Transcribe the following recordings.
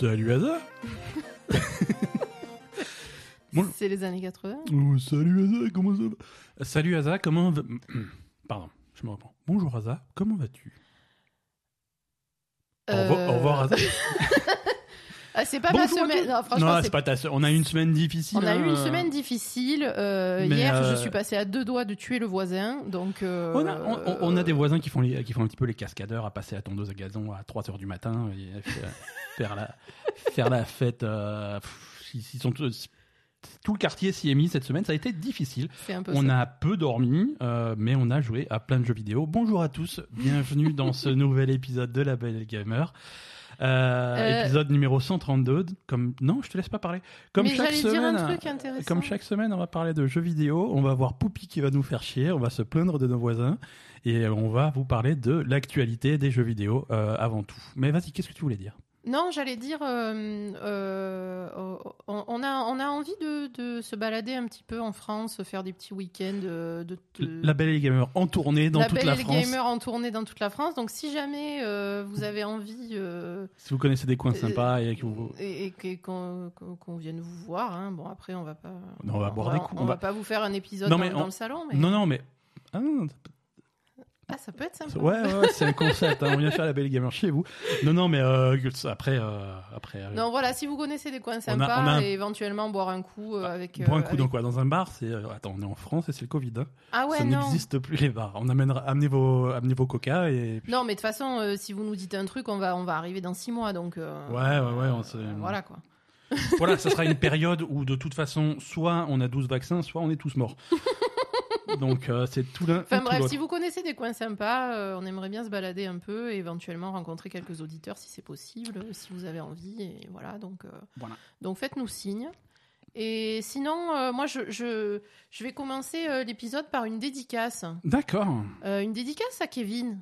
Salut Asa C'est les années 80. Oh, Salut Asa, comment ça va? Salut Asa, comment va... Pardon, je me reprends. Bonjour Asa, comment vas-tu? Au, revoir, Euh, au revoir Asa. Ah, c'est pas ma semaine. Non, franchement, Non, c'est c'est pas ta se- On a eu une semaine difficile. On a eu hein, une euh. semaine difficile. euh, hier, euh, je suis passé à deux doigts de tuer le voisin. Donc, euh, On a, on- on- on a des voisins qui font, les, qui font un petit peu les cascadeurs à passer à tondeuse à gazon à 3h du matin et faire, faire la, faire la fête. euh, pff, ils, ils sont tous- tout le quartier s'y est mis cette semaine. Ça a été difficile. C'est un peu On ça. a peu dormi, euh, mais on a joué à plein de jeux vidéo. Bonjour à tous, bienvenue dans ce nouvel épisode de La Belle Gamer. Euh, Euh, Épisode numéro 132. Comme non, je te laisse pas parler. Comme Mais chaque semaine, dire un truc intéressant. comme chaque semaine, on va parler de jeux vidéo. On va voir Poupy qui va nous faire chier. On va se plaindre de nos voisins et on va vous parler de l'actualité des jeux vidéo euh, avant tout. Mais vas-y, qu'est-ce que tu voulais dire? Non, j'allais dire, euh, euh, on, on a, on a envie de, de se balader un petit peu en France, faire des petits week-ends de, de- La Belle Gamer en tournée dans La toute Belle la et le France. Gamer en tournée dans toute la France. Donc, si jamais euh, vous avez envie euh, Si vous connaissez des coins Euh, sympas et que vous et, et qu'on qu'on- qu'on vienne vous voir, hein, bon après on va pas, Non, on va boire des coups, on, on va va- pas vous faire un épisode Non, dans, mais dans on- le salon, mais Non, non, mais. Ah, non, ah, ça peut être sympa. ouais, ouais, c'est un concept. hein, on vient faire la belle gamer chez vous. Non, non, mais euh, après, euh, après. euh, Non, voilà, si vous connaissez des coins On a- sympas on a un- et éventuellement boire un coup euh, avec. boire un coup avec- dans quoi? Dans un bar C'est attends, on est en France et c'est le Covid. hein. Ah ouais, Ça non. n'existe plus les bars. On amènera, amenez vos, amenez vos coca et. puis- Non, mais de toute façon, si vous nous dites un truc, on va, on va arriver dans six mois, donc. Ouais, ouais, ouais. On voilà quoi. Voilà, ça sera une période où de toute façon, soit on a 12 vaccins, soit on est tous morts. Donc euh, c'est tout l'un. Enfin tout bref, si vous connaissez des coins sympas, euh, on aimerait bien se balader un peu et éventuellement rencontrer quelques auditeurs si c'est possible, euh, si vous avez envie. Et voilà, donc, euh, Voilà. donc faites-nous signe. Et sinon, euh, moi, je, je, je vais commencer euh, l'épisode par une dédicace. D'accord. Euh, une dédicace à Kevin,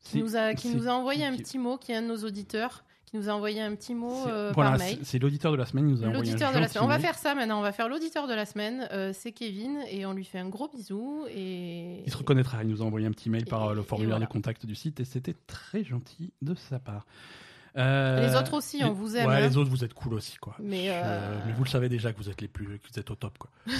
qui, nous a, qui nous a envoyé un petit mot, qui est un de nos auditeurs, qui nous a envoyé un petit mot euh, Voilà, par mail. c'est l'auditeur de la semaine. Il nous a envoyé un L'auditeur de la semaine. On va faire ça maintenant. On va faire l'auditeur de la semaine. Euh, c'est Kevin et on lui fait un gros bisou. Et Il se reconnaîtra. Il nous a envoyé un petit mail par euh, le formulaire voilà. de contact du site et c'était très gentil de sa part. Euh, Les autres aussi, on les- vous aime, Ouais, hein. les autres, vous êtes cool aussi, quoi. Mais, euh, mais vous le savez déjà que vous êtes les plus, que vous êtes au top, quoi.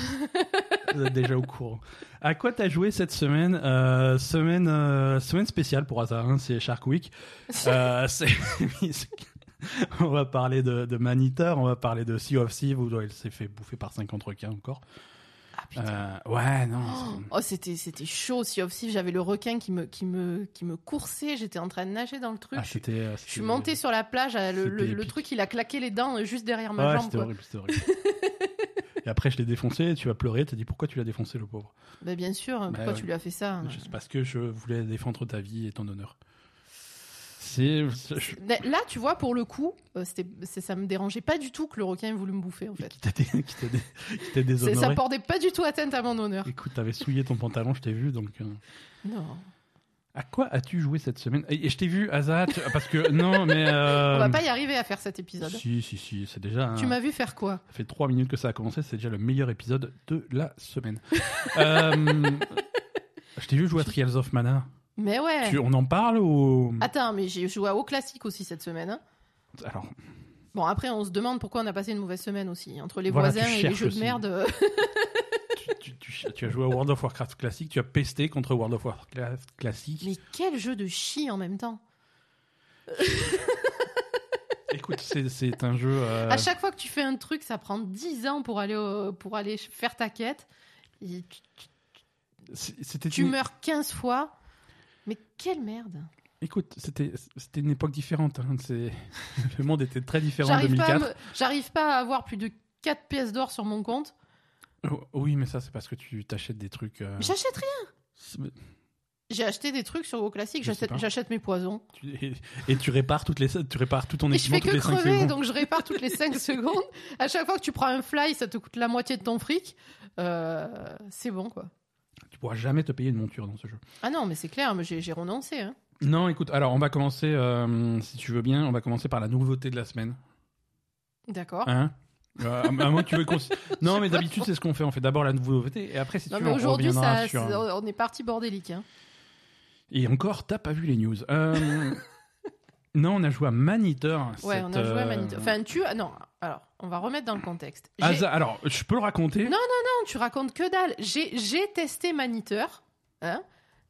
vous êtes déjà au courant. À quoi t'as joué cette semaine Euh, Semaine, euh, semaine spéciale pour hasard. hein, c'est Shark Week. Euh, on va parler de, de Maniteur, on va parler de Sea of Thieves où elle s'est fait bouffer par 50 requins encore. Ah, putain. Euh, ouais, non. c'est- Oh, c'était c'était chaud. Si off j'avais le requin qui me qui me qui me coursait. J'étais en train de nager dans le truc. Ah, je, c'était. je suis montée sur la plage. Le, truc, il a claqué les dents juste derrière ma Ouais, jambe. c'était horrible, c'était horrible. Et après, je l'ai défoncé, tu as pleuré, t'as dit pourquoi tu l'as défoncé, le pauvre? Bah, bien sûr. Pourquoi ouais. tu lui as fait ça? Juste parce que je voulais défendre ta vie et ton honneur. C'est. Là, tu vois, pour le coup, euh, c'était c'est- ça me dérangeait pas du tout que le requin ait voulu me bouffer. En fait, Qui t'a dé- qui t'a dé- qui t'a déshonoré. ça portait pas du tout atteinte à mon honneur. Écoute, t'avais souillé ton pantalon, je t'ai vu, donc. euh, Non. À quoi as-tu joué cette semaine? Et je t'ai vu, Azat, parce que. Non, mais. euh, On va pas y arriver à faire cet épisode. Si, si, si, c'est déjà. un- Tu m'as vu faire quoi? Ça fait trois minutes que ça a commencé, c'est déjà le meilleur épisode de la semaine. Euh, je t'ai vu jouer à Trials of Mana. Mais ouais. Tu- on en parle ou? Attends, mais j'ai joué à haut classique aussi cette semaine. hein. Alors, Bon, après, on se demande pourquoi on a passé une mauvaise semaine aussi. Entre les Voilà, voisins et les jeux aussi. de merde. tu, tu- tu- tu as joué à World of Warcraft classique, tu as pesté contre World of Warcraft classique. Mais quel jeu de chi en même temps. Écoute, c'est- un jeu. euh, À chaque fois que tu fais un truc, ça prend 10 ans pour aller, au- pour aller faire ta quête. Et tu, une... meurs 15 fois. Mais quelle merde. Écoute, c'était une époque différente. hein, Le monde était très différent en J'arrive pas, à 2004. me- j'arrive pas à avoir plus de 4 pièces d'or sur mon compte. Oh, Oui, mais ça, c'est parce que tu t'achètes des trucs. euh, J'achète rien. J'ai acheté des trucs sur Je sais j'achète mes poisons. et, et tu répares toutes les, tu répares tout ton Et je équipement fais toutes que les 5 crever, donc je répare toutes les 5 secondes. À chaque fois que tu prends un fly, ça te coûte la moitié de ton fric. Euh, c'est bon, quoi. Tu pourras jamais te payer une monture dans ce jeu. Ah non, mais c'est clair, mais j'ai j'ai renoncé. Hein. Non, écoute, alors on va commencer, euh, si tu veux bien, on va commencer par la nouveauté de la semaine. D'accord. Hein? Euh, à à moins que tu veux qu'on... Non, mais d'habitude, c'est ce qu'on fait. On fait d'abord la nouveauté et après, si Non, tu veux, on aujourd'hui, ça, sur... c'est- on est parti bordélique. Hein. Et encore, t'as pas vu les news. Euh, Non, on a joué à Maniteur. Ouais, cette, on a joué à euh, Maniteur. Enfin, tu. Non, alors, on va remettre dans le contexte. Alors, je peux le raconter? Non, Non, tu racontes que dalle. J'ai j'ai testé Maniteur. Hein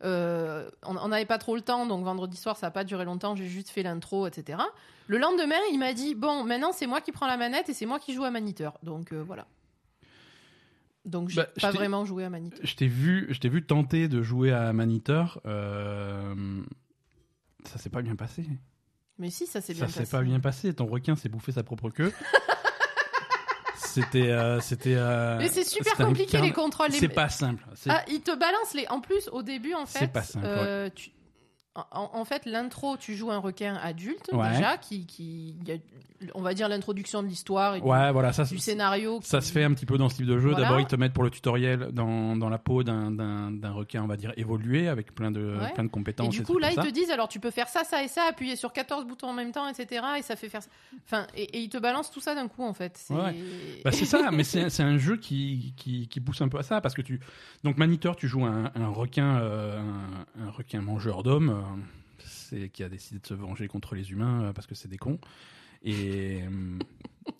Euh, on n'avait pas trop le temps, donc vendredi soir, ça n'a pas duré longtemps. J'ai juste fait l'intro, etc. Le lendemain, il m'a dit Bon, maintenant, c'est moi qui prends la manette et c'est moi qui joue à Maniteur. Donc, euh, voilà. Donc, j'ai Bah, pas vraiment joué à Maniteur. Je t'ai vu, je t'ai vu tenter de jouer à Maniteur. euh, Ça s'est pas bien passé. Mais si, ça s'est bien Ça s'est passé. pas bien passé. Ton requin s'est bouffé sa propre queue. c'était, euh, c'était. euh, Mais c'est super un compliqué carn- les contrôles. Les- C'est pas simple. Ah, il te balance les. En plus, au début, en fait, C'est pas simple, euh, tu- en, en fait, l'intro, tu joues un requin adulte Ouais. déjà, qui, qui, il y a- on va dire l'introduction de l'histoire et du- Ouais, voilà, ça, du, scénario. ça se fait un petit peu dans ce type de jeu. Voilà. D'abord, ils te mettent pour le tutoriel dans, dans la peau d'un, d'un, d'un requin, on va dire évolué, avec plein de, Ouais. plein de Et compétences. du des coup, là, ils te disent alors tu peux faire ça, ça et ça, appuyer sur 14 boutons en même temps, etc. Et ça fait faire ça. Enfin, et, et ils te balancent tout ça d'un coup, en fait. C'est- Ouais. Bah, c'est ça, mais c'est, c'est un jeu qui, qui, qui pousse un peu à ça parce que tu donc Maniteur, tu joues un, un requin, euh, un, un requin mangeur d'hommes, c'est qui a décidé de se venger contre les humains euh, parce que c'est des cons. Et, euh,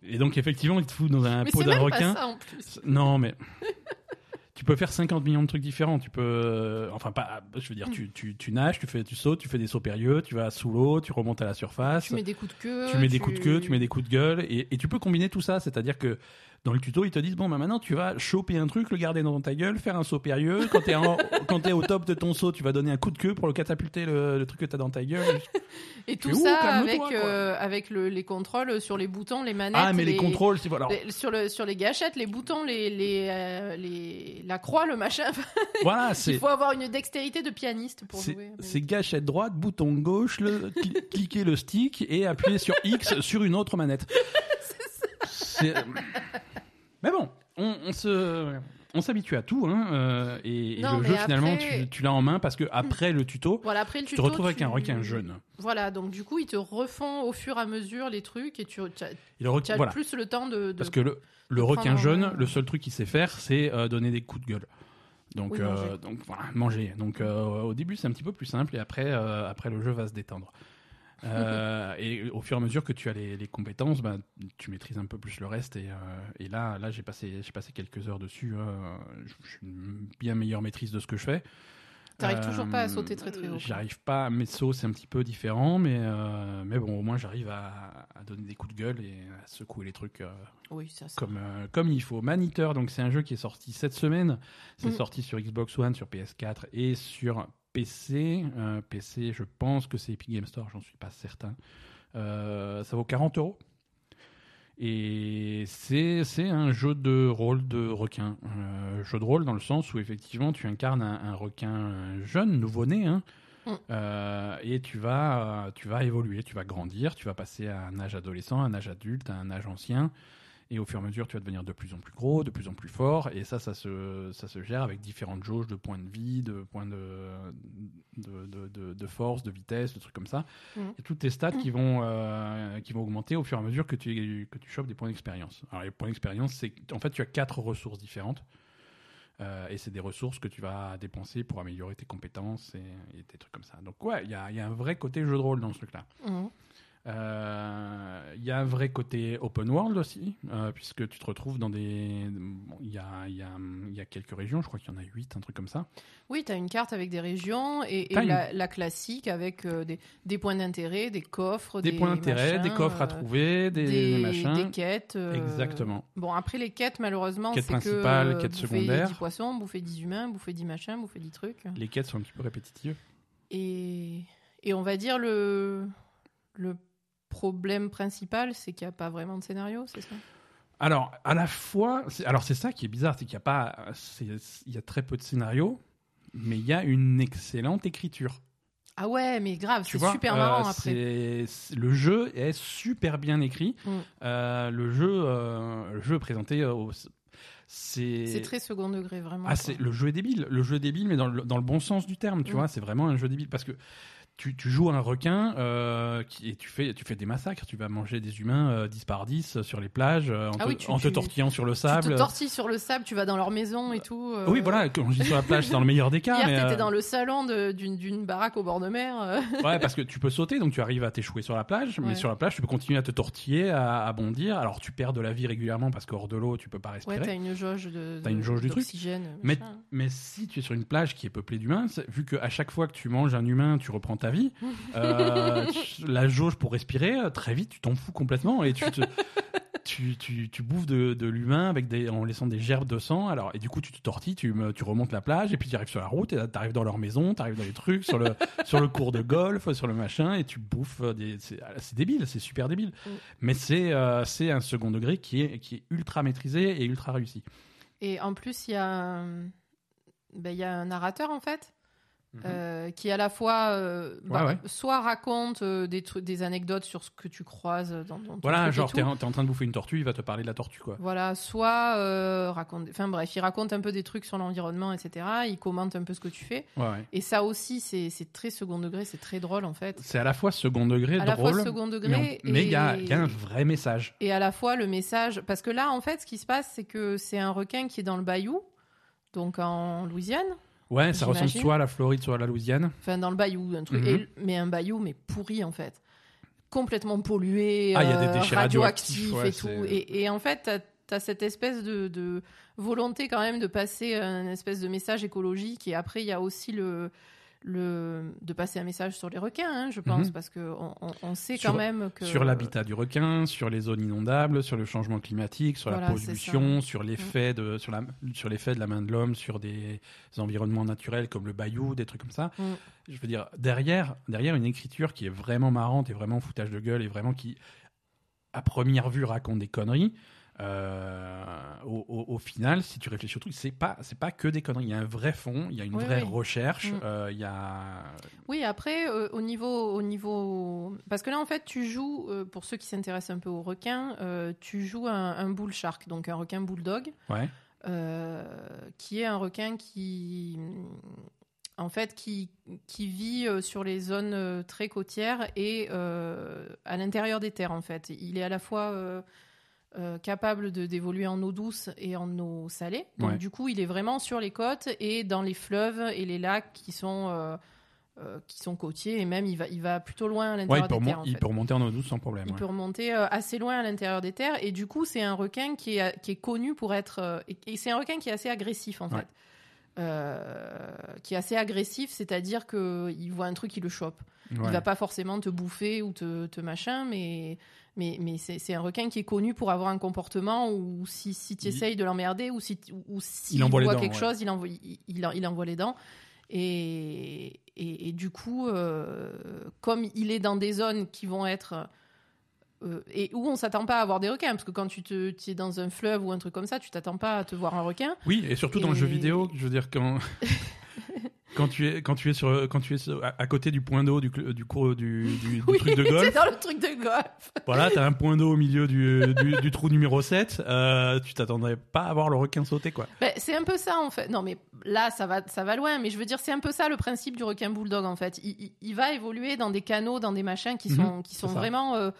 et donc effectivement, il te fout dans un Mais pot d'un requin. pas ça en plus. Non, mais tu peux faire 50 millions de trucs différents. Tu peux, euh, enfin pas, je veux dire, tu, tu, tu nages, tu fais, tu sautes, tu fais des sauts périlleux, tu vas sous l'eau, tu remontes à la surface. Tu mets des coups de queue. Tu mets des coups de queue, tu mets des coups de gueule, et, et tu peux combiner tout ça. C'est-à-dire que dans le tuto, ils te disent bon, bah maintenant tu vas choper un truc, le garder dans ta gueule, faire un saut périlleux. Quand t'es en- quand t'es au top de ton saut, tu vas donner un coup de queue pour le catapulter le, le truc que t'as dans ta gueule. Et tout fais, ça avec, euh, avec le- les contrôles sur les boutons, les manettes. ah, mais les, contrôles, c'est voilà. les- sur, le, sur les gâchettes, les boutons, les, les, euh, les- la croix, le machin. Voilà, Il c'est faut avoir une dextérité de pianiste pour c'est- jouer. c'est gâchette droite, bouton gauche, le, cli- cliquer le stick et appuyer sur X sur une autre manette. C'est- Mais bon, on, on se, on s'habitue à tout, hein, euh, et, le jeu finalement, tu, tu l'as en main parce que après le tuto, Voilà, après le tu te retrouves avec un requin jeune. Voilà, donc du coup, ils te refont au fur et à mesure les trucs et tu as, voilà, plus le temps de. de- parce que le, requin jeune, le seul truc qu'il sait faire, c'est euh, donner des coups de gueule. Donc, Oui, euh, donc voilà, manger. Donc euh, au début, c'est un petit peu plus simple et après, euh, après le jeu va se détendre. Euh, et au fur et à mesure que tu as les, les compétences, ben, tu maîtrises un peu plus le reste. Et, euh, et là, là j'ai passé, passé quelques heures dessus. euh, je suis une bien meilleure maîtrise de ce que je fais. T'arrives toujours pas à sauter très, très haut. J'arrive pas. Mes sauts, c'est un petit peu différent, mais, euh, mais bon, au moins, j'arrive à, à donner des coups de gueule et à secouer les trucs. euh, Oui, ça, comme, euh, comme il faut. Maniteur, donc c'est un jeu qui est sorti cette semaine. C'est Mm. sorti sur Xbox One, sur PS4 et sur PC. Euh, PC, je pense que c'est Epic Game Store, j'en suis pas certain. Euh, ça vaut 40 euros. Et c'est c'est un jeu de rôle de requin. Euh, jeu de rôle dans le sens où effectivement tu incarnes un, un requin jeune, nouveau-né, hein. Mm. Et tu vas, tu vas évoluer, tu vas grandir, tu vas passer à un âge adolescent, un âge adulte, à un âge ancien. Et au fur et à mesure, tu vas devenir de plus en plus gros, de plus en plus fort. Et ça, ça se, ça se gère avec différentes jauges de points de vie, de points de, de, de, de- de force, de vitesse, de trucs comme ça. Mhm. Et toutes tes stats qui, vont, euh, qui vont augmenter au fur et à mesure que tu, que tu chopes des points d'expérience. Alors, les points d'expérience, c'est en fait, tu as quatre ressources différentes. Euh, et c'est des ressources que tu vas dépenser pour améliorer tes compétences et, et des trucs comme ça. Donc, ouais, il y a, y a un vrai côté jeu de rôle dans ce truc-là. Mhm. Euh, Il y a un vrai côté open world aussi, euh, puisque tu te retrouves dans des. bon, Il y, a, y, a, y a quelques régions, je crois qu'il y en a 8, un truc comme ça. Oui, tu as une carte avec des régions et, et T'as une- la, la classique avec euh, des, des points d'intérêt, des coffres, Des, points d'intérêt, des coffres à euh, trouver, des, des, machins. des quêtes. euh, Exactement. Bon, après les quêtes, malheureusement, Quêtes c'est que principales, euh, quêtes bouffer secondaires. 10 poissons, bouffer 10 humains, bouffer 10 machins, bouffer 10 trucs. Les quêtes sont un petit peu répétitives. Et, et on va dire le, le problème principal, c'est qu'il n'y a pas vraiment de scénario, c'est ça? Alors, à la fois. c'est- Alors, c'est ça qui est bizarre, c'est qu'il n'y a pas. Il y a très peu de scénarios, mais il y a une excellente écriture. Ah ouais, mais grave, c'est super euh, marrant après. le jeu est super bien écrit. Mm. Euh, le jeu, euh, le jeu présenté au. C'est. C'est très second degré, vraiment. Ah, le jeu est débile. Le jeu est débile, mais dans le, dans le bon sens du terme, tu Mm. vois. C'est vraiment un jeu débile parce que tu, tu joues un requin euh, qui, et tu fais, tu fais des massacres. Tu vas manger des humains euh, 10 par 10 sur les plages euh, en, Ah te, oui, tu- en te tu- tortillant sur le Tu sable. te tortilles sur le sable, tu vas dans leur maison et tout. euh. Oui, voilà, quand je dis sur la plage, c'est dans le meilleur des cas. Hier, mais, t'étais euh, dans le salon d'une baraque au bord de mer. euh. Ouais, parce que tu peux sauter, donc tu arrives à t'échouer sur la plage, mais Ouais. sur la plage, tu peux continuer à te tortiller, à, à bondir. Alors tu perds de la vie régulièrement parce qu'hors de l'eau, tu peux pas Ouais, respirer. t'as une jauge de. T'as une jauge du truc. d'oxygène, mais, mais si tu es sur une plage qui est peuplée d'humains, vu qu'à chaque fois que tu manges un humain, tu reprends ta vie, euh, la jauge pour respirer, euh, très vite, tu t'en fous complètement et tu te. Tu, tu, tu bouffes de, de l'humain avec des, en laissant des gerbes de sang. Alors, et du coup, tu te tortilles, tu, tu remontes la plage, et puis tu arrives sur la route, et tu arrives dans leur maison, tu arrives dans les trucs, sur le, sur le cours de golf, sur le machin, et tu bouffes des. C'est c'est débile, c'est super débile. Mm. Mais c'est euh, c'est un second degré qui est, qui est ultra maîtrisé et ultra réussi. Et en plus, il y a un... ben, il y a un narrateur, en fait, euh, qui à la fois euh, bah, Mhm. Ouais, ouais. soit raconte euh, des, des anecdotes sur ce que tu croises dans, dans ton Voilà, genre, t'es en, train de bouffer une tortue, il va te parler de la tortue, quoi. Voilà, soit euh, raconte, enfin bref, il raconte un peu des trucs sur l'environnement, etc. Il commente un peu ce que tu fais. Ouais. Et ça aussi, c'est très second degré, c'est très drôle en fait. C'est à la fois second degré, À la drôle, fois second degré mais il y, a, et- il y a un vrai message. et à la fois le message. Parce que là, en fait, ce qui se passe, c'est que c'est un requin qui est dans le bayou, donc en Louisiane. Ouais, ça ressemble soit à la Floride, soit à la Louisiane. Enfin, dans le bayou, un truc. Mhm. mais un bayou, mais pourri en fait. Complètement pollué, Ah, y a des euh, déchets radioactifs radioactifs, ouais, et tout. Et, et en fait, t'as as cette espèce de, de volonté quand même de passer un espèce de message écologique. Et après, il y a aussi le. Le, de passer un message sur les requins, hein, je pense, Mhm. parce qu'on on, on sait Sur- quand même que. Sur l'habitat du requin, sur les zones inondables, sur le changement climatique, sur Voilà, la pollution, sur l'effet de, sur, la, sur de la main de l'homme, sur des environnements naturels comme le bayou, des trucs comme ça. Mm. Je veux dire, derrière, derrière une écriture qui est vraiment marrante et vraiment foutage de gueule et vraiment qui, à première vue, raconte des conneries. Euh, au, au- au final, si tu réfléchis au truc, c'est pas c'est pas que des conneries. Il y a un vrai fond, il y a une Oui, vraie oui. recherche, Mm. euh, il y a Oui, après, euh, au niveau, au niveau, parce que là, en fait, tu joues, pour ceux qui s'intéressent un peu aux requins, tu joues un, un bull shark, donc un requin bulldog, ouais qui est un requin qui, en fait, qui, qui vit sur les zones très côtières et à l'intérieur des terres, en fait. Il est à la fois euh, capable de d'évoluer en eau douce et en eau salée. Donc Ouais. du coup, il est vraiment sur les côtes et dans les fleuves et les lacs qui sont euh, euh, qui sont côtiers et même il va il va plutôt loin à l'intérieur des terres. en il fait. peut remonter en eau douce sans problème. Il ouais. peut remonter euh, assez loin à l'intérieur des terres et du coup c'est un requin qui est, qui est connu pour être euh, et, c'est un requin qui est assez agressif en Ouais. fait, qui est assez agressif, c'est-à-dire que il voit un truc il le chope. Il va pas forcément te bouffer ou te, te machin, mais mais mais c'est un requin qui est connu pour avoir un comportement où si si tu essayes de l'emmerder ou si ou Il les voit dents, quelque ouais. chose, il envoie il, il, il envoie les dents. Et, et, et du coup, euh, comme il est dans des zones qui vont être euh, et où on s'attend pas à avoir des requins, parce que quand tu te tu es dans un fleuve ou un truc comme ça, tu t'attends pas à te voir un requin. Oui, et surtout dans le jeu vidéo, je veux dire quand quand tu es quand tu es sur quand tu es sur- à, à côté du point d'eau du cl- du cours du, du- du Oui, truc de c'est golf, dans le truc de golf. voilà, t'as un point d'eau au milieu du, trou numéro 7, euh, tu t'attendrais pas à voir le requin sauter quoi. Ben, c'est un peu ça en fait. Non mais là ça va ça va loin, mais je veux dire c'est un peu ça le principe du requin bulldog en fait. Il, il- il va évoluer dans des canaux, dans des machins qui Mhm, sont qui sont vraiment euh,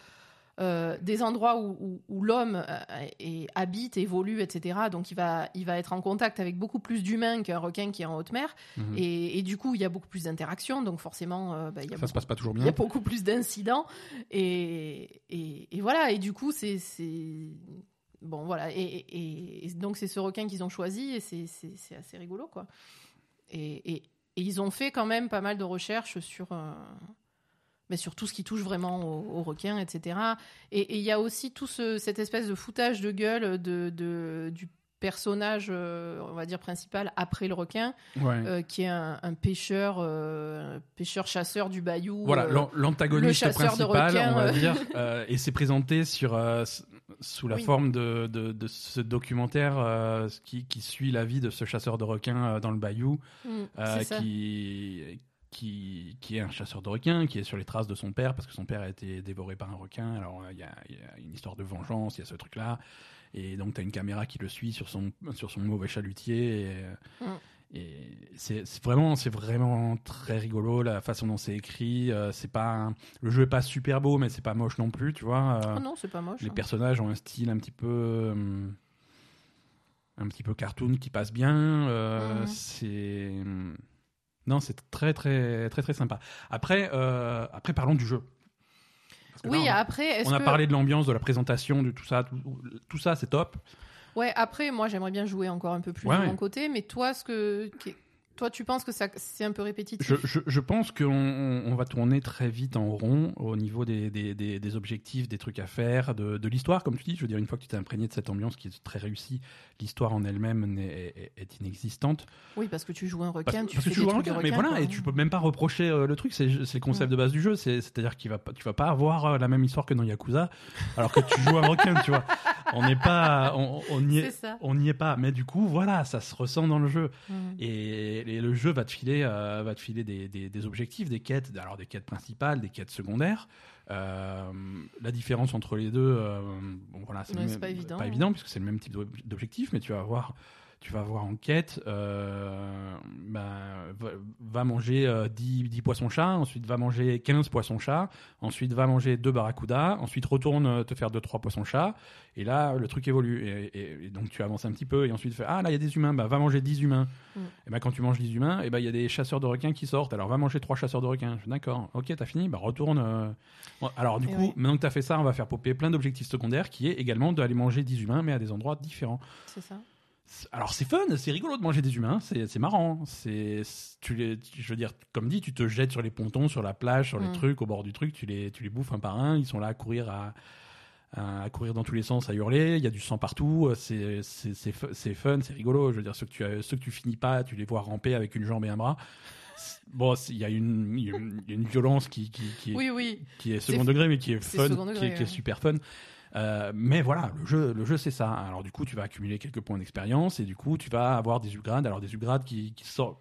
euh, des endroits où, où- où l'homme euh, habite, évolue, etc. Donc il va il va être en contact avec beaucoup plus d'humains qu'un requin qui est en haute mer, Mhm. et, et du coup il y a beaucoup plus d'interactions, donc forcément euh, ben, il y a Ça beaucoup se passe pas toujours il y bien. a beaucoup plus d'incidents et, et, et voilà et du coup c'est bon voilà et, donc c'est ce requin qu'ils ont choisi et c'est assez rigolo quoi et, ils ont fait quand même pas mal de recherches sur mais sur tout ce qui touche vraiment aux, aux requins etc et il y a aussi tout ce, cette espèce de foutage de gueule de, de du personnage euh, on va dire principal après le requin Ouais. euh, qui est un, un pêcheur, euh, pêcheur chasseur du bayou. Voilà, l'an- l'antagoniste le chasseur de principal, requins, on va dire, et c'est présenté sur sous la Oui. forme de, de, de ce documentaire qui, qui suit la vie de ce chasseur de requins dans le bayou, mm, euh, ça. qui qui qui est un chasseur de requins, qui est sur les traces de son père parce que son père a été dévoré par un requin. Alors euh, il y, a, il y a une histoire de vengeance, il y a ce truc là, et donc tu as une caméra qui le suit sur son sur son mauvais chalutier. Et, Mm. et c'est vraiment, c'est vraiment très rigolo la façon dont c'est écrit. euh, c'est pas, un- le jeu est pas super beau, mais c'est pas moche non plus, tu vois. euh, Oh non, c'est pas moche. les hein. personnages ont un style un petit peu, euh, un petit peu cartoon qui passe bien. euh, Mhm. C'est, non, c'est très très très très sympa. Après, euh, après parlons du jeu. Oui, là, on après, est-ce on a que... parlé de l'ambiance, de la présentation, de tout ça, tout, tout ça, c'est top. Ouais, après, moi, j'aimerais bien jouer encore un peu plus Ouais, de ouais. mon côté, mais toi, ce que... Toi, tu penses que ça, c'est un peu répétitif Je, je, je pense qu'on on va tourner très vite en rond au niveau des, des, des, des objectifs, des trucs à faire, de, de l'histoire, comme tu dis. Je veux dire, une fois que tu t'es imprégné de cette ambiance qui est très réussie, l'histoire en elle-même est, est inexistante. Oui, parce que tu joues un Parce, requin, tu parce fais que tu joues un requin, mais voilà, quoi. et tu peux même pas reprocher euh, le truc, c'est le concept de base du jeu, c'est- c'est-à-dire qu'il va tu vas pas avoir euh, la même histoire que dans Yakuza, alors que tu joues un requin, tu vois. On n'est pas, on, est, n'y est pas, mais du coup, voilà, ça se ressent dans le jeu. Mhm. Et, et le jeu va te filer, euh, va te filer des, des- des objectifs, des quêtes, alors des quêtes principales, des quêtes secondaires. Euh, la différence entre les deux, euh, bon, voilà, c'est Ouais, pas évident, pas évident puisque c'est le même type d'ob- d'objectif, mais tu vas avoir, tu vas avoir en quête, euh, bah, va, manger euh, 10, 10 poissons chats, ensuite va manger 15 poissons chats, ensuite va manger 2 barracudas, ensuite retourne euh, te faire 2-3 poissons chats, et là le truc évolue. Et, et- et donc tu avances un petit peu, et ensuite tu fais Ah là il y a des humains, bah va manger 10 humains. Mm. Et ben quand tu manges 10 humains, ben il y a des chasseurs de requins qui sortent, alors va manger 3 chasseurs de requins. D'accord, ok, t'as fini, bah retourne. euh. Bon, alors du Et coup, oui. maintenant que t'as fait ça, on va faire popper plein d'objectifs secondaires qui est également d'aller manger 10 humains, mais à des endroits différents. C'est ça. Alors c'est fun, c'est rigolo de manger des humains, c'est c'est marrant. C'est tu les, je veux dire, comme dit, tu te jettes sur les pontons, sur la plage, sur les Mm. trucs, au bord du truc, tu les, tu les bouffes un par un. Ils sont là à courir à, à courir dans tous les sens, à hurler. Il y a du sang partout. C'est c'est c'est fu- c'est fun, c'est rigolo. Je veux dire, ceux que tu as- ceux que tu finis pas, tu les vois ramper avec une jambe et un bras. Bon, il y a une, une, violence qui, qui, qui est Oui, oui. qui est second degré, mais qui est fun, qui, est, qui est ouais. super fun. Euh, mais voilà, le jeu, le jeu c'est ça. Alors du coup, tu vas accumuler quelques points d'expérience et du coup, tu vas avoir des upgrades. Alors des upgrades qui, qui sortent.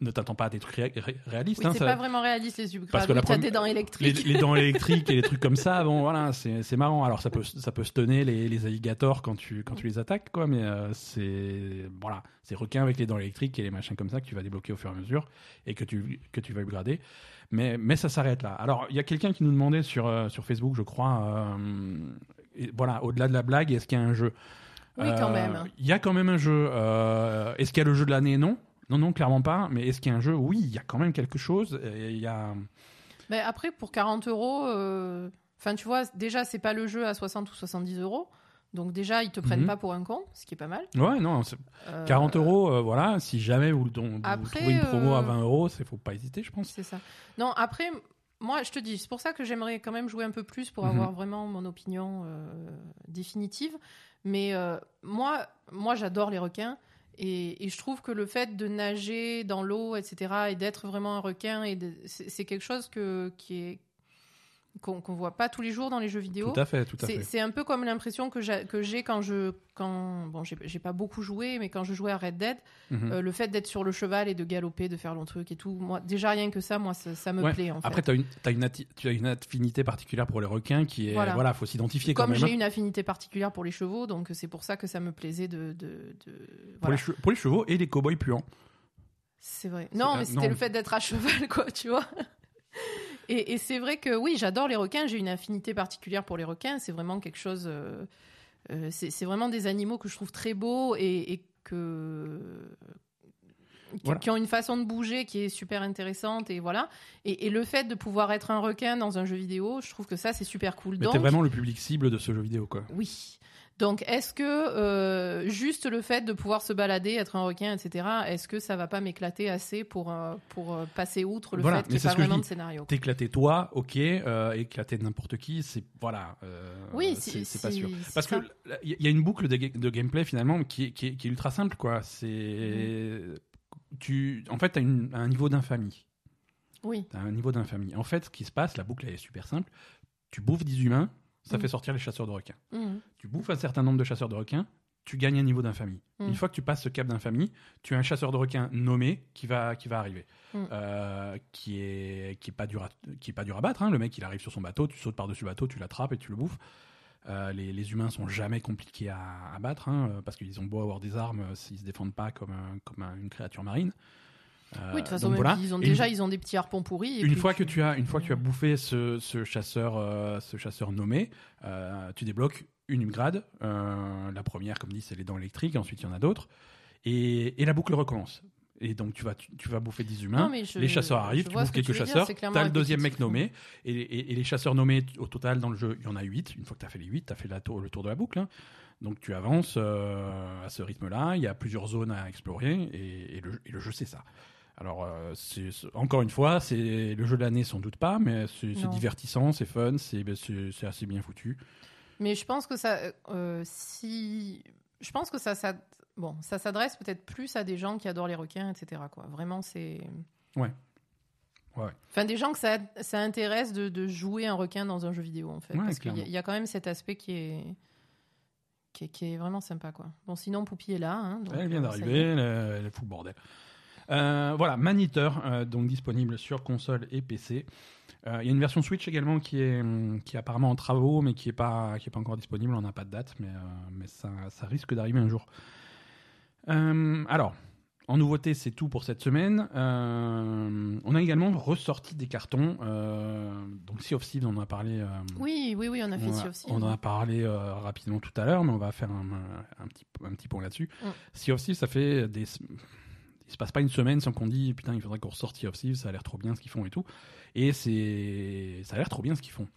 Ne t'attends pas à des trucs ré- ré- réalistes. Oui, hein, c'est ça- pas vraiment réaliste les upgrades. Parce que la des dents électriques. les dents électriques et les trucs comme ça, bon voilà, c'est marrant. Alors ça peut ça peut stunner les, les alligators quand tu quand tu les attaques quoi, mais euh, c'est voilà, c'est requins avec les dents électriques et les machins comme ça que tu vas débloquer au fur et à mesure et que tu que tu vas upgrader. Mais mais ça s'arrête là. Alors il y a quelqu'un qui nous demandait sur euh, sur Facebook, je crois, euh, et voilà, au-delà de la blague, est-ce qu'il y a un jeu? Oui, quand Euh, même. Il y a quand même un jeu. Est-ce qu'il y a le jeu de l'année? Non. Non, non, clairement pas. Mais est-ce qu'il y a un jeu? Oui, il y a quand même quelque chose. Il y a. Mais après, pour 40 euros, enfin, tu vois, déjà, c'est pas le jeu à 60 ou 70 euros. Donc, déjà, ils te prennent Mhm. pas pour un con, ce qui est pas mal. Ouais, non, c'est- Euh, 40 euros, euh, voilà. Si jamais vous, Après, trouvez une promo à euh, 20 euros, il faut pas hésiter, je pense. C'est ça. Non, après, moi, je te dis, c'est pour ça que j'aimerais quand même jouer un peu plus pour Mhm. avoir vraiment mon opinion euh, définitive. Mais euh, moi, moi j'adore les requins. Et, et je trouve que le fait de nager dans l'eau, etc., et d'être vraiment un requin, et c'est c'est quelque chose que, qui est qu'on qu'on voit pas tous les jours dans les jeux vidéo. Tout à fait, tout à C'est fait. c'est un peu comme l'impression que j'ai quand je quand bon j'ai pas beaucoup joué mais quand je jouais à Red Dead Mhm. euh, le fait d'être sur le cheval et de galoper de faire long truc et tout moi déjà rien que ça moi ça, ça me Ouais. plaît en fait Après, t'as une, tu as une affinité particulière pour les requins qui est. Voilà. Voilà, faut s'identifier comme j'ai hein. une affinité particulière pour les chevaux donc c'est pour ça que ça me plaisait de, de, de- Pour, les pour les chevaux et les cow-boys puants. c'est vrai non mais c'était le fait d'être à cheval quoi tu vois et, et c'est vrai que oui j'adore les requins j'ai une affinité particulière pour les requins c'est vraiment quelque chose euh, euh, c'est c'est vraiment des animaux que je trouve très beaux et, et que qui, Voilà. qui ont une façon de bouger qui est super intéressante et voilà et, et le fait de pouvoir être un requin dans un jeu vidéo je trouve que ça c'est super cool Mais donc t'es vraiment le public cible de ce jeu vidéo, quoi. oui donc est-ce que euh, juste le fait de pouvoir se balader être un requin etc est-ce que ça va pas m'éclater assez pour euh, pour euh, passer outre le Voilà, fait qu'il n'y ait pas vraiment de scénario T'éclater toi, ok. Euh, éclater n'importe qui, c'est. Voilà. euh, Oui, c'est pas sûr. Parce que il y a une boucle de, ga- de gameplay finalement qui est, qui est- qui est ultra simple, quoi. C'est. Tu, en fait, tu as un niveau d'infamie. oui T'as un niveau d'infamie. En fait, ce qui se passe, la boucle elle est super simple. Tu bouffes 10 humains, ça Mm. fait sortir les chasseurs de requins. Mhm. Tu bouffes un certain nombre de chasseurs de requins, tu gagnes un niveau d'infamie. Mm. Une fois que tu passes ce cap d'infamie, tu as un chasseur de requins nommé qui va, qui va arriver. Mm. Euh, qui est qui est pas dur à, qui est pas dur à battre. hein. Le mec, il arrive sur son bateau, tu sautes par-dessus le bateau, tu l'attrapes et tu le bouffes. Euh, les, les humains sont jamais compliqués à, à battre, hein, parce qu'ils ont beau avoir des armes, euh, s'ils se défendent pas comme, un- comme un- une créature marine. Euh, Oui, de toute façon, donc même voilà. ils ont Et déjà une, ils ont des petits harpons pourris. et une puis fois que tu- tu as, une fois que tu as bouffé ce, ce chasseur, euh, ce chasseur nommé, euh, tu débloques une upgrade. Euh, la première, comme dit, c'est les dents électriques. Ensuite, il y en a d'autres, et, et la boucle recommence. Et donc tu vas, tu, tu vas bouffer des humains. Non, mais je- les chasseurs arrivent, tu bouffes que quelques tu chasseurs, clairement t'as le deuxième mec nommé, et, les chasseurs nommés, au total, dans le jeu, il y en a 8. Une fois que tu as fait les 8, tu as fait la tour, le tour de la boucle. hein. Donc tu avances euh, à ce rythme-là, il y a plusieurs zones à explorer, et, et le, et le jeu, c'est ça. Alors, euh, c'est- encore une fois, c'est le jeu de l'année, sans doute pas, mais c'est divertissant, c'est fun, c'est ben, c'est- assez bien foutu. Mais je pense que ça, euh, si, je pense que ça, ça, bon, ça s'adresse peut-être plus à des gens qui adorent les requins, etc. Quoi. Vraiment, c'est. Ouais. Ouais. Enfin, des gens que ça, ça intéresse de, de jouer un requin dans un jeu vidéo, en fait, Ouais, parce qu'il y, a- y quand même cet aspect qui est, qui est, qui est vraiment sympa, quoi. Bon, sinon, Poupie est là. hein, donc, Elle vient euh, d'arriver, elle, elle fout le bordel. Euh, voilà, Maniteur, euh, donc disponible sur console et PC. Euh, Il y a une version Switch également qui est, hum, qui est apparemment en travaux, mais qui n'est pas, qui est pas encore disponible. On n'a pas de date, mais, euh, mais ça, ça risque d'arriver un jour. Alors, en nouveauté, c'est tout pour cette semaine. Euh, on a également ressorti des cartons. euh, donc, Sea of Thieves, on en a parlé. euh, Oui, oui, oui, on a fait on, Sea of Thieves. on en a parlé euh, rapidement tout à l'heure, mais on va faire un, un petit, un petit point là-dessus. Mm. Sea of Thieves, ça fait des. Il se passe pas une semaine sans qu'on dise putain, il faudrait qu'on ressorte Sea of Thieves, ça a l'air trop bien ce qu'ils font et tout. Et c'est. Ça a l'air trop bien ce qu'ils font.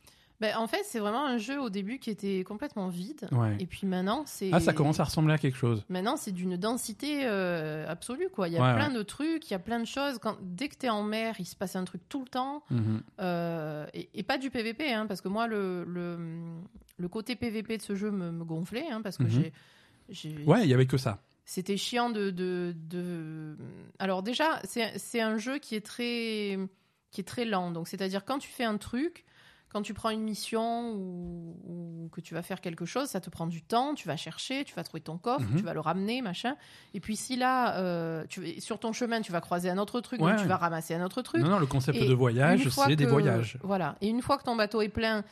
Ben, en fait, c'est vraiment un jeu au début qui était complètement vide. Ouais. Et puis maintenant, c'est. Ah, ça commence à ressembler à quelque chose. Maintenant, c'est d'une densité euh, absolue, quoi. Il y a Ouais, plein de trucs, il y a plein de choses. Quand, dès que tu es en mer, il se passe un truc tout le temps. Mhm. Euh, et, et pas du PVP, hein, parce que moi, le, le, le côté PVP de ce jeu me, me gonflait, hein, parce que Mhm. j'ai- Ouais, il y avait que ça. C'était chiant de, de, de- Alors, déjà, c'est un jeu qui est très, qui est très lent. Donc, c'est-à-dire, quand tu fais un truc. Quand tu prends une mission ou, ou que tu vas faire quelque chose, ça te prend du temps, tu vas chercher, tu vas trouver ton coffre, Mhm. tu vas le ramener, machin. Et puis si là, euh, tu, sur ton chemin, tu vas croiser un autre truc, Ouais. donc tu vas ramasser un autre truc. Non, non, le concept Et de voyage, c'est des voyages. Voilà. Et une fois que ton bateau est plein,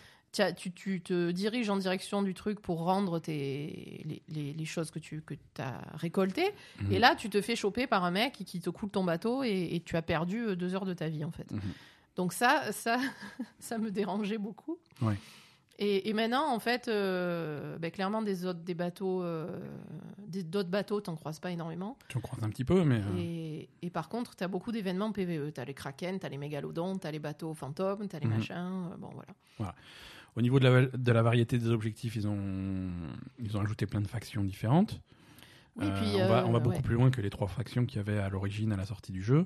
tu, tu te diriges en direction du truc pour rendre tes, les, les- les choses que tu que as récoltées. Mhm. Et là, tu te fais choper par un mec qui te coule ton bateau et, et tu as perdu euh, deux heures de ta vie, en fait. Mhm. Donc ça, ça, ça me dérangeait beaucoup. Ouais. Et, et maintenant, en fait, euh, ben, clairement, des autres des bateaux, euh, d'autres bateaux, t'en croises pas énormément. Tu en croises un petit peu, mais. euh, Et, et par contre, tu as beaucoup d'événements PVE. Tu as les kraken, tu as les mégalodons, tu as les bateaux fantômes, tu as les Mhm. machins. Bon, voilà. Au niveau de la, de la variété des objectifs, ils ont, ils ont ajouté plein de factions différentes. Oui, Euh, puis, on, va, euh, on va beaucoup ouais. plus loin que les trois factions qu'il y avait à l'origine, à la sortie du jeu.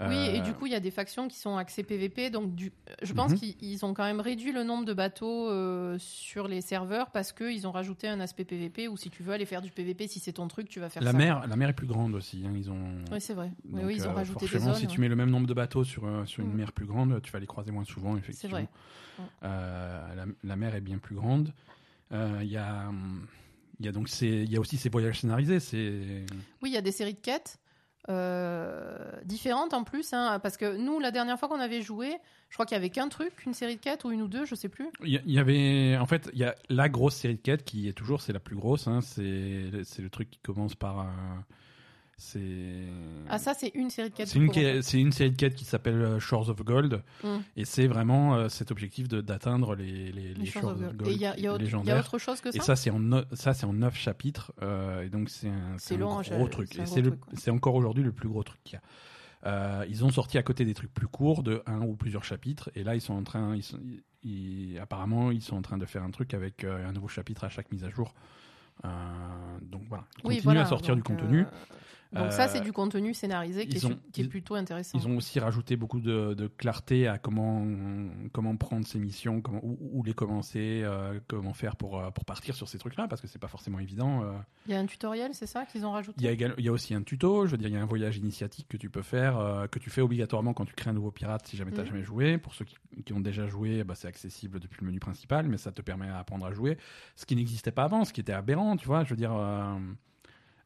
Oui, et Euh, du coup, il y a des factions qui sont axées PVP. Donc, du... je pense Mhm. qu'ils ils ont quand même réduit le nombre de bateaux euh, sur les serveurs parce qu'ils ont rajouté un aspect PVP où si tu veux aller faire du PVP, si c'est ton truc, tu vas faire la ça. mer, la mer est plus grande aussi. hein, ils ont. Oui, c'est vrai. Donc, oui, ils ont euh, rajouté des zones. si tu mets le même nombre de bateaux sur, sur une Mhm. mer plus grande, tu vas les croiser moins souvent, effectivement. vrai. Ouais. Euh, la, la mer est bien plus grande. Il y a. Il y a donc ces- il y a aussi ces voyages scénarisés. C'est Oui, il y a des séries de quêtes euh, en plus, hein, parce que nous, la dernière fois qu'on avait joué, je crois qu'il y avait qu'un truc, une série de quêtes ou une ou deux, je sais plus. il y, avait en fait il y a la grosse série de quêtes qui est toujours c'est la plus grosse. hein, c'est le truc qui commence par un- c'est Ah, ça, c'est une série de quêtes. c'est une, c'est série de quêtes qui s'appelle euh, Shores of Gold Mm. et c'est vraiment euh, cet objectif de- d'atteindre les, les, les les Shores Shores of Gold, Gold. Et il y a, y autre- il y a légendaires. autre chose que ça Et ça, c'est en, no- ça, c'est en 9 chapitres. euh, et donc, c'est un, C'est gros je- truc. c'est le- ouais. encore aujourd'hui le plus gros truc qu'il y a. Euh, ils ont sorti à côté des trucs plus courts, de un ou plusieurs chapitres. Et là, ils sont en train. Ils sont, ils- apparemment, ils sont en train de faire un truc avec un nouveau chapitre à chaque mise à jour. Euh, donc voilà. Ils Oui, continuent voilà, à sortir du contenu. euh, Donc ça, Euh, c'est du contenu scénarisé qui, est, ont- qui plutôt intéressant. Ils ont aussi rajouté beaucoup de, de clarté à comment, comment prendre ces missions, comment, où, où les commencer, euh, comment faire pour, euh, pour partir sur ces trucs-là, parce que c'est pas forcément évident. euh. Il y a un tutoriel, c'est ça qu'ils ont rajouté? Il y, a égal- il y a aussi un tuto, je veux dire, il y a un voyage initiatique que tu peux faire, euh, que tu fais obligatoirement quand tu crées un nouveau pirate si jamais tu n'as Mhm. jamais joué. Pour ceux qui, qui ont déjà joué, bah, c'est accessible depuis le menu principal, mais ça te permet d'apprendre à jouer. Ce qui n'existait pas avant, ce qui était aberrant, tu vois. Je veux dire, euh,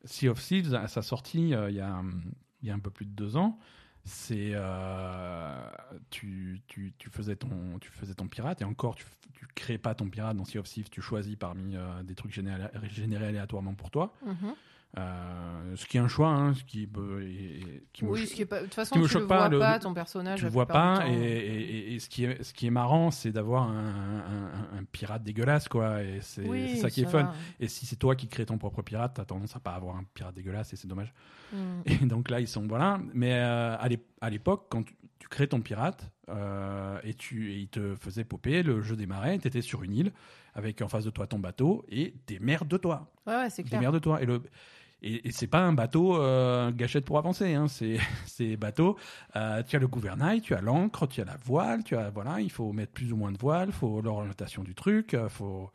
Sea of Thieves, à sa sortie, euh, il y, a, a un peu plus de deux ans, c'est euh, tu, faisais ton tu faisais ton pirate et encore tu tu crées pas ton pirate dans Sea of Thieves, tu choisis parmi euh, des trucs générés, aléatoirement pour toi. Mhm. Euh, ce qui est un choix, hein, ce qui, et- me Oui, cho- ce qui est pas. De toute façon, me tu pas, vois le- pas, ton personnage. tu le vois pas et, temps. et- et- et ce qui est ce qui est marrant c'est d'avoir un, un- un- un pirate dégueulasse quoi et c'est Oui, ça qui est fun va. et si c'est toi qui crée ton propre pirate t'as tendance à pas avoir un pirate dégueulasse et c'est dommage Mm. et donc là ils sont voilà mais euh, à l'ép- à l'époque quand tu, tu crées ton pirate euh, et tu il te faisait popper le jeu démarrait t'étais sur une île avec en face de toi ton bateau et des mers de toi Ouais, ouais, c'est des clair. mers de toi et le et, et c'est pas un bateau euh, gâchette pour avancer, hein. c'est bateau. euh, tu as le gouvernail, tu as l'ancre, tu as la voile, tu as voilà, il faut mettre plus ou moins de voile, faut l'orientation du truc, euh, faut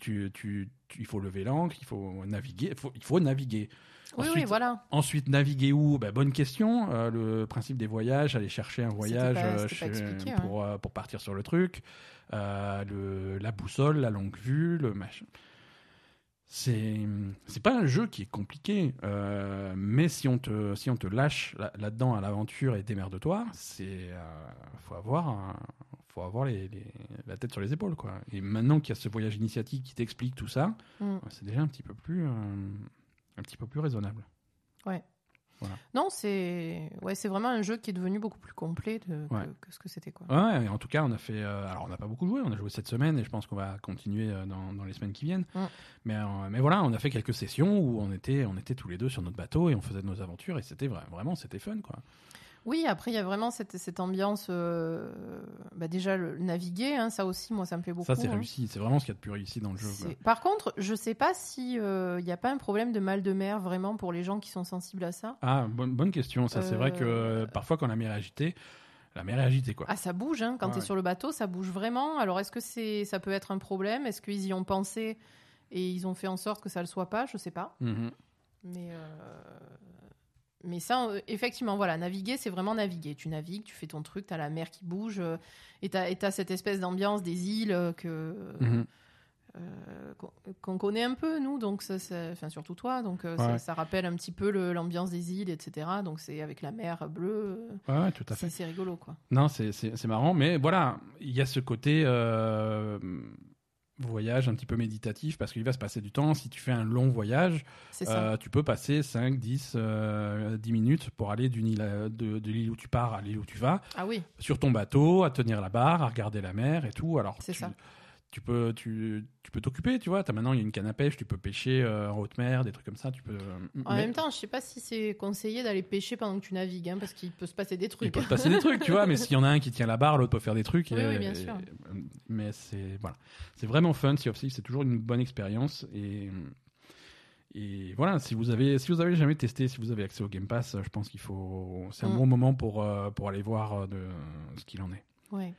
tu, tu, tu- il faut lever l'ancre, il faut naviguer, il faut, il faut naviguer. Oui, oui, Ensuite, voilà. Ensuite, naviguer où? Ben, Bonne question. Euh, le principe des voyages, aller chercher un voyage pas- chez- pour, euh, pour partir sur le truc. Euh, le, la boussole, la longue vue, le machin. C'est c'est pas un jeu qui est compliqué, euh, mais si on te si on te lâche là- là-dedans à l'aventure et démerde-toi, c'est euh, faut avoir un- faut avoir les, les- la tête sur les épaules quoi. Et maintenant qu'il y a ce voyage initiatique qui t'explique tout ça, Mm. c'est déjà un petit peu plus euh, un petit peu plus raisonnable. Non, c'est ouais, c'est vraiment un jeu qui est devenu beaucoup plus complet de- que, Ouais. que ce que c'était quoi. Ouais, mais en tout cas, on a fait. euh, alors, on n'a pas beaucoup joué. On a joué cette semaine et je pense qu'on va continuer euh, dans, dans les semaines qui viennent. Mais, euh, mais voilà, on a fait quelques sessions où on était, on était tous les deux sur notre bateau et on faisait nos aventures et c'était vra- vraiment, c'était fun, quoi. Oui, après il y a vraiment cette, cette ambiance. euh, bah, déjà le naviguer, hein, ça aussi, moi ça me plaît beaucoup. ça, c'est hein. réussi. C'est vraiment ce qu'il y a de plus réussi dans le jeu. quoi. Par contre, je sais pas si euh, il n'y a pas un problème de mal de mer vraiment pour les gens qui sont sensibles à ça. Ah, bonne, bonne question. Ça, c'est vrai que Euh, euh, parfois, quand la mer est agitée, la mer est agitée, quoi. Ah, ça bouge, hein, quand Ouais, tu es ouais. sur le bateau, ça bouge vraiment. Alors, est-ce que c'est, ça peut être un problème? Est-ce qu'ils y ont pensé et ils ont fait en sorte que ça le soit pas? Je sais pas. Mhm. Mais, euh, mais ça, euh, effectivement, voilà, naviguer, c'est vraiment naviguer. Tu navigues, tu fais ton truc, tu as la mer qui bouge euh, et tu as, cette espèce d'ambiance des îles euh, que. Mhm. euh, qu'on connaît un peu nous donc ça, ça- enfin surtout toi donc Ouais. ça, ça rappelle un petit peu l'ambiance des îles etc donc c'est avec la mer bleue Ouais, tout à fait. c'est rigolo quoi Non, c'est- marrant, mais voilà, il y a ce côté euh, voyage un petit peu méditatif parce qu'il va se passer du temps. Si tu fais un long voyage, euh, tu peux passer 5, 10, euh, 10 minutes pour aller d'une île à- de, de l'île où tu pars à l'île où tu vas, ah oui sur ton bateau, à tenir la barre, à regarder la mer et tout. Alors, tu, ça. Tu peux tu, tu peux t'occuper, tu vois. As, maintenant, il y a une canne à pêche, tu peux pêcher euh, en haute mer, des trucs comme ça. Tu peux. En mais- même temps, je sais pas si c'est conseillé d'aller pêcher pendant que tu navigues, hein, parce qu'il peut se passer des Il trucs. peut se passer des trucs, tu vois, mais s'il y en a un qui tient la barre, l'autre peut faire des trucs. Oui, et- oui, bien et- sûr. mais c'est voilà, c'est vraiment fun. Sea of Thieves, c'est toujours une bonne expérience et et voilà. Si vous avez si vous avez jamais testé, si vous avez accès au Game Pass, je pense qu'il faut c'est un Mm. bon moment pour euh, pour aller voir euh, de ce qu'il en est. Ouais.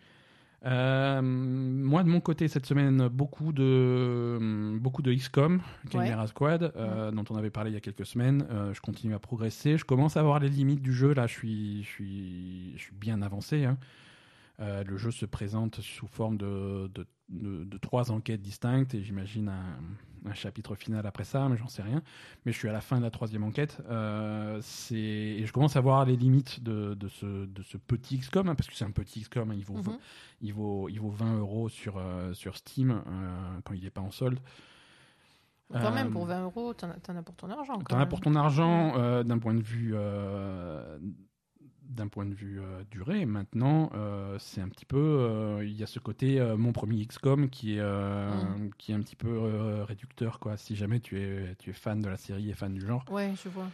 Euh, moi de mon côté cette semaine beaucoup de beaucoup de XCOM, Chimera Squad, euh, dont on avait parlé il y a quelques semaines. Euh, je continue à progresser. Je commence à voir les limites du jeu. Là, je suis je suis je suis bien avancé. hein. Le jeu se présente sous forme de, de, de- de trois enquêtes distinctes et j'imagine un, un chapitre final après ça, mais j'en sais rien. Mais je suis à la fin de la troisième enquête. Euh, c'est et je commence à voir les limites de, de, ce, de ce petit XCOM, hein, parce que c'est un petit XCOM, hein, il, vaut, Mhm. il, vaut, il vaut 20 euros sur, euh, sur Steam euh, quand il n'est pas en solde. Quand même, pour 20 euros, t'en as, pour ton argent. T'en as pour ton argent d'un point de vue d'un point de vue euh, durée. Maintenant, euh, c'est un petit peu euh, il y a ce côté euh, mon premier XCOM qui est Mm. qui est un petit peu réducteur quoi. Si jamais tu es tu es fan de la série et fan du genre, Ouais, je vois.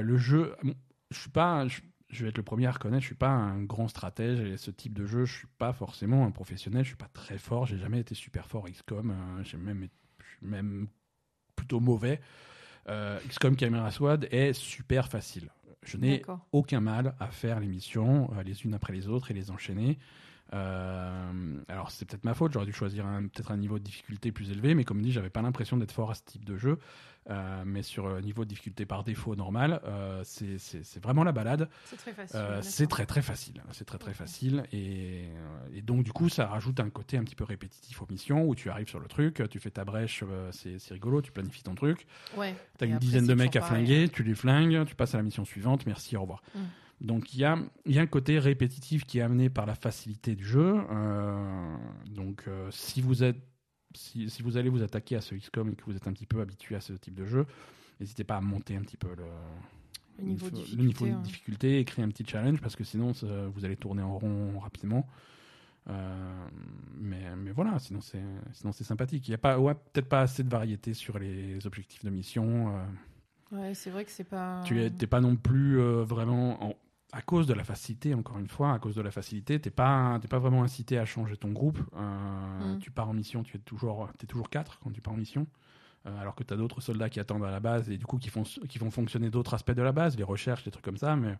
Le jeu, bon, je suis pas je, je vais être le premier à reconnaître, je suis pas un grand stratège et ce type de jeu, je suis pas forcément un professionnel, je suis pas très fort, j'ai jamais été super fort XCOM, j'ai même même plutôt mauvais. XCOM Chimera Sword est super facile. Je n'ai aucun mal à faire les missions euh, les unes après les autres et les enchaîner. Euh, alors c'est peut-être ma faute, j'aurais dû choisir peut-être un niveau de difficulté plus élevé, mais comme dit, j'avais pas l'impression d'être fort à ce type de jeu. Euh, mais sur un niveau de difficulté par défaut normal, euh, c'est- vraiment la balade. C'est très facile. Euh, c'est très très facile, c'est très très facile et, euh, et donc du coup ça rajoute un côté un petit peu répétitif aux missions où tu arrives sur le truc, tu fais ta brèche, euh, c'est rigolo, tu planifies ton truc, Ouais. T'as une après, dizaine de mecs à pareil. flinguer, tu les flingues, tu passes à la mission suivante, merci, au revoir. Mm. Donc il y a, y a un côté répétitif qui est amené par la facilité du jeu. Euh, donc euh, si vous êtes si, si vous allez vous attaquer à ce XCOM et que vous êtes un petit peu habitué à ce type de jeu, n'hésitez pas à monter un petit peu le, Le niveau de le difficulté, niveau de ouais. difficulté et créer un petit challenge parce que sinon vous allez tourner en rond rapidement. Euh, mais, mais voilà, sinon c'est sinon c'est sympathique. Il y a pas ouais, peut-être pas assez de variété sur les objectifs de mission. euh, Ouais, c'est vrai que c'est pas. tu n'es pas non plus euh, vraiment en- à cause de la facilité encore une fois à cause de la facilité t'es pas t'es pas vraiment incité à changer ton groupe Euh, Mm. tu pars en mission tu es toujours t'es toujours quatre quand tu pars en mission Euh, alors que tu as d'autres soldats qui attendent à la base et du coup qui font qui font fonctionner d'autres aspects de la base les recherches les trucs comme ça mais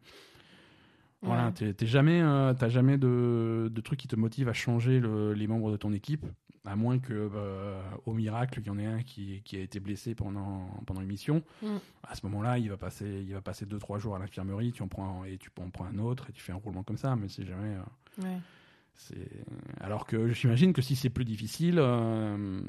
voilà Ouais. t'es t'es jamais euh, t'as jamais de, de trucs qui te motivent à changer le- les membres de ton équipe à moins que euh, au miracle il y en ait un qui, qui a été blessé pendant pendant une mission Mm. à ce moment-là, il va passer, il va passer deux trois jours à l'infirmerie. Tu en prends un- et tu en prends un autre et tu fais un roulement comme ça. Mais si jamais, euh, Ouais. c'est alors que j'imagine que si c'est plus difficile, euh,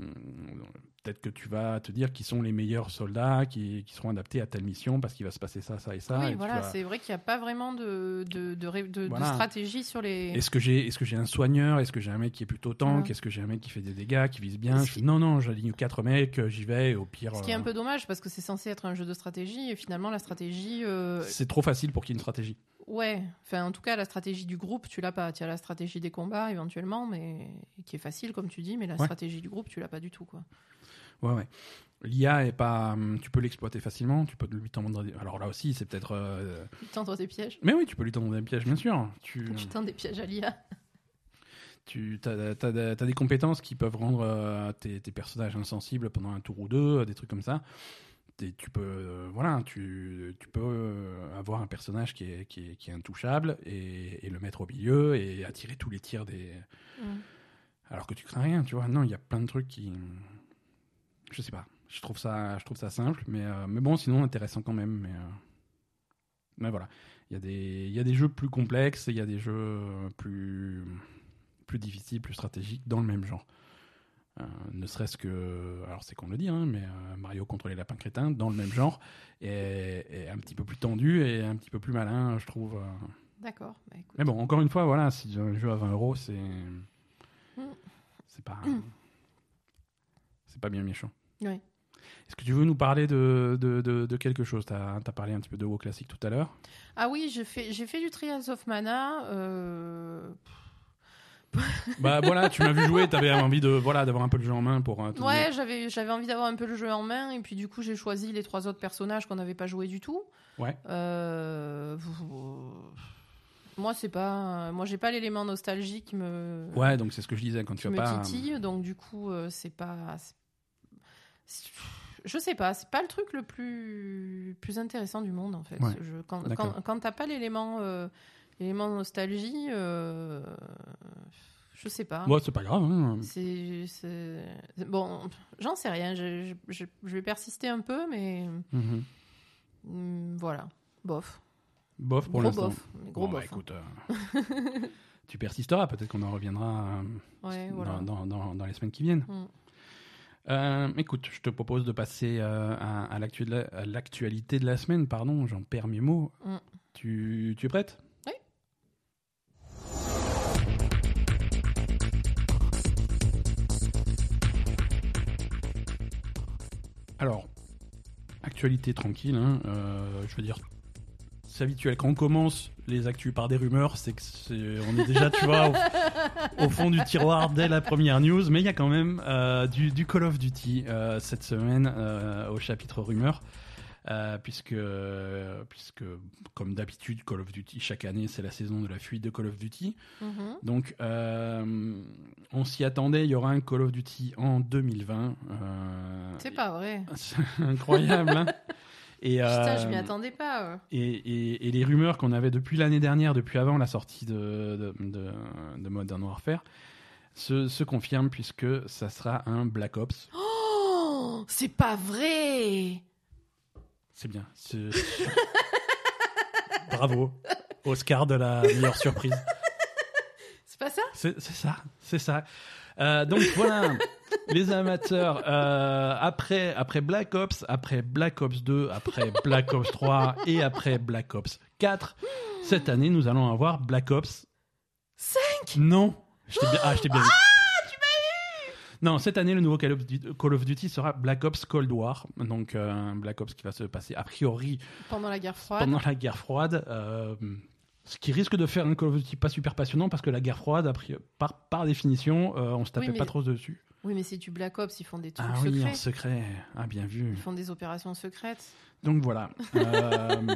peut-être que tu vas te dire qui sont les meilleurs soldats qui, qui seront adaptés à telle mission parce qu'il va se passer ça, ça et ça. et oui, tu voilà, vas- c'est vrai qu'il n'y a pas vraiment de, de, de, ré- de- de Voilà. stratégie sur les. Est-ce que j'ai, que j'ai un soigneur? Est-ce que j'ai un mec qui est plutôt tank? Ouais. Est-ce que j'ai un mec qui fait des dégâts, qui vise bien? Je Non, non, j'aligne quatre mecs, euh, j'y vais. et Au pire, Ce qui est un euh, peu dommage parce que c'est censé être un jeu de stratégie et finalement la stratégie, euh, c'est trop facile pour qu'il y ait une stratégie. ouais, enfin en tout cas la stratégie du groupe tu l'as pas, tu as la stratégie des combats éventuellement, mais qui est facile comme tu dis, mais la Ouais. stratégie du groupe tu l'as pas du tout quoi. Ouais, ouais. L'IA est pas. hum, Tu peux l'exploiter facilement. Tu peux lui tendre. des- Alors là aussi, c'est peut-être. euh, Tu tentes des pièges, Mais oui, tu peux lui tendre des pièges, bien sûr. Tu, tu tends des pièges à l'IA. tu as, des compétences qui peuvent rendre euh, tes, tes personnages insensibles pendant un tour ou deux, euh, des trucs comme ça. Et tu peux, euh, voilà, tu, tu peux avoir un personnage qui est, qui est, qui est intouchable et, et le mettre au milieu et attirer tous les tirs des. Mm. Alors que tu crains rien, tu vois. Non, il y a plein de trucs qui. Je sais pas. Je trouve ça, je trouve ça simple, mais, euh, mais bon, sinon intéressant quand même. Mais, euh, mais voilà. Il y, a des, il y a des jeux plus complexes, il y a des jeux plus, plus difficiles, plus stratégiques dans le même genre. Euh, ne serait-ce que, alors c'est qu'on le dit, hein, mais euh, Mario contre les lapins crétins, dans le même genre, est, est un petit peu plus tendu et un petit peu plus malin, je trouve. euh. D'accord. bah, écoute. Mais bon, encore une fois, voilà, si un jeu à 20 euros, c'est. C'est pas. C'est pas bien méchant. Est-ce que tu veux nous parler de, de, de, de quelque chose? Tu as, parlé un petit peu de WoW classique tout à l'heure. Ah oui, j'ai fait, fait du Trials of Mana. euh, bah voilà, tu m'as vu jouer, tu avais envie de voilà d'avoir un peu le jeu en main pour. euh, Ouais, j'avais, j'avais envie d'avoir un peu le jeu en main, et puis du coup, j'ai choisi les trois autres personnages qu'on n'avait pas joué du tout. Ouais. Euh, Moi, c'est pas. Moi, j'ai pas l'élément nostalgique qui me. Ouais, donc c'est ce que je disais quand tu as me pas. titille, donc du coup, c'est pas. Je sais pas, c'est pas le truc le plus plus intéressant du monde en fait. Ouais, Je- quand quand, quand t'as pas l'élément euh, l'élément nostalgie, euh, je sais pas. Moi, c'est pas grave. hein. C'est c'est- bon, j'en sais rien. Je, je- je- je vais persister un peu, mais Mhm. hum, voilà, bof. Bof pour gros l'instant. bof, gros Bon, bah, bof. hein. écoute, euh, tu persisteras, peut-être qu'on en reviendra euh, Ouais, dans, voilà. dans, dans, dans les semaines qui viennent. Mm. Euh, écoute, je te propose de passer euh, à, de l'actualité de la semaine. Pardon, j'en perds mes mots. Mm. Tu, tu es prête? Oui. Alors, actualité tranquille. hein, euh, je veux dire, c'est habituel. Quand on commence les actus par des rumeurs, c'est que c'est, on est déjà, tu vois, au, au fond du tiroir dès la première news. Mais il y a quand même euh, du, du Call of Duty euh, cette semaine euh, au chapitre rumeurs. Puisque, puisque, comme d'habitude, Call of Duty, chaque année, c'est la saison de la fuite de Call of Duty. Mhm. Donc, on s'y attendait, il y aura un Call of Duty en 2020. euh, C'est pas vrai. c'est incroyable. hein. et, Putain, je euh, m'y attendais pas. euh. et, et- et les rumeurs qu'on avait depuis l'année dernière, depuis avant la sortie de, de, de, de Modern Warfare, se, se confirment puisque ça sera un Black Ops. Oh, c'est pas vrai. C'est bien. c'est- Bravo. Oscar de la meilleure surprise. C'est pas ça? C'est c'est ça, c'est ça. Euh, donc voilà, les amateurs, euh, après, après Black Ops, après Black Ops 2, après Black Ops 3 et après Black Ops 4, Cette année, nous allons avoir Black Ops 5 Non Je t'ai bien, ah, je t'ai bien vu. Non, cette année, le nouveau Call of, Duty, sera Black Ops Cold War. Donc, euh, Black Ops qui va se passer, a priori, Pendant la guerre froide. pendant la guerre froide. euh, ce qui risque de faire un Call of Duty pas super passionnant parce que la guerre froide, a priori- par, par définition, euh, on se tapait Oui, mais- pas trop dessus. Oui, mais c'est du Black Ops, ils font des trucs Ah oui, secrets. en secret. Ah, bien vu. Ils font des opérations secrètes. Donc voilà. Euh,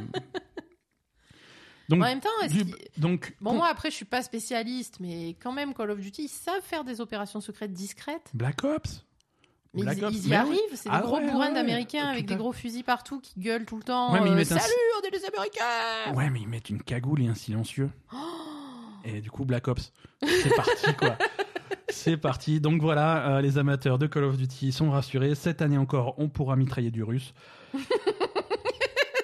donc, en même temps, est-ce du- donc Bon, con- moi, après, je suis pas spécialiste, mais quand même, Call of Duty, ils savent faire des opérations secrètes discrètes. Black Ops. Mais Black ils, Ops, ils y mais oui. arrivent, c'est des Ah gros ouais, bourrins ouais, d'Américains tout avec des gros fusils partout qui gueulent tout le temps. Ouais, mais ils euh, un- Salut, on est les Américains Ouais, mais ils mettent une cagoule et un silencieux. Oh Et du coup, Black Ops. C'est parti, quoi. C'est parti. Donc voilà, euh, les amateurs de Call of Duty sont rassurés. Cette année encore, on pourra mitrailler du russe.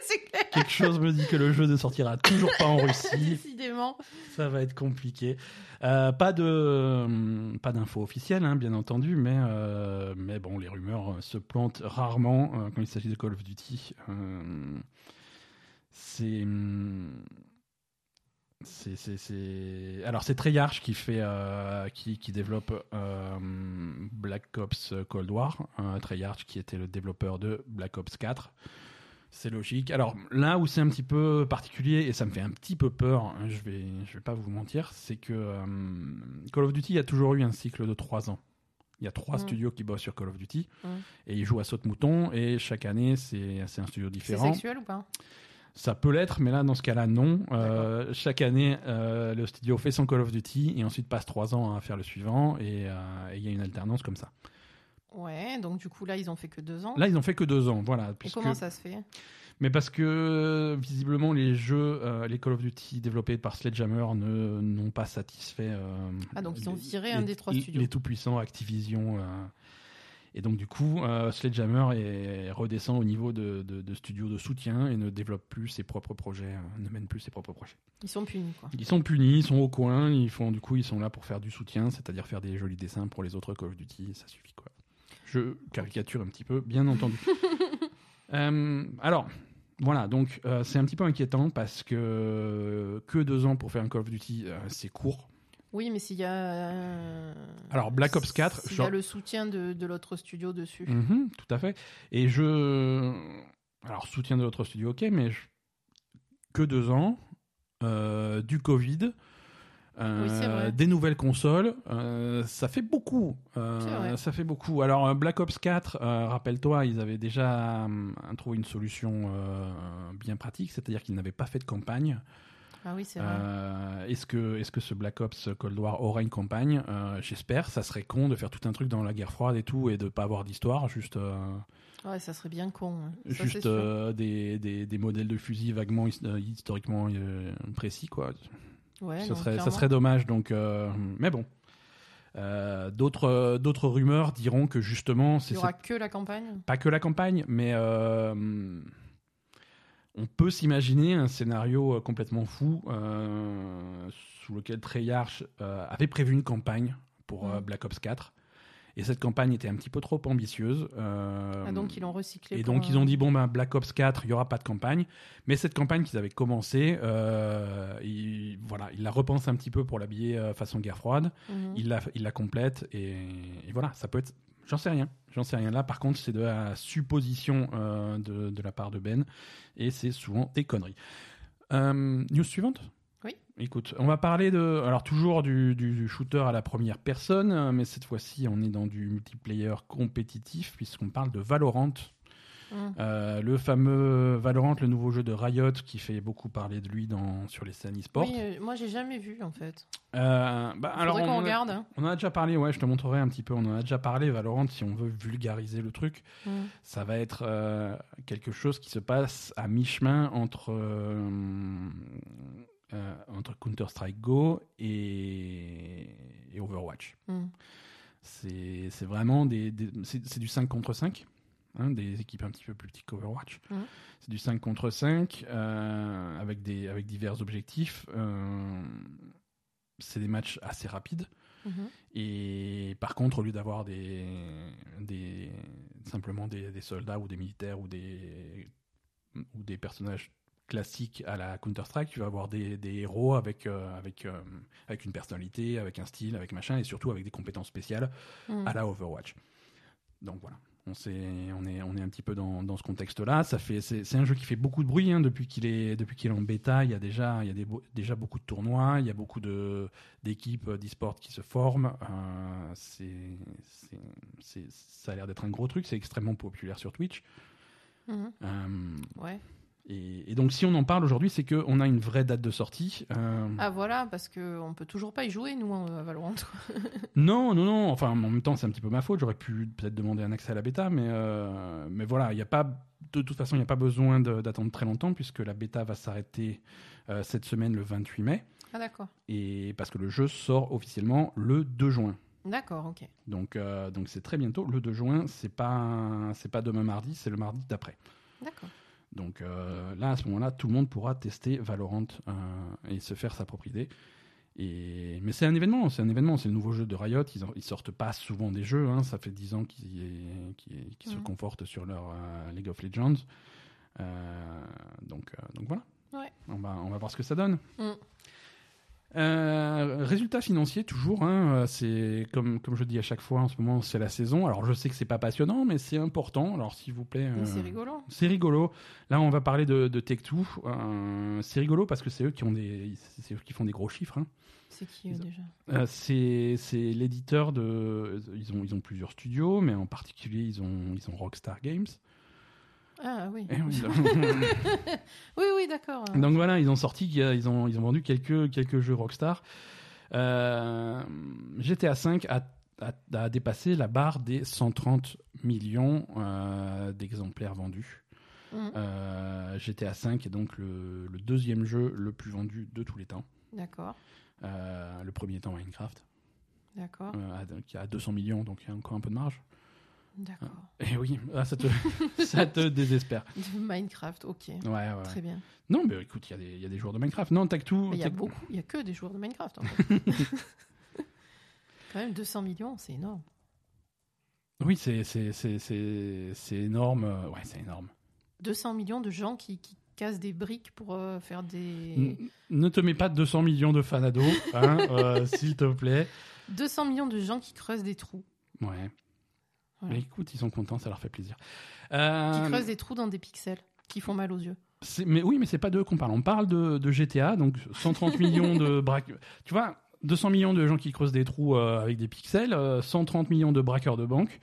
C'est clair, Quelque chose me dit que le jeu ne sortira toujours pas en Russie. décidément. Ça va être compliqué. Euh, pas de, euh, pas d'infos officielles, hein, bien entendu, mais, euh, mais bon, les rumeurs se plantent rarement euh, quand il s'agit de Call of Duty. Euh, c'est, hum, c'est, c'est, c'est- alors c'est Treyarch qui fait, euh, qui, qui développe euh, Black Ops Cold War. Euh, Treyarch qui était le développeur de Black Ops 4. C'est logique. Alors là où c'est un petit peu particulier et ça me fait un petit peu peur, hein, je vais, je vais pas vous mentir, c'est que euh, Call of Duty a toujours eu un cycle de trois ans. Il y a trois Mm. studios qui bossent sur Call of Duty Mm. et ils jouent à saute-mouton et chaque année c'est c'est un studio C'est différent. sexuel ou pas? Ça peut l'être, mais là dans ce cas-là non. Euh, chaque année euh, le studio fait son Call of Duty et ensuite passe trois ans à faire le suivant et euh, et il y a une alternance comme ça. Ouais, donc du coup, là, ils ont fait que deux ans. Là ils ont fait que deux ans, voilà. Et puisque- comment ça se fait? Mais parce que visiblement les jeux, euh, les Call of Duty développés par Sledgehammer ne n'ont pas satisfait. euh, Ah, donc ils ont viré les- un des trois les- studios. Les tout puissants Activision. euh, et donc du coup, euh, Sledgehammer est, redescend au niveau de, de, de studios de soutien et ne développe plus ses propres projets, euh, ne mène plus ses propres projets. Ils sont punis, quoi. Ils sont punis, ils sont au coin, ils font du coup ils sont là pour faire du soutien, c'est-à-dire faire des jolis dessins pour les autres Call of Duty, ça suffit quoi. Je caricature un petit peu, bien entendu. Euh, alors, voilà, donc euh, c'est un petit peu inquiétant parce que que deux ans pour faire un Call of Duty, c'est court. Oui, mais s'il y a. euh, Alors, Black Ops 4, S'il y genre- a le soutien de, de l'autre studio dessus. Mhm, tout à fait. Et je. Alors, soutien de l'autre studio, ok, mais je- que deux ans, euh, du Covid, euh, Oui, c'est vrai. des nouvelles consoles, ça fait beaucoup. C'est vrai. ça fait beaucoup. Alors, Black Ops 4, euh, rappelle-toi, ils avaient déjà trouvé une solution bien pratique, c'est-à-dire qu'ils n'avaient pas fait de campagne. Ah oui, c'est vrai. Euh, est-ce que, est-ce que ce Black Ops Cold War aura une campagne? Euh, J'espère. Ça serait con de faire tout un truc dans la guerre froide et tout et de pas avoir d'histoire, juste, euh, Ouais, ça serait bien con. hein. Ça, juste euh, des, des, des modèles de fusil vaguement his- historiquement euh, précis, quoi. Ouais, ça non, serait, ça serait dommage. Donc, euh, mais bon. D'autres, d'autres rumeurs diront que justement, Il c'est y aura que la campagne? pas que la campagne, mais on peut s'imaginer un scénario euh, complètement fou euh, sous lequel Treyarch euh, avait prévu une campagne pour Mm. Black Ops 4. Et cette campagne était un petit peu trop ambitieuse. euh, Ah, donc ils l'ont recyclé. et donc ils ont dit bon ben Black Ops 4, il y aura pas de campagne, mais cette campagne qu'ils avaient commencé, euh, ils, voilà, ils la repensent un petit peu pour l'habiller euh, façon guerre froide. Il la, il la complète et, et voilà, ça peut être. J'en sais rien, j'en sais rien. Là, par contre, c'est de la supposition euh, de, de la part de Ben et c'est souvent des conneries. Euh, news suivante? Oui. Écoute, on va parler de. Alors, toujours du, du shooter à la première personne, mais cette fois-ci, on est dans du multiplayer compétitif puisqu'on parle de Valorant. Mhm. Euh, le fameux Valorant, le nouveau jeu de Riot qui fait beaucoup parler de lui dans, sur les scènes e-sport. Oui, euh, moi j'ai jamais vu en fait. Euh, bah, alors, on a- regarde. on en a déjà parlé, ouais, je te montrerai un petit peu. On en a déjà parlé, Valorant, si on veut vulgariser le truc. Mhm. Ça va être euh, quelque chose qui se passe à mi-chemin entre, euh, entre Counter-Strike Go et, et Overwatch. Mhm. C'est c'est vraiment des, c'est du 5 contre 5. Hein, des équipes un petit peu plus petites qu'Overwatch. C'est du 5 contre 5 euh, avec, des, avec divers objectifs. Euh, c'est des matchs assez rapides. Mhm. Et par contre, au lieu d'avoir des, des simplement des, des soldats ou des militaires ou des ou des personnages classique à la Counter Strike. Tu vas avoir des, des héros avec euh, avec euh, avec une personnalité, avec un style, avec machin, et surtout avec des compétences spéciales Mm. à la Overwatch. Donc voilà. On, est, on est un petit peu dans, dans ce contexte-là. Ça fait, c'est, un jeu qui fait beaucoup de bruit hein, depuis qu'il est, depuis qu'il est en bêta. Il y a déjà, il y a des, déjà beaucoup de tournois. Il y a beaucoup de, d'équipes euh, d'e-sport qui se forment. Euh, c'est, ça a l'air d'être un gros truc. C'est extrêmement populaire sur Twitch. Mhm. Euh, Ouais. Et, et donc, si on en parle aujourd'hui, c'est qu'on a une vraie date de sortie. Euh, Ah voilà, parce que on peut toujours pas y jouer nous à Valorant. Non, non, non. Enfin, en même temps, c'est un petit peu ma faute. J'aurais pu peut-être demander un accès à la bêta, mais, euh, mais voilà, il n'y a pas. De toute façon, il n'y a pas besoin d'attendre très longtemps puisque la bêta va s'arrêter euh, cette semaine, le 28 mai, Ah d'accord. et parce que le jeu sort officiellement le 2 juin. D'accord, ok. Donc, donc c'est très bientôt. Le 2 juin, c'est pas, c'est pas demain mardi, c'est le mardi d'après. D'accord. Donc euh, là, à ce moment-là, tout le monde pourra tester Valorant euh, et se faire sa propre idée. Et... Mais c'est un événement, c'est un événement, c'est le nouveau jeu de Riot. Ils, en- ils sortent pas souvent des jeux, hein. ça fait 10 ans qu'ils se Mhm. confortent sur leur euh, League of Legends. Donc, donc voilà. Ouais. On, va, on va voir ce que ça donne. Mm. Euh, résultats financiers toujours, hein, euh, c'est comme comme je dis à chaque fois en ce moment c'est la saison. Alors je sais que c'est pas passionnant, mais c'est important. Alors s'il vous plaît, euh, C'est rigolo. c'est rigolo. Là, on va parler de, de Tech2. Euh, c'est rigolo parce que c'est eux qui ont des, c'est eux qui font des gros chiffres. hein. C'est qui eux, déjà? Euh, c'est, c'est l'éditeur de. Ils ont, ils ont plusieurs studios, mais en particulier, ils ont, ils ont Rockstar Games. Ah oui. Eh oui, oui, oui, d'accord. donc voilà, ils ont sorti, ils ont, ils ont vendu quelques, quelques jeux Rockstar. Euh, GTA V a, a, a dépassé la barre des 130 millions euh, d'exemplaires vendus. Mhm. Euh, GTA V est donc le, le deuxième jeu le plus vendu de tous les temps. D'accord, le premier étant Minecraft, d'accord, qui a 200 millions, donc il y a encore un peu de marge. D'accord. Et oui, ah, ça, te, ça te désespère. De Minecraft, ok. Ouais. Très bien. Non, mais écoute, il y, a des- il y a des joueurs de Minecraft. Non, Tech2. Mais Il y a beaucoup, il y a que des joueurs de Minecraft. En fait. Quand même 200 millions, c'est énorme. Oui, c'est énorme. euh, Ouais, c'est énorme. 200 millions de gens qui, qui cassent des briques pour euh, faire des. Ne te mets pas 200 millions de fans hein, euh, s'il te plaît. 200 millions de gens qui creusent des trous. Ouais. Voilà. Mais écoute, ils sont contents, ça leur fait plaisir. Qui Euh, creusent des trous dans des pixels. Qui font mal aux yeux. Mais oui, mais c'est pas d'eux qu'on parle. On parle de, de GTA, donc 130 millions de braques. Tu vois, 200 millions de gens qui creusent des trous euh, avec des pixels, euh, 130 millions de braqueurs de banque.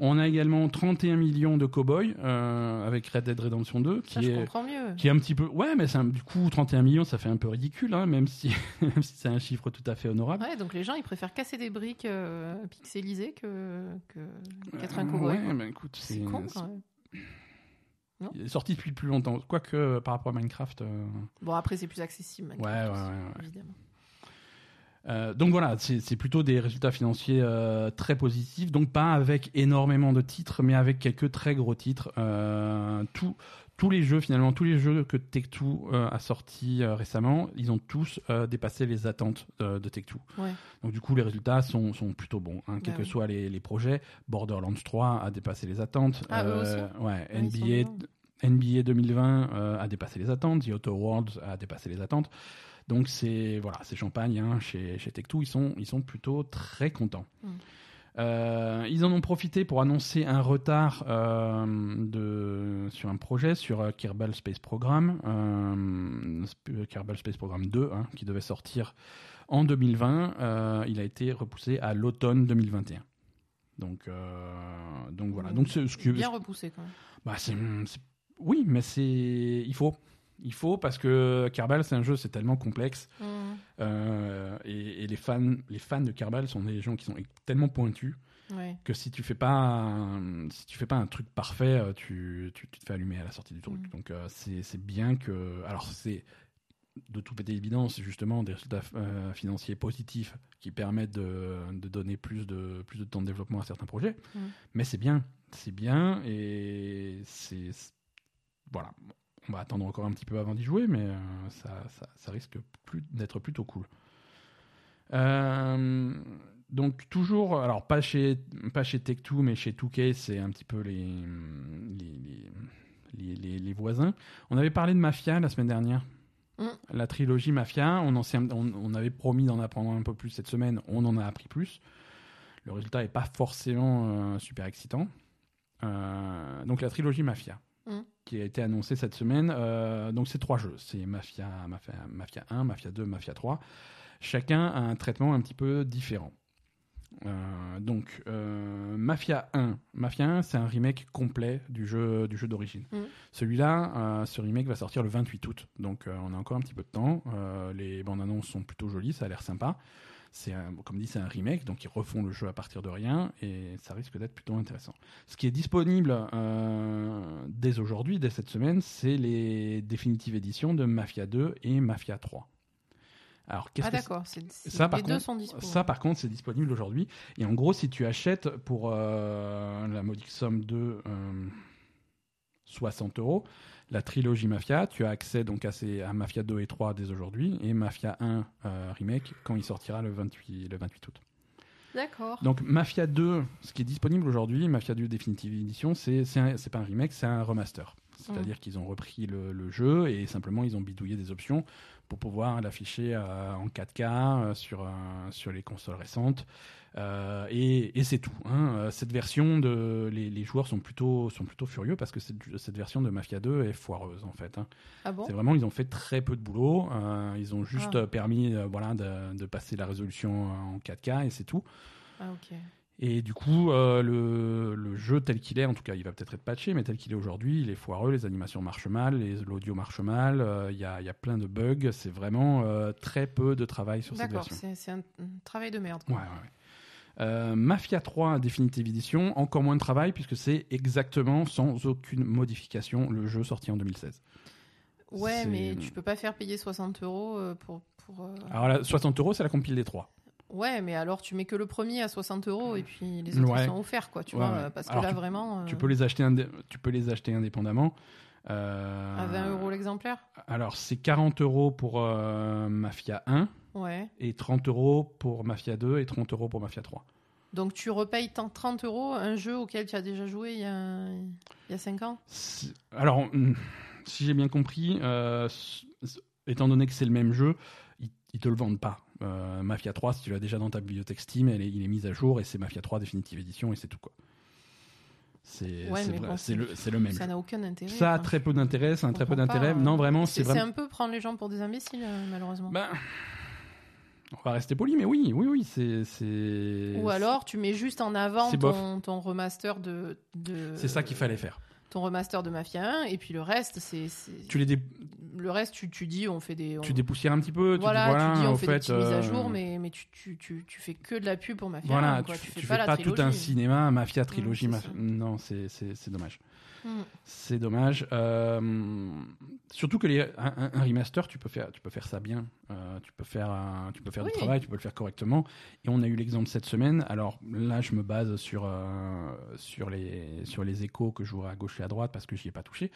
On a également 31 millions de cow-boys euh, avec Red Dead Redemption 2, Ça, qui je est, comprends mieux. qui est un petit peu. Ouais, mais un- du coup, 31 millions, ça fait un peu ridicule, hein, même si, même si c'est un chiffre tout à fait honorable. Ouais, donc les gens, ils préfèrent casser des briques euh, pixelisées que que- qu'être un Euh, cowboy. ouais, mais écoute, c'est con quand même. il est sorti depuis plus longtemps. Quoique, euh, par rapport à Minecraft. euh, Bon, après, c'est plus accessible. Ouais, Minecraft, ouais, ouais, ouais. Évidemment. Euh, donc voilà, c'est plutôt des résultats financiers euh, très positifs. Donc pas avec énormément de titres, mais avec quelques très gros titres. Euh, tout- tous les jeux, finalement, tous les jeux que Tech2 euh, a sortis récemment, ils ont tous dépassé les attentes de, de Tech2. Ouais. Donc du coup, les résultats sont, sont plutôt bons, hein, quels Bah que oui. soient les, les projets. Borderlands 3 a dépassé les attentes. Ah, aussi ouais, NBA. NBA 2020 euh, a dépassé les attentes, The Auto Worlds a dépassé les attentes. Donc c'est voilà, c'est champagne hein, chez chez Tech2, ils sont ils sont plutôt très contents. Mm. Euh, ils en ont profité pour annoncer un retard euh, de, sur un projet sur euh, Kerbal Space Program, euh, Kerbal Space Program 2, hein, qui devait sortir en 2020. Euh, il a été repoussé à l'automne 2021. Donc, donc voilà. Donc c'est ce que Bien repoussé quand même. bah, c'est- oui, mais c'est il faut. Il faut parce que Kerbal, c'est un jeu, c'est tellement complexe. Mmh. Euh, et, et les, fans, les fans de Kerbal sont des gens qui sont tellement pointus Ouais. que si tu fais pas un, si tu fais pas un truc parfait, euh, tu, tu, tu te fais allumer à la sortie du truc. Mm. Donc euh, c'est, bien que. Alors c'est de toute évidence justement des résultats euh, financiers positifs qui permettent de, de donner plus de, plus de temps de développement à certains projets. Mm. Mais c'est bien. C'est bien et c'est- Voilà. On va attendre encore un petit peu avant d'y jouer, mais euh, ça, ça, ça risque plus, d'être plutôt cool. Euh, donc toujours, alors pas chez pas chez Tech2, mais chez 2K, c'est un petit peu les, les, les- les, les- les voisins. On avait parlé de Mafia la semaine dernière. Mm. La trilogie Mafia, on, en on, on avait promis d'en apprendre un peu plus cette semaine, on en a appris plus. Le résultat n'est pas forcément euh, super excitant. Euh, donc la trilogie Mafia, Mm. qui a été annoncée cette semaine, euh, donc c'est trois jeux. C'est Mafia, Mafia, Mafia 1, Mafia 2, Mafia 3. Chacun a un traitement un petit peu différent. Euh, donc, euh, Mafia 1. Mafia 1, c'est un remake complet du jeu, du jeu d'origine. Mhm. Celui-là, ce remake va sortir le 28 août. Donc, on a encore un petit peu de temps. Les bandes annonces sont plutôt jolies, ça a l'air sympa. C'est comme dit, c'est un remake, donc ils refont le jeu à partir de rien et ça risque d'être plutôt intéressant. Ce qui est disponible euh, dès aujourd'hui, dès cette semaine, c'est les définitives éditions de Mafia 2 et Mafia 3. Alors, qu'est-ce Ah que d'accord, c'est- c'est- Ça, par les deux contre, sont dispo. ça, par contre, c'est disponible aujourd'hui. Et en gros, si tu achètes pour euh, la modique somme de euh, 60 euros la trilogie Mafia, tu as accès donc à, ces, à Mafia 2 et 3 dès aujourd'hui et Mafia 1 euh, remake quand il sortira le 28, le 28 août. D'accord. Donc Mafia 2, ce qui est disponible aujourd'hui, Mafia 2 Definitive Edition, c'est c'est pas un remake, c'est un remaster. C'est-à-dire qu'ils ont repris le, le jeu et simplement ils ont bidouillé des options pour pouvoir l'afficher euh, en 4K euh, sur, euh, sur les consoles récentes. Euh, et et c'est tout. hein. Euh, Cette version, de, les, les joueurs sont plutôt, sont plutôt furieux parce que cette, cette version de Mafia 2 est foireuse en fait. hein. Ah bon? C'est vraiment, ils ont fait très peu de boulot. euh, ils ont juste Ah. permis euh, voilà, de, de passer la résolution en 4K et c'est tout. Ah ok. Et du coup, euh, le, le jeu tel qu'il est, en tout cas, il va peut-être être patché, mais tel qu'il est aujourd'hui, il est foireux, les animations marchent mal, l'audio marche mal, euh, il y, a, y a plein de bugs, c'est vraiment euh, très peu de travail sur cette D'accord, version. c'est c'est un, travail de merde. Ouais, quoi. ouais, ouais. Euh, Mafia 3 Definitive Edition, encore moins de travail puisque c'est exactement sans aucune modification le jeu sorti en 2016. Ouais, mais tu peux pas faire payer 60 euros euh, pour. pour euh, Alors là, 60 euros, c'est la compile des trois. Ouais, mais alors tu mets que le premier à 60 euros et puis les autres Ouais. sont offerts, quoi. Tu Ouais, vois, ouais. parce que là tu- vraiment. Tu, peux les acheter indé- tu peux les acheter indépendamment. Euh, À 20 euros l'exemplaire? Alors, c'est 40 euros pour euh, Mafia 1 Ouais. et 30 euros pour Mafia 2 et 30 euros pour Mafia 3. Donc tu repayes tant- 30 euros un jeu auquel tu as déjà joué il y a, il y a 5 ans? Alors, hum, si j'ai bien compris, euh, étant donné que c'est le même jeu, ils, ils te le vendent pas. Euh, Mafia 3, si tu l'as déjà dans ta bibliothèque Steam, elle est- il est mis à jour et c'est Mafia 3 Definitive Edition et c'est tout quoi. C'est Ouais, bon, le, le même Ça n'a aucun intérêt. Ça a enfin, très peu d'intérêt, ça a très peu d'intérêt. Non, euh, vraiment, c'est vraiment. un peu prendre les gens pour des imbéciles, euh, malheureusement. Ben, on va rester poli, mais oui, oui, oui, c'est. c'est- Ou alors tu mets juste en avant ton, ton remaster de, de C'est ça qu'il fallait faire. Ton remaster de Mafia 1 et puis le reste c'est Tu les dé- le reste tu, tu dis on fait des on- tu dépoussières un petit peu. voilà, tu dis, voilà, tu dis on fait, fait, des petites mises à euh, jour mais, mais tu, tu, tu, tu fais que de la pub pour Mafia Voilà, 1 quoi. tu, fais pas tout un cinéma, mafia, trilogie, mafia- ça. non, c'est c'est- c'est dommage. Mm. C'est dommage. Euh, surtout que les, un, remaster, tu peux faire, tu peux faire ça bien. Euh, tu peux faire, un- tu peux faire Oui. du travail, tu peux le faire correctement. Et on a eu l'exemple cette semaine. Alors là, je me base sur euh, sur les sur les échos que je vois à gauche et à droite parce que j'y ai pas touché.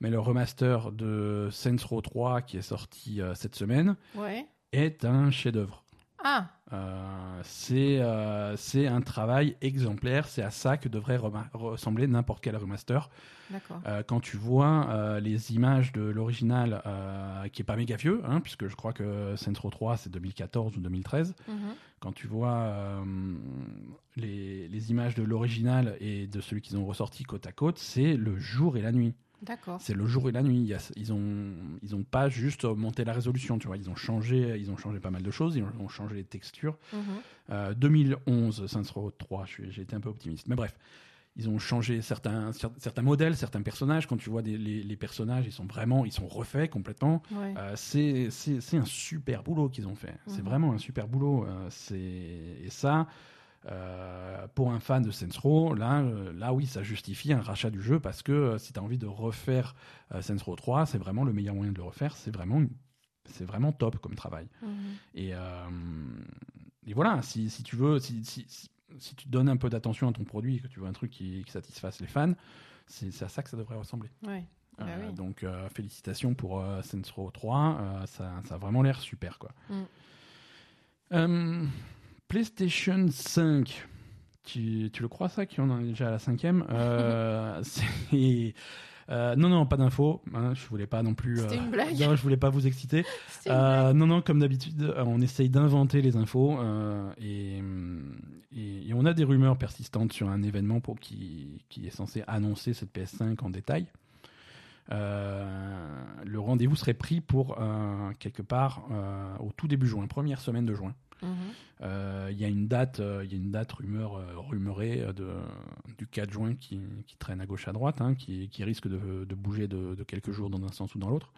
Mais le remaster de Saints Row 3 qui est sorti cette semaine Ouais. est un chef-d'œuvre. Ah, Euh, c'est euh, c'est un travail exemplaire. C'est à ça que devrait ressembler n'importe quel remaster. Euh, quand tu vois les images de l'original, qui est pas méga vieux, hein, puisque je crois que Row 3 c'est 2014 ou 2013. Mhm. Quand tu vois les, les images de l'original et de celui qu'ils ont ressorti côte à côte, c'est le jour et la nuit. D'accord. C'est le jour et la nuit. Ils ont ils ont pas juste monté la résolution, tu vois. Ils ont changé ils ont changé pas mal de choses. Ils ont, changé les textures. Mhm. Euh, 2011, Saints Row 3, je suis- j'ai été un peu optimiste. Mais bref, ils ont changé certains, cer- certains modèles, certains personnages. Quand tu vois des- les, les personnages, ils sont vraiment, ils sont refaits complètement. Ouais. Euh, c'est un super boulot qu'ils ont fait. C'est Mhm. vraiment un super boulot. Euh, c'est et ça. Euh, pour un fan de Saints Row, là, euh, là oui, ça justifie un rachat du jeu parce que euh, si tu as envie de refaire euh, Saints Row 3, c'est vraiment le meilleur moyen de le refaire. C'est vraiment, c'est vraiment top comme travail. Mhm. Et, et voilà, si, si tu veux, si, si, si, si tu donnes un peu d'attention à ton produit, que tu veux un truc qui, qui satisfasse les fans, c'est à ça que ça devrait ressembler. Ouais. Bah oui. Donc euh, félicitations pour euh, Saints Row 3, euh, ça, ça a vraiment l'air super quoi. Mm. PlayStation 5, tu, tu le crois ça qu'on en est déjà à la cinquième? Euh, c'est- Euh, non, non, pas d'infos. Hein, je voulais pas non plus. C'était euh, une blague. Non, je voulais pas vous exciter. Euh, non, non, comme d'habitude, on essaye d'inventer les infos et, et, et on a des rumeurs persistantes sur un événement pour qui, qui est censé annoncer cette PS5 en détail. Le rendez-vous serait pris pour quelque part au tout début juin, première semaine de juin. Mhm. Euh, Il y a une date, euh, il y a une date rumeur, euh, rumorée de, du 4 juin qui, qui traîne à gauche à droite, hein, qui, qui risque de, de bouger de, de quelques jours dans un sens ou dans l'autre.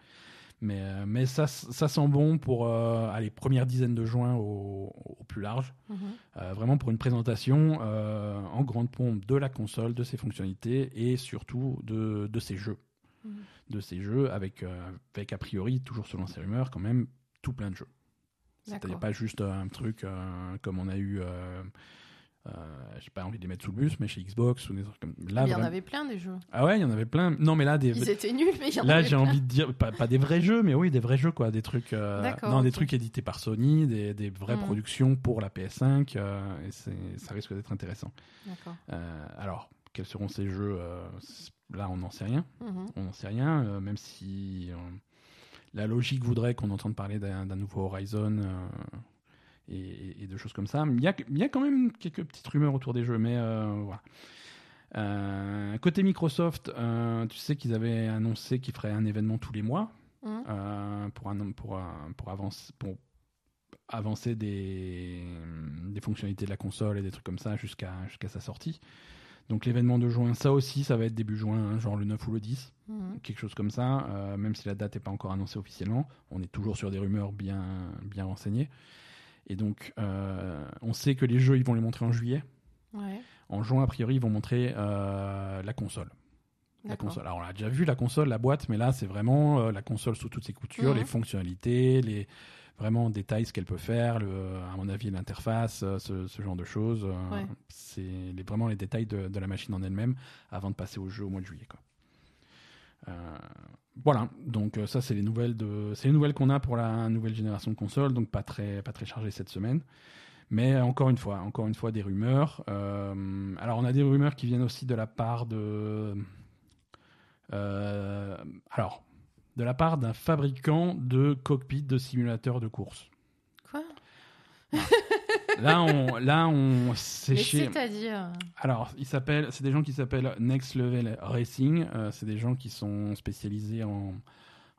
Mais, mais ça, ça sent bon pour euh, aller première dizaine de juin au, au plus large. Mhm. Euh, vraiment pour une présentation euh, en grande pompe de la console, de ses fonctionnalités et surtout de, de ses jeux. Mhm. De ses jeux avec, avec a priori, toujours selon ces rumeurs, quand même tout plein de jeux. C'est-à-dire pas juste euh, un truc euh, comme on a eu, euh, euh, j'ai pas envie de les mettre sous le bus, mais chez Xbox ou des trucs comme là. il y en avait plein des jeux. Ah ouais, il y en avait plein. Non, mais là, des, Ils étaient nuls, mais il y en là avait j'ai envie de dire pas, pas des vrais jeux, mais oui, des vrais jeux quoi, des trucs, euh, non, des trucs édités par Sony, des, des vraies Mhm. productions pour la PS5, euh, et c'est, ça risque d'être intéressant. D'accord. Alors, quels seront ces jeux Là, on n'en sait rien. Mhm. On n'en sait rien, même si la logique voudrait qu'on entende parler d'un, nouveau Horizon euh, et, et de choses comme ça. Il y a, il y a quand même quelques petites rumeurs autour des jeux, mais euh, voilà. Euh, côté Microsoft, euh, tu sais qu'ils avaient annoncé qu'ils feraient un événement tous les mois euh, pour, un, pour, un- pour, avancer, pour avancer des, des fonctionnalités de la console et des trucs comme ça jusqu'à jusqu'à sa sortie. Donc l'événement de juin, ça aussi, ça va être début juin, hein, genre le 9 ou le 10, Mhm. quelque chose comme ça, euh, même si la date n'est pas encore annoncée officiellement. On est toujours sur des rumeurs bien, bien renseignées. Et donc, euh, on sait que les jeux, ils vont les montrer en juillet. Ouais. En juin, a priori, ils vont montrer euh, la console. La console. Alors, on a déjà vu la console, la boîte, mais là, c'est vraiment la console sous toutes ses coutures, Mhm. les fonctionnalités, les vraiment en détail ce qu'elle peut faire, le, à mon avis, l'interface, euh, ce, ce genre de choses. euh, Ouais. C'est les- vraiment les détails de, de la machine en elle-même avant de passer au jeu au mois de juillet. Quoi. Euh, voilà, donc ça c'est les nouvelles de, c'est les nouvelles qu'on a pour la nouvelle génération de consoles, donc pas très, pas très chargé cette semaine. Mais encore une fois, encore une fois des rumeurs. Euh, alors on a des rumeurs qui viennent aussi de la part de, euh, alors de la part d'un fabricant de cockpit de simulateurs de course. Quoi? Là on, là on, chez. c'est-à-dire? Alors, ils s'appellent, c'est des gens qui s'appellent Next Level Racing. Euh, c'est des gens qui sont spécialisés en,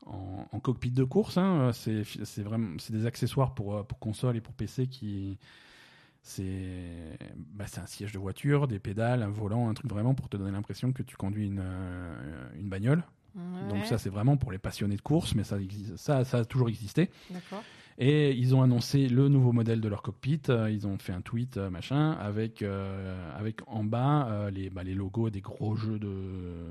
en, en cockpit de course. hein. Euh, C'est, c'est vraiment, c'est des accessoires pour, euh, pour console et pour PC qui, c'est, bah, un siège de voiture, des pédales, un volant, un truc vraiment pour te donner l'impression que tu conduis une, euh, une bagnole. Donc ça, c'est vraiment pour les passionnés de course, mais ça, ça, ça a toujours existé. Et ils ont annoncé le nouveau modèle de leur cockpit. Euh, Ils ont fait un tweet, euh, machin, avec, euh, avec en bas euh, les, bah, les logos des gros jeux de,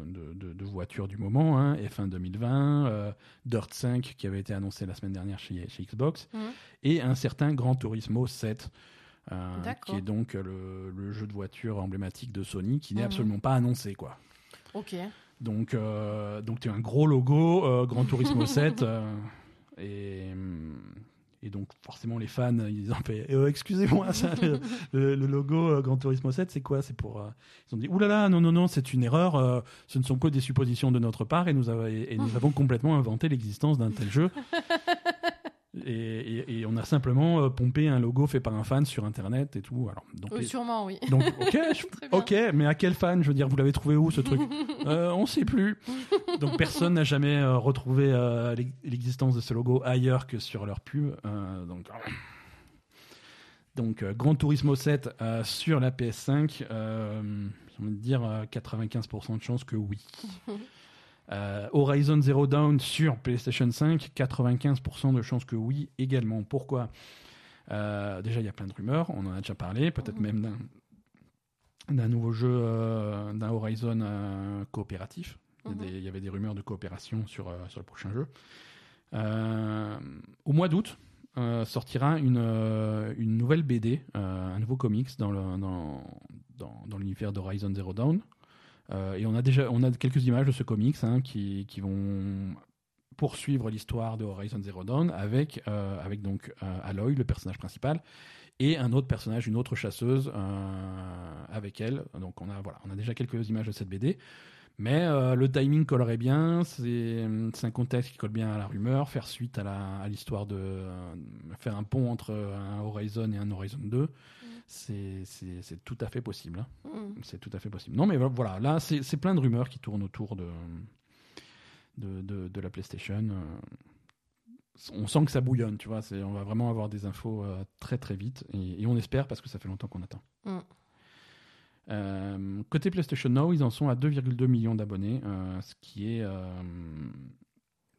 de, de- de voitures du moment. hein, F1 2020, euh, Dirt 5 qui avait été annoncé la semaine dernière chez, chez Xbox, Mhm. et un certain Gran Turismo 7. euh, D'accord. qui est donc le, le jeu de voiture emblématique de Sony qui n'est Mhm. absolument pas annoncé quoi. Ok. Donc, euh, donc tu as un gros logo euh, Gran Turismo 7 euh, et, et donc forcément les fans ils ont fait excusez-moi ça, le, le- le logo euh, Gran Turismo 7 c'est quoi? C'est pour ils ont dit oulala non non non c'est une erreur ce ne sont que des suppositions de notre part et nous, avons- et, et nous avons complètement inventé l'existence d'un tel jeu et, et- et on a simplement euh, pompé un logo fait par un fan sur internet et tout alors donc les- sûrement, oui. donc ok je-. Ok, mais à quel fan Je veux dire, vous l'avez trouvé où ce truc euh, On sait plus. Donc personne n'a jamais euh, retrouvé l'ex- l'existence de ce logo ailleurs que sur leur pub. Donc, donc euh, Gran Turismo 7 euh, sur la PS5, euh, j'ai envie de dire euh, 95% de chances que oui. Euh, Horizon Zero Dawn sur PlayStation 5, 95% de chances que oui également. Pourquoi? Euh, Déjà, il y a plein de rumeurs, on en a déjà parlé, peut-être même d'un nouveau jeu, euh, d'un Horizon coopératif. Il y, avait des rumeurs de coopération sur, sur le prochain jeu. Au mois d'août, sortira une, nouvelle BD, un nouveau comics dans l'univers d'Horizon Zero Dawn. Euh, et on a déjà on a quelques images de ce comics hein, qui, qui vont poursuivre l'histoire de Horizon Zero Dawn avec, euh, avec donc euh, Aloy, le personnage principal, et un autre personnage, une autre chasseuse avec elle. Donc on a, voilà, on a déjà quelques images de cette BD. Mais le timing collerait bien, c'est un contexte qui colle bien à la rumeur, faire suite à la- à l'histoire de faire un pont entre un Horizon et un Horizon 2, c'est tout à fait possible. hein. Mm. C'est tout à fait possible. Non, mais voilà, là, c'est plein de rumeurs qui tournent autour de, de, de- de la PlayStation. euh. On sent que ça bouillonne, tu vois. On va vraiment avoir des infos euh, très très vite. Et, et on espère parce que ça fait longtemps qu'on attend. Mm. Euh, côté PlayStation Now, ils en sont à 2,2 millions d'abonnés, euh, ce qui est.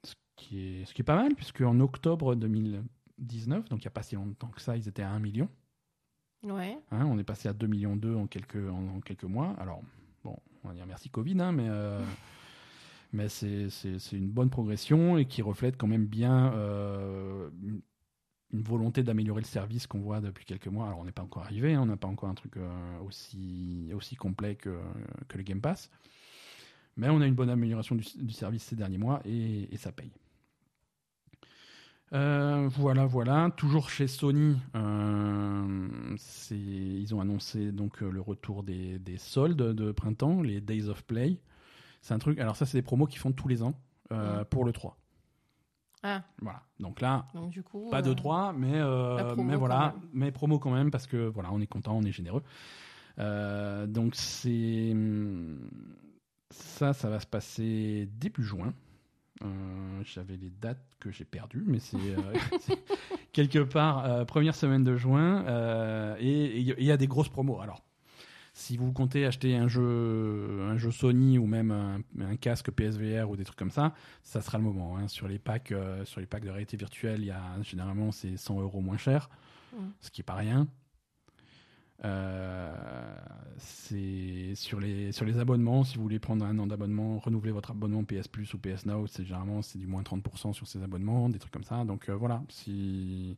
ce qui est, ce qui est pas mal, puisque en octobre 2019, donc il n'y a pas si longtemps que ça, ils étaient à 1 million. Ouais. Hein, on est passé à 2 millions 2 en quelques, en, en quelques mois. Alors, bon, on va dire merci Covid, hein, mais, euh, mais c'est, une bonne progression et qui reflète quand même bien euh, une, une volonté d'améliorer le service qu'on voit depuis quelques mois. Alors, on n'est pas encore arrivé, hein, on n'a pas encore un truc euh, aussi, aussi complet que, que le Game Pass. Mais on a une bonne amélioration du, du service ces derniers mois et, et ça paye. Euh, voilà, voilà. Toujours chez Sony, euh, ils ont annoncé donc euh, le retour des, des soldes de printemps, les Days of Play. C'est un truc. Alors ça, c'est des promos qu'ils font tous les ans euh, Mhm. pour le 3. Ah, Voilà. Donc là, donc du coup. pas de euh, 3, mais, mais quand voilà, même. mais promo quand même parce que voilà, on est content, on est généreux. Donc c'est ça, ça va se passer début juin. Euh, J'avais les dates que j'ai perdues, mais c'est euh, quelque part euh, première semaine de juin et il y a des grosses promos. Alors si vous comptez acheter un jeu, un jeu Sony ou même un, un casque PSVR ou des trucs comme ça, ça sera le moment. hein. Sur les packs, sur les packs de réalité virtuelle, il y a généralement c'est 100 euros moins cher, ce qui est pas rien. Euh, c'est sur les sur les abonnements. Si vous voulez prendre un an d'abonnement, renouveler votre abonnement PS Plus ou PS Now, c'est généralement c'est du moins 30% sur ces abonnements, des trucs comme ça. Donc euh, voilà, si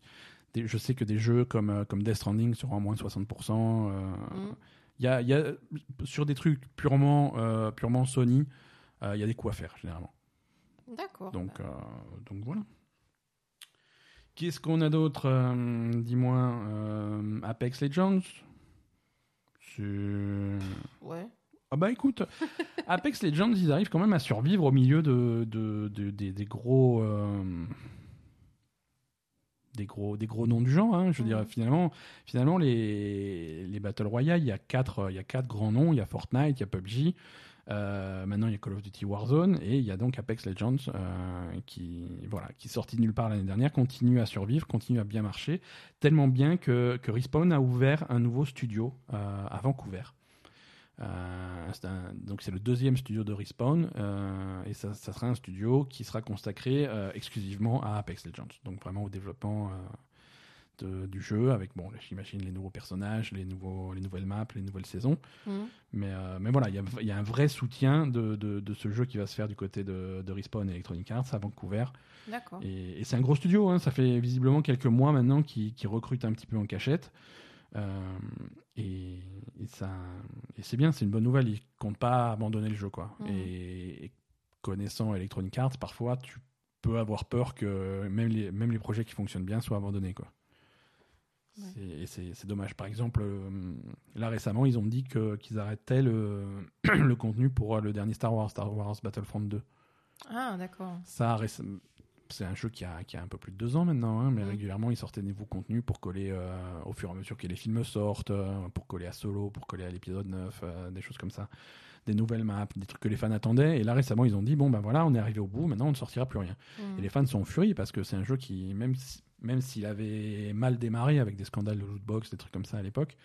des- je sais que des jeux comme euh, comme Death Stranding seront à moins de 60%. euh, Mm. y a, y a- sur des trucs purement, purement Sony, il y a des coups à faire généralement. D'accord. Donc, donc voilà. Qu'est-ce qu'on a d'autre Dis-moi, Apex Legends? C'est- Ouais. Ah bah écoute, Apex Legends, ils arrivent quand même à survivre au milieu de, de- de- des, des gros. euh, des gros, des gros noms du genre, hein. je veux dire, Mhm. finalement, finalement les, les Battle Royale, il y, a quatre, il y a quatre grands noms, il y a Fortnite, il y a PUBG, euh, maintenant il y a Call of Duty Warzone, et il y a donc Apex Legends, euh, qui, voilà, qui sorti de nulle part l'année dernière, continue à survivre, continue à bien marcher, tellement bien que, que Respawn a ouvert un nouveau studio euh, à Vancouver. Euh, donc c'est le deuxième studio de Respawn et ça, ça sera un studio qui sera consacré exclusivement à Apex Legends, donc vraiment au développement de- du jeu avec bon, j'imagine les nouveaux personnages, les nouveaux, les nouvelles maps, les nouvelles saisons. Mm. Mais, euh, mais voilà, il y a, il y a un vrai soutien de, de, de ce jeu qui va se faire du côté de, de Respawn et Electronic Arts à Vancouver. D'accord. Et, et c'est un gros studio, hein, ça fait visiblement quelques mois maintenant qui, qui recrute un petit peu en cachette. Euh, et, et ça, et c'est bien, c'est une bonne nouvelle. Ils comptent pas abandonner le jeu, quoi. Mhm. Et, et connaissant Electronic Arts, parfois tu peux avoir peur que même les, même les projets qui fonctionnent bien soient abandonnés, quoi. Ouais. C'est- dommage. Par exemple, euh, là récemment, ils ont dit qu'ils arrêtaient le, le contenu pour euh, le dernier Star Wars, Star Wars Battlefront 2. Ah, d'accord. Ça, c'est un jeu qui a, qui a un peu plus de deux ans maintenant, hein, mais régulièrement ils sortaient des nouveaux contenus pour coller euh, au fur et à mesure que les films sortent, euh, pour coller à Solo, pour coller à l'épisode 9, euh, des choses comme ça, des nouvelles maps, des trucs que les fans attendaient. Et là récemment ils ont dit bon ben voilà, on est arrivé au bout, maintenant on ne sortira plus rien. Mm. Et les fans sont en furie parce que c'est un jeu qui, même si- même s'il avait mal démarré avec des scandales de lootbox, des trucs comme ça à l'époque,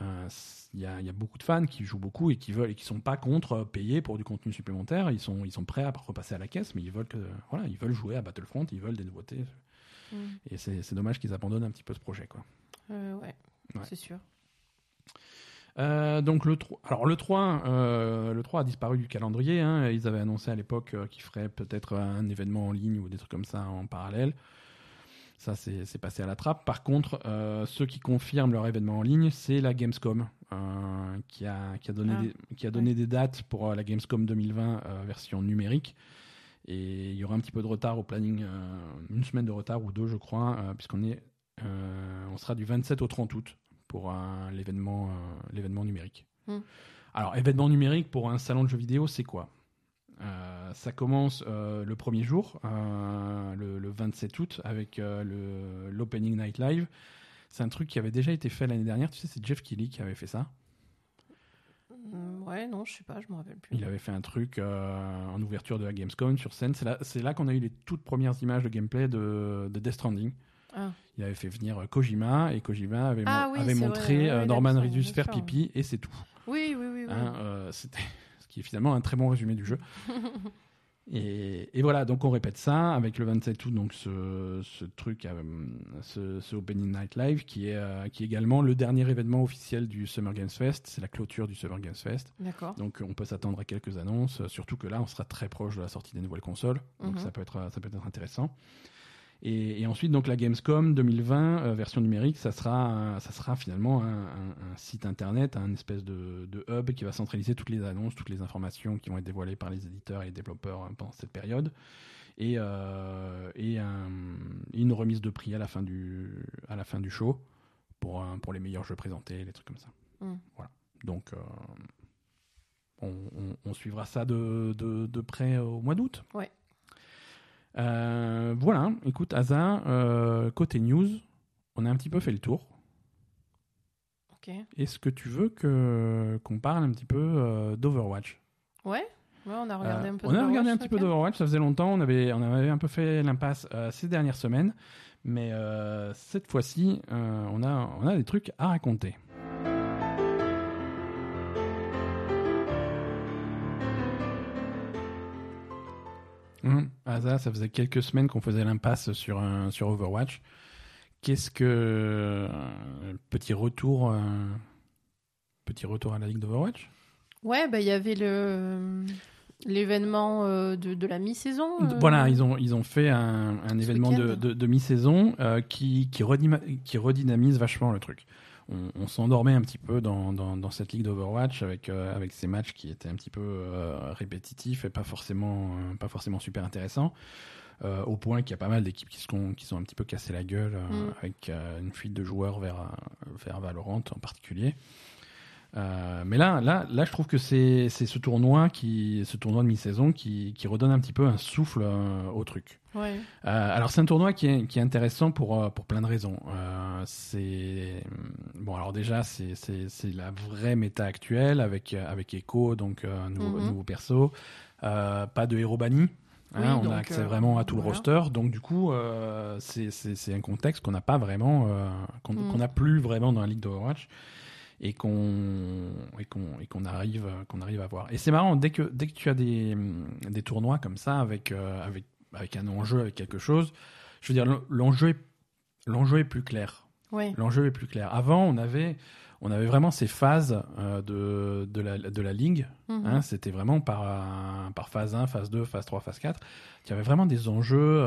euh, il y, a, y a beaucoup de fans qui jouent beaucoup et qui veulent et qui sont pas contre payer pour du contenu supplémentaire. Ils sont, ils sont prêts à repasser à la caisse, mais ils veulent que, voilà, ils veulent jouer à Battlefront, ils veulent des nouveautés. Mm. Et c'est c'est dommage qu'ils abandonnent un petit peu ce projet, quoi. Euh, ouais, Ouais. c'est sûr. Euh, donc le 3, alors le 3, euh, le 3 a disparu du calendrier. hein. Ils avaient annoncé à l'époque euh, qu'ils feraient peut-être un événement en ligne ou des trucs comme ça en parallèle. Ça, c'est passé à la trappe. Par contre, euh, ceux qui confirment leur événement en ligne, c'est la Gamescom, qui, a, qui a donné, Ah, des, qui a donné des dates pour la Gamescom 2020 euh, version numérique. Et il y aura un petit peu de retard au planning, une semaine de retard ou deux, je crois, puisqu'on est, on sera du 27 au 30 août pour l'événement, euh, l'événement numérique. Hmm. Alors, événement numérique pour un salon de jeux vidéo, c'est quoi? Euh, Ça commence euh, le premier jour, euh, le, le 27 août, avec l'Opening Night Live. C'est un truc qui avait déjà été fait l'année dernière. Tu sais, c'est Jeff Keighley qui avait fait ça. Mm, Ouais, non, je sais pas, je me rappelle plus. Il avait fait un truc en ouverture de la Gamescom sur scène. C'est là, là qu'on a eu les toutes premières images de gameplay de, de Death Stranding. Ah. Il avait fait venir euh, Kojima et Kojima avait, Ah mon- oui, avait c'est montré vrai, euh, Norman Reedus faire pipi et c'est tout. Oui, oui, oui. oui. Hein, euh, c'était ce qui est finalement un très bon résumé du jeu. et, et voilà, donc on répète ça avec le 27 août, donc ce, ce truc, euh, ce, ce Opening Night Live qui est, euh, qui est également le dernier événement officiel du Summer Games Fest. C'est la clôture du Summer Games Fest. D'accord. Donc on peut s'attendre à quelques annonces, surtout que là on sera très proche de la sortie des nouvelles consoles, donc Mhm. ça peut être ça peut être intéressant. Et, et ensuite donc la Gamescom 2020 euh, version numérique, ça sera ça sera finalement un, un- un site internet, un espèce de, de hub qui va centraliser toutes les annonces, toutes les informations qui vont être dévoilées par les éditeurs et les développeurs euh, pendant cette période. Et, euh, et un- une remise de prix à la fin du à la fin du show pour pour les meilleurs jeux présentés, les trucs comme ça. Mm. Voilà. Donc euh, on, on- on suivra ça de, de- de près au mois d'août. Ouais. Euh, voilà, écoute, Asa, euh, côté news, on a un petit peu fait le tour. Ok. Est-ce que tu veux que qu'on parle un petit peu euh, d'Overwatch? Ouais. Ouais, on a regardé un peu. On a regardé un petit peu d'Overwatch, ça faisait longtemps, on avait, on avait un peu fait l'impasse ces dernières semaines, mais cette fois-ci, on, a, on a des trucs à raconter. Asa, ça faisait quelques semaines qu'on faisait l'impasse sur, sur Overwatch. Qu'est-ce que. euh, petit retour. euh, petit retour à la ligue d'Overwatch? Ouais, bah il y avait le l'événement euh, de, de la mi-saison. Voilà, ils ont, ils ont fait un, un événement de, de- de mi-saison qui, qui, redima- qui redynamise vachement le truc. On, on s'endormait un petit peu dans, dans, dans cette ligue d'Overwatch avec, euh, avec ces matchs qui étaient un petit peu euh, répétitifs et pas forcément, euh, pas forcément super intéressants. au point qu'il y a pas mal d'équipes qui, se sont- qui sont un petit peu cassées la gueule Mm. avec une fuite de joueurs vers, vers Valorant en particulier. Euh, mais là, là, là, je trouve que c'est ce tournoi qui, ce tournoi de mi-saison qui, qui redonne un petit peu un souffle euh, au truc. Ouais. Euh, alors c'est un tournoi qui est, qui est intéressant pour, pour plein de raisons. C'est bon alors déjà c'est la vraie méta actuelle avec avec Echo donc un nouveau, Mhm. nouveau perso, pas de héros bannis. hein, Oui, on a accès vraiment à tout le roster, donc du coup c'est un contexte qu'on n'a pas vraiment, qu'on Mhm. n'a plus vraiment dans la ligue d'Overwatch et qu'on et qu'on et qu'on arrive qu'on arrive à voir. Et c'est marrant dès que dès que tu as des des tournois comme ça avec euh, avec avec un enjeu avec quelque chose, je veux dire l'en- l'enjeu est l'enjeu est plus clair. L'enjeu est plus clair. Avant, on avait on avait vraiment ces phases euh, de de la de la ligue. Mhm. hein, C'était vraiment par euh, par phase 1, phase 2, phase 3, phase 4. Il y avait vraiment des enjeux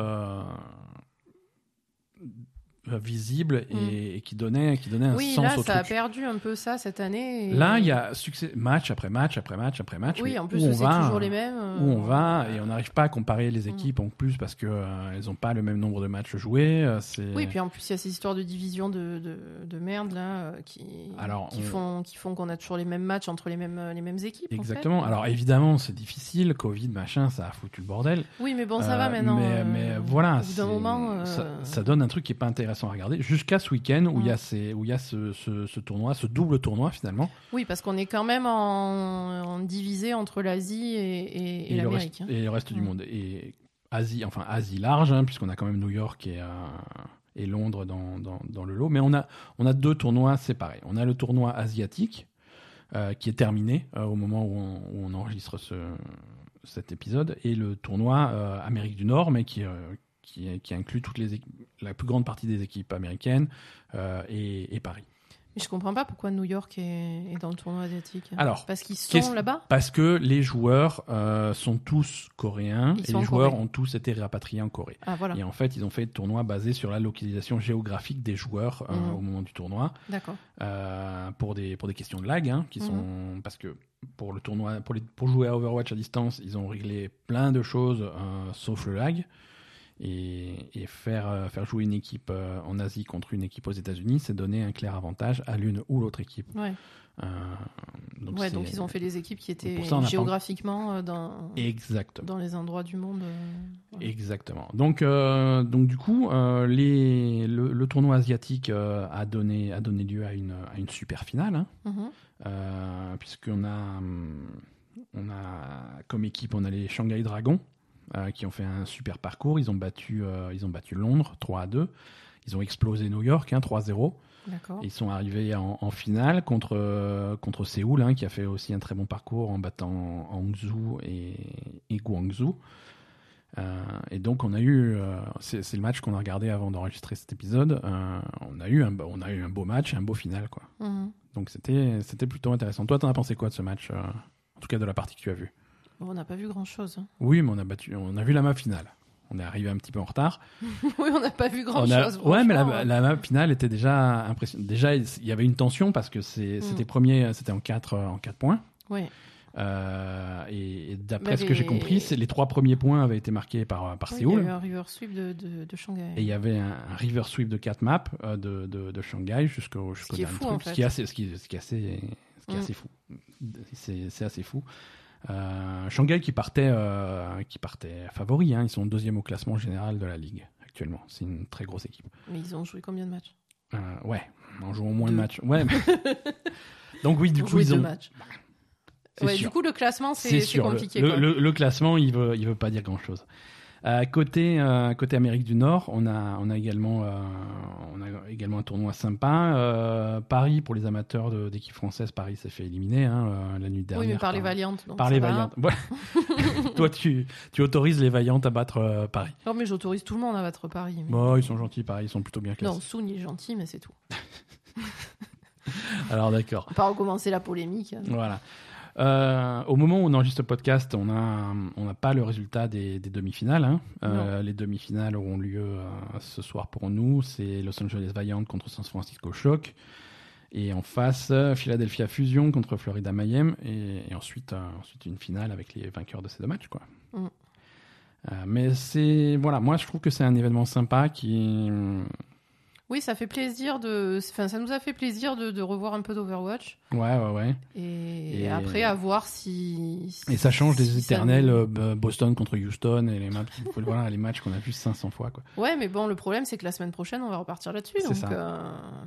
euh, euh, visibles et, et qui donnaient qui donnaient un Mm. oui, sens là, au ça a perdu un peu ça cette année. et- Là, il y a succès, match après match après match après match. Oui, en plus, c'est toujours les mêmes. euh, Où on va et on n'arrive pas à comparer les Mm. équipes en plus parce que euh, elles ont pas le même nombre de matchs joués. euh, Oui, puis en plus, il y a ces histoires de division de, de, de merde là euh, qui, Alors, qui on- font qui font qu'on a toujours les mêmes matchs entre les mêmes, les mêmes équipes. en fait. exactement. Alors évidemment, c'est difficile. Covid, machin, ça a foutu le bordel. Oui, mais bon, ça Euh, va maintenant. Mais, euh, mais voilà, Au bout moment. euh, ça, ça donne un truc qui est pas intéressant à regarder. Jusqu'à ce week-end où il y a Mm. ces, où il y a ce, ce, ce tournoi, ce double tournoi finalement. Oui, parce qu'on est quand même en, en divisé entre l'Asie et, et, et le l'Amérique. hein. et le reste du Mm. monde. Et Asie, enfin Asie large, hein, puisqu'on a quand même New York et, euh, et Londres dans, dans, dans le lot. Mais on a, on a deux tournois séparés. On a le tournoi asiatique euh, qui est terminé euh, au moment où on, où on enregistre ce, cet épisode, et le tournoi Amérique du Nord, mais qui, qui, qui inclut toutes les, équ- la plus grande partie des équipes américaines euh, et, et Paris. Mais je comprends pas pourquoi New York est, est dans le tournoi asiatique. Alors, parce qu'ils sont là-bas. Parce que les joueurs euh, sont tous coréens Ils et les joueurs Corée. ont tous été rapatriés en Corée. Ah voilà, Et en fait, ils ont fait le tournoi basé sur la localisation géographique des joueurs euh, Mhm. au moment du tournoi, d'accord. euh, pour des pour des questions de lag, hein, qui Mhm. sont parce que pour le tournoi, pour les pour jouer à Overwatch à distance, ils ont réglé plein de choses sauf le lag. Et, et faire, euh, faire jouer une équipe euh, en Asie contre une équipe aux États-Unis, c'est donner un clair avantage à l'une ou l'autre équipe. Ouais. Euh, donc ouais, c'est- donc ils ont fait les équipes qui étaient ça, géographiquement dans, Exactement. dans les endroits du monde. ouais. Exactement. Donc, euh, donc du coup, euh, les, le, le tournoi asiatique a, donné, a donné lieu à une, à une super finale, hein, Mhm. euh, puisqu'on a, hum, on a, comme équipe, on a les Shanghai Dragons, euh, qui ont fait un super parcours. Ils ont battu, euh, ils ont battu Londres 3 à 2. Ils ont explosé New York hein, 3-0. D'accord. Ils sont arrivés en, en finale contre, euh, contre Séoul, hein, qui a fait aussi un très bon parcours en battant Hangzhou et, et Guangzhou. Et donc on a eu, c'est le match qu'on a regardé avant d'enregistrer cet épisode. on a eu un, on a eu un beau match, un beau final quoi. Mhm. Donc c'était c'était plutôt intéressant. Toi, t'en as pensé quoi de ce match En tout cas de la partie que tu as vue? Bon, on n'a pas vu grand chose. Oui, mais on a battu, on a vu la map finale. On est arrivé un petit peu en retard. oui, on n'a pas vu grand On a- chose. Ouais, mais la, la map finale était déjà impressionnante. Déjà, il y avait une tension parce que c'est- Mm. c'était premier, c'était en 4 en quatre points. Ouais. Euh, et et d'après ce que j'ai compris, les trois premiers points avaient été marqués par, par Ouais, il y a Séoul. eu un river sweep de, de, de Shanghai. Et il y avait un, un river sweep de 4 maps euh, de, de, Shanghai jusqu'au est dernier fou, truc, en ce fait. qui est assez, ce qui, ce qui est assez, ce qui est assez fou. C'est c'est assez fou. Euh, Shanghai qui partait, euh, qui partait favori, hein, ils sont deuxième au classement général de la ligue actuellement. C'est une très grosse équipe. Mais ils ont joué combien de matchs? Euh, ouais, en jouant moins de matchs. Ouais. Donc oui, du ont coup ils deux ont. matchs. c'est Ouais, du coup, le classement, C'est compliqué. Le, quoi. le- le classement, il veut, il veut pas dire grand chose. côté, euh, côté Amérique du Nord, on a, on a également, euh, on a également un tournoi sympa. Euh, Paris pour les amateurs d'équipe française, Paris s'est fait éliminer hein, euh, la nuit dernière. oui, mais par les Valiantes. donc Par les va. Vaillantes. Voilà. Toi, tu, tu autorises les Vaillantes à battre euh, Paris. Non, mais j'autorise tout le monde à battre Paris. mais- Bon, ils sont gentils, Paris, ils sont plutôt bien classés. Non, Soun, est gentil, mais c'est tout. Alors d'accord. On va pas recommencer la polémique. Voilà. Euh, au moment où on enregistre le podcast, on n'a pas le résultat des, des demi-finales. hein. Euh, les demi-finales auront lieu euh, ce soir pour nous. C'est Los Angeles Valiant contre San Francisco Shock. Et en face, Philadelphia Fusion contre Florida Mayhem. Et, et ensuite, ensuite une finale avec les vainqueurs de ces deux matchs. Quoi. Mm. Mais c'est voilà, moi je trouve que c'est un événement sympa qui Oui, ça fait plaisir de. Enfin, ça nous a fait plaisir de, de revoir un peu d'Overwatch. ouais ouais ouais. Et, Et- après, à voir si. Et ça change des si éternels euh, Boston contre Houston et les matchs, voilà, les matchs qu'on a vus 500 fois. Quoi. Ouais, mais bon, le problème, c'est que la semaine prochaine, on va repartir là-dessus. C'est ça. euh,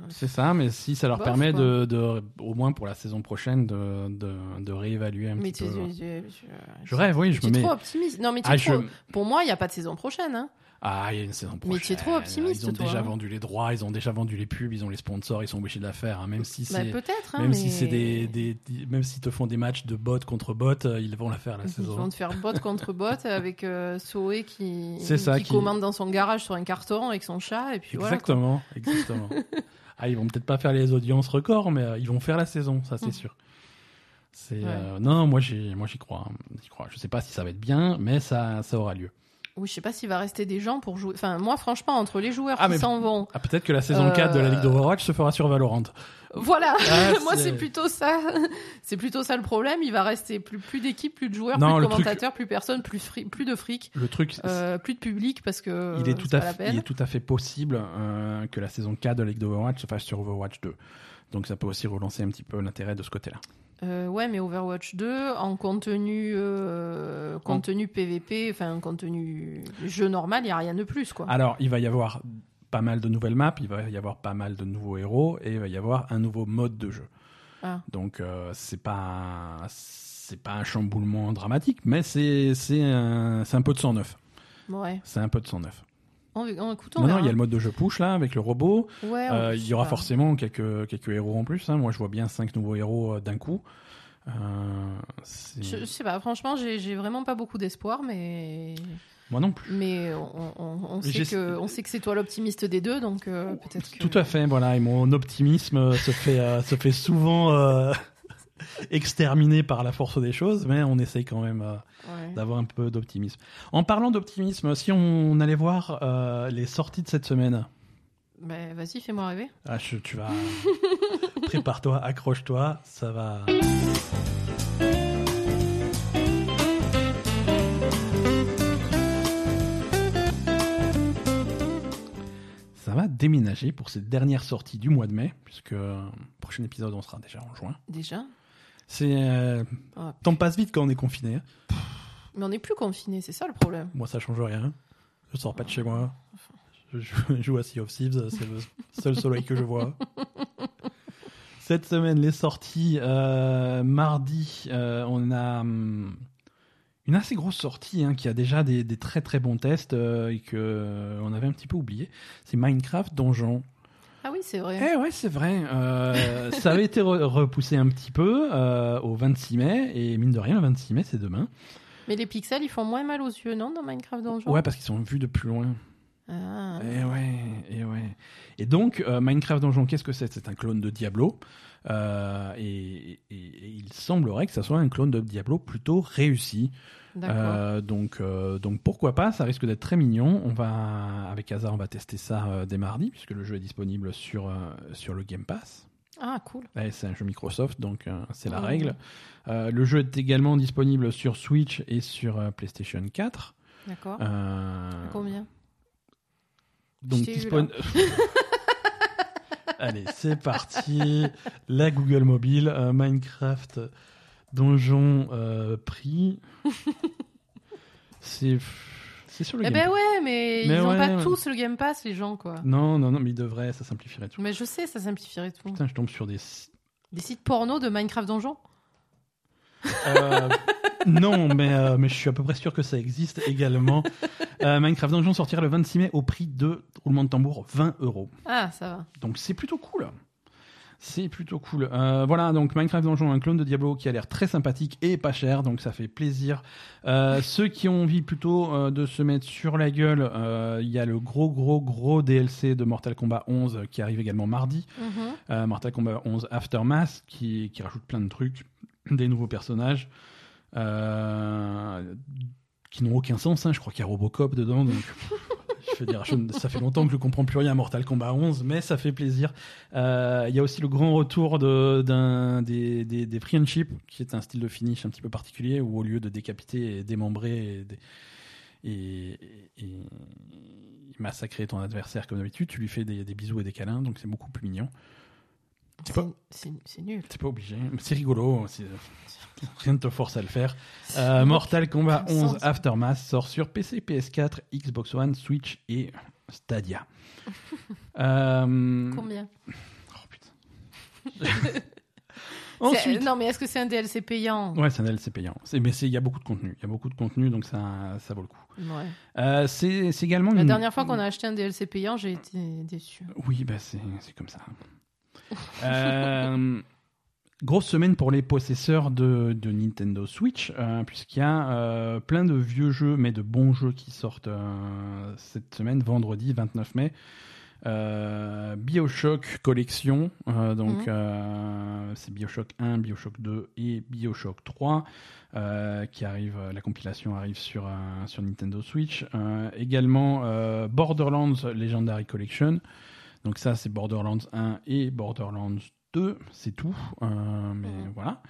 C'est ça, mais si ça leur Bof, permet de, de, au moins pour la saison prochaine, de, de, de réévaluer un Mais petit peu. tu- Je rêve, oui, je me mets. trop optimiste. Non, mais tu Ah, trop- pour moi, il n'y a pas de saison prochaine. Hein. Ah, il y a une saison prochaine. Mais tu es trop optimiste, Ils ont toi, déjà hein. vendu les droits, ils ont déjà vendu les pubs, ils ont les sponsors, ils sont obligés de la faire. hein, même si Bah, c'est, peut-être. hein, même si c'est des, des, des- même s'ils te font des matchs de bot contre bot, euh, ils vont la faire la Ils saison. vont te faire bot contre bot avec euh, Zoé qui, ça, qui qui- commande dans son garage sur un carton avec son chat. Et puis voilà, quoi. Exactement, exactement. ah, ils vont peut-être pas faire les audiences records, mais euh, ils vont faire la saison, ça c'est Mm. sûr. C'est Ouais. euh, non, moi j'y, moi j'y crois, hein. j'y crois. Je sais pas si ça va être bien, mais ça, ça aura lieu. Oui, je sais pas s'il va rester des gens pour jouer. Enfin, moi, franchement, entre les joueurs Ah, qui s'en vont, Ah, peut-être que la saison Euh, 4 de la Ligue d'Overwatch se fera sur Valorant. voilà. Ah, moi, c'est- plutôt ça. C'est plutôt ça le problème. Il va rester plus, plus d'équipes, plus de joueurs, Non, plus de truc- commentateurs, plus personne, plus, fri- plus de fric, Le truc, euh, plus de public parce que il, est euh, tout à fait, peine. il est tout à fait possible euh, que la saison 4 de la Ligue d'Overwatch se fasse sur Overwatch 2. Donc ça peut aussi relancer un petit peu l'intérêt de ce côté-là. Euh, ouais, mais Overwatch 2 en contenu, euh, contenu PVP, enfin contenu jeu normal, il y a rien de plus quoi. Alors, il va y avoir pas mal de nouvelles maps, il va y avoir pas mal de nouveaux héros et il va y avoir un nouveau mode de jeu. Ah. Donc euh, c'est pas c'est pas un chamboulement dramatique, mais c'est c'est un, un peu de sang neuf. Ouais. C'est un peu de sang neuf. En, en écoutant. Non, non, il y a le mode de jeu push là avec le robot. Ouais, Euh, il y aura forcément quelques quelques héros en plus. hein. Moi, je vois bien cinq nouveaux héros euh, d'un coup. Euh, Je, je sais pas, franchement, j'ai vraiment pas beaucoup d'espoir, mais Moi non plus. mais on, on- on sait que on sait que c'est toi l'optimiste des deux, donc euh, peut-être que. Tout à fait, voilà. Et mon optimisme se fait euh, se fait souvent exterminer par la force des choses, mais on essaye quand même. euh, Ouais. d'avoir un peu d'optimisme. En parlant d'optimisme, si on allait voir euh, les sorties de cette semaine, Bah, vas-y, fais-moi rêver. ah, je- tu vas prépare-toi, accroche-toi, ça va. ça va déménager pour cette dernière sortie du mois de mai, puisque euh, prochain épisode, on sera déjà en juin. Déjà? C'est. Euh, Ah, temps passe vite quand on est confiné. hein. Mais on n'est plus confiné, c'est ça le problème. Moi, ça change rien. Je sors pas de chez moi. Je joue, je joue à Sea of Thieves, c'est le seul soleil que je vois. Cette semaine, les sorties. euh, mardi, euh, on a hum, une assez grosse sortie hein, qui a déjà des, des très très bons tests euh, et que euh, on avait un petit peu oublié. C'est Minecraft Donjon. Ah oui, c'est vrai. Eh ouais, c'est vrai. Euh, ça avait été re- repoussé un petit peu euh, au 26 mai et mine de rien, le 26 mai, c'est demain. Mais les pixels, ils font moins mal aux yeux, non, dans Minecraft Donjon Ouais, parce qu'ils sont vus de plus loin. Ah. Et ouais, et ouais. Et donc, euh, Minecraft Donjon, qu'est-ce que c'est? C'est un clone de Diablo. Euh, et, et- et il semblerait que ça soit un clone de Diablo plutôt réussi. Euh, donc, euh, donc pourquoi pas Ça risque d'être très mignon. On va, avec Hazard, on va tester ça euh, dès mardi, puisque le jeu est disponible sur, sur le Game Pass. Ah, cool. Ouais, c'est un jeu Microsoft, donc euh, c'est la Mhm. règle. Euh, le jeu est également disponible sur Switch et sur euh, PlayStation 4. D'accord. Combien? Donc disponible. Allez, c'est parti. La Google Mobile, Minecraft Donjon euh, prix. c'est c'est sur le Eh Game ben ouais, mais, Mais ils ouais, pas ouais. tous le Game Pass, les gens, quoi. Non, non, non, mais il devrait, ça simplifierait tout. Mais je sais, ça simplifierait tout. Putain, je tombe sur des. si- Des sites porno de Minecraft Donjon Euh, non, mais, euh, mais je suis à peu près sûr que ça existe également. Euh, Minecraft Donjon sortira le 26 mai au prix de roulement de tambour 20 euros. Ah, ça va. Donc c'est plutôt cool. C'est plutôt cool. Euh, voilà, donc Minecraft Donjon, un clone de Diablo qui a l'air très sympathique et pas cher, donc ça fait plaisir. Euh, ceux qui ont envie plutôt euh, de se mettre sur la gueule, il y a le gros, gros, gros DLC de Mortal Kombat 11 qui arrive également mardi. Mhm. Mortal Kombat 11 Aftermath qui, qui rajoute plein de trucs, des nouveaux personnages qui n'ont aucun sens. hein. Je crois qu'il y a Robocop dedans. Donc, ça fait longtemps que je comprends plus rien à Mortal Kombat 11, mais ça fait plaisir. Euh, Il y a aussi le grand retour de, des, des, des friendships, qui est un style de finish un petit peu particulier, où au lieu de décapiter et démembrer et, dé- et, et- et massacrer ton adversaire comme d'habitude, tu lui fais des, des bisous et des câlins, donc c'est beaucoup plus mignon. C'est nul. C'est pas obligé, c'est rigolo. c'est- Rien ne te force à le faire. Euh, Mortal Kombat Aucun 11 sens. Aftermath sort sur PC, PS4, Xbox One, Switch et Stadia. Euh, Combien oh, putain. Ensuite, Non, mais est-ce que c'est un DLC payant ouais, c'est un DLC payant. Mais il y a beaucoup de contenu. Il y a beaucoup de contenu, donc ça, ça vaut le coup. Ouais. Euh, c'est également La une... dernière fois qu'on a acheté un DLC payant, j'ai été déçu. Oui, bah c'est c'est comme ça. Euh, grosse semaine pour les possesseurs de, de Nintendo Switch, euh, puisqu'il y a euh, plein de vieux jeux, mais de bons jeux qui sortent cette semaine, vendredi 29 mai. Bioshock Collection, donc Mhm. c'est Bioshock 1, Bioshock 2 et Bioshock 3 euh, qui arrive, la compilation arrive sur, sur Nintendo Switch. Également Borderlands Legendary Collection, donc ça c'est Borderlands 1 et Borderlands 2, c'est tout, euh, mais Mhm. voilà.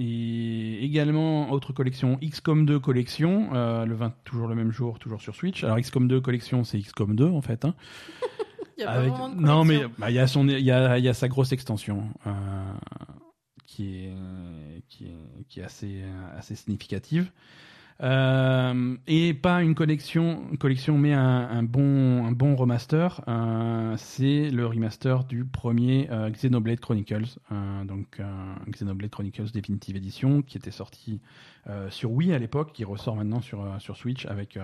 Et également, autre collection, XCOM 2 collection, euh, le 20, toujours le même jour, toujours sur Switch. Alors XCOM 2 collection, c'est XCOM 2 en fait. hein. Y a Avec- pas de Non, mais bah, il y, a son- il y, a, y a sa grosse extension euh, qui, est, qui, est, qui est assez, assez significative. Euh, et pas une collection, une collection mais un, un bon, un bon remaster. Euh, c'est le remaster du premier euh, Xenoblade Chronicles, euh, donc Xenoblade Chronicles Definitive Edition, qui était sorti sur Wii à l'époque, qui ressort maintenant sur, sur Switch avec,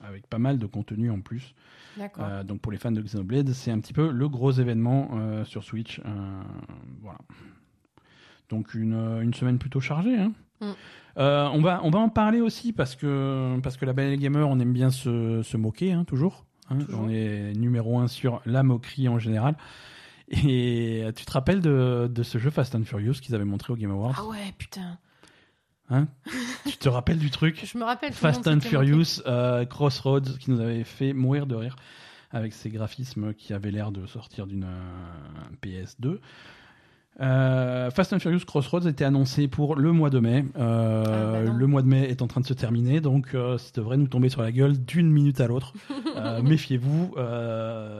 avec pas mal de contenu en plus. D'accord. Donc pour les fans de Xenoblade, c'est un petit peu le gros événement sur Switch. voilà. Donc une, une semaine plutôt chargée. hein. Mm. Euh, on, va, on va en parler aussi parce que, parce que la Belle Gamer, on aime bien se, se moquer, hein, toujours. hein. Toujours. On est numéro un sur la moquerie en général. Et tu te rappelles de, de ce jeu Fast and Furious qu'ils avaient montré au Game Awards? Ah ouais, putain. hein? Tu te rappelles du truc? Je me rappelle. Fast and. Furious euh, Crossroads qui nous avait fait mourir de rire avec ses graphismes qui avaient l'air de sortir d'une euh, PS2. Euh, Fast and Furious Crossroads était annoncé pour le mois de mai. Euh, Ah, bah le mois de mai est en train de se terminer, donc euh, ça devrait nous tomber sur la gueule d'une minute à l'autre. Méfiez-vous,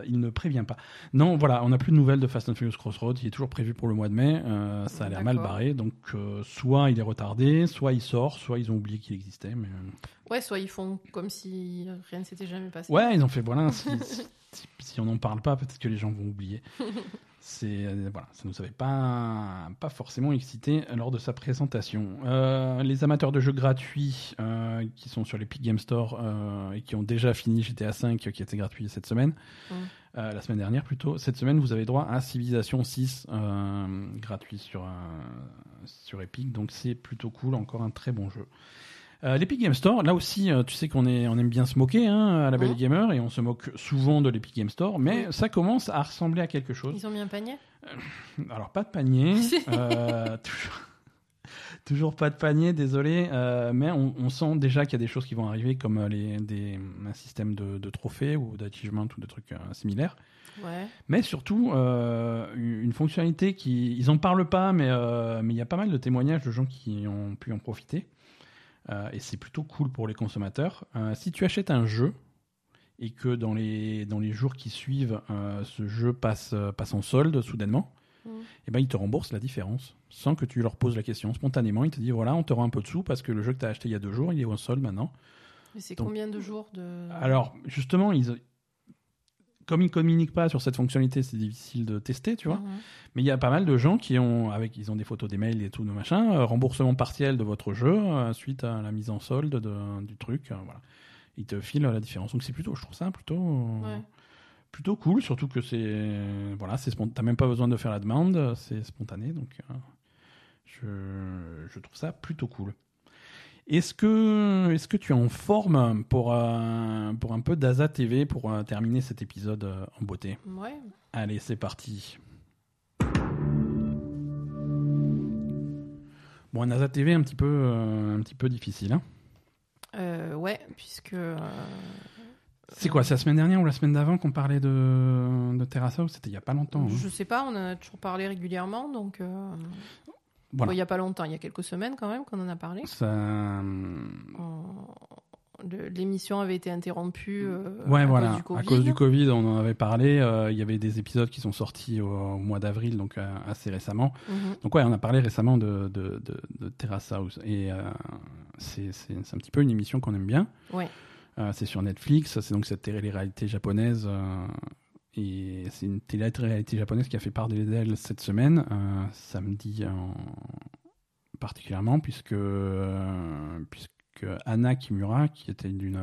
il ne prévient pas. Non, voilà, on n'a plus de nouvelles de Fast and Furious Crossroads. Il est toujours prévu pour le mois de mai. Ça a l'air mal barré, donc soit il est retardé, soit il sort, soit ils ont oublié qu'il existait. Mais Ouais, soit ils font comme si rien ne s'était jamais passé. ouais, ils ont fait voilà. Si, si- si on n'en parle pas, peut-être que les gens vont oublier. C'est euh, voilà, ça nous avait pas pas forcément excité lors de sa présentation. Euh, les amateurs de jeux gratuits euh, qui sont sur l'Epic Game Store euh, et qui ont déjà fini GTA V qui était gratuit cette semaine, Mm. euh, la semaine dernière plutôt. Cette semaine, vous avez droit à Civilization 6 euh, gratuit sur euh, sur Epic, donc c'est plutôt cool. Encore un très bon jeu. Euh, L'Epic Game Store, là aussi, euh, tu sais qu'on on aime bien se moquer hein, à la Belle. Gamer et on se moque souvent de l'Epic Game Store, mais ça commence à ressembler à quelque chose. Ils ont mis un panier? Alors pas de panier, euh, toujours, toujours pas de panier, désolé, euh, mais on, on sent déjà qu'il y a des choses qui vont arriver comme euh, les, des, un système de, de trophées ou d'achievement ou de trucs euh, similaires. Ouais. Mais surtout, euh, une fonctionnalité qui. Ils en parlent pas, mais euh, mais il y a pas mal de témoignages de gens qui ont pu en profiter. Euh, et c'est plutôt cool pour les consommateurs. Euh, si tu achètes un jeu et que dans les, dans les jours qui suivent, euh, ce jeu passe, passe en solde soudainement, Mm. eh ben, ils te remboursent la différence sans que tu leur poses la question. Spontanément, ils te disent voilà, on te rend un peu de sous parce que le jeu que tu as acheté il y a deux jours, il est en solde maintenant. Mais c'est combien de jours de. Alors, justement, ils, comme ils communiquent pas sur cette fonctionnalité, c'est difficile de tester, tu vois. Mais il y a pas mal de gens qui ont, avec, ils ont des photos des mails et tout, de machin, euh, remboursement partiel de votre jeu euh, suite à la mise en solde de- du truc. euh, voilà. Ils te filent la différence. Donc c'est plutôt, je trouve ça plutôt, Ouais. plutôt cool, surtout que c'est, voilà, c'est t'as même pas besoin de faire la demande, c'est spontané, donc je, je trouve ça plutôt cool. Est-ce que, est-ce que tu es en forme pour, euh, pour un peu d'Aza TV pour euh, terminer cet épisode euh, en beauté? Ouais. Allez, c'est parti. Bon, un TV un petit peu, un petit peu difficile. hein. Ouais, puisque. C'est quoi, c'est la semaine dernière ou la semaine d'avant qu'on parlait de, de Terrace House? C'était il y a pas longtemps. hein. Je sais pas, on en a toujours parlé régulièrement, donc. Euh, Voilà. bon, il y a pas longtemps, il y a quelques semaines quand même qu'on en a parlé. Ça, On- le- L'émission avait été interrompue euh, Ouais, à voilà. cause du Covid. À cause du Covid, on en avait parlé. euh, Il y avait des épisodes qui sont sortis au, au mois d'avril, donc euh, assez récemment. Mhm. Donc ouais, on a parlé récemment de, de, de, de Terrace House. Et euh, c'est un petit peu une émission qu'on aime bien. Ouais. Euh, c'est sur Netflix, c'est donc cette télé-réalité japonaise. Et c'est une télé-réalité japonaise qui a fait part d'elle cette semaine, euh, samedi en- particulièrement, puisque, euh, puisque Anna Kimura, qui était d'une.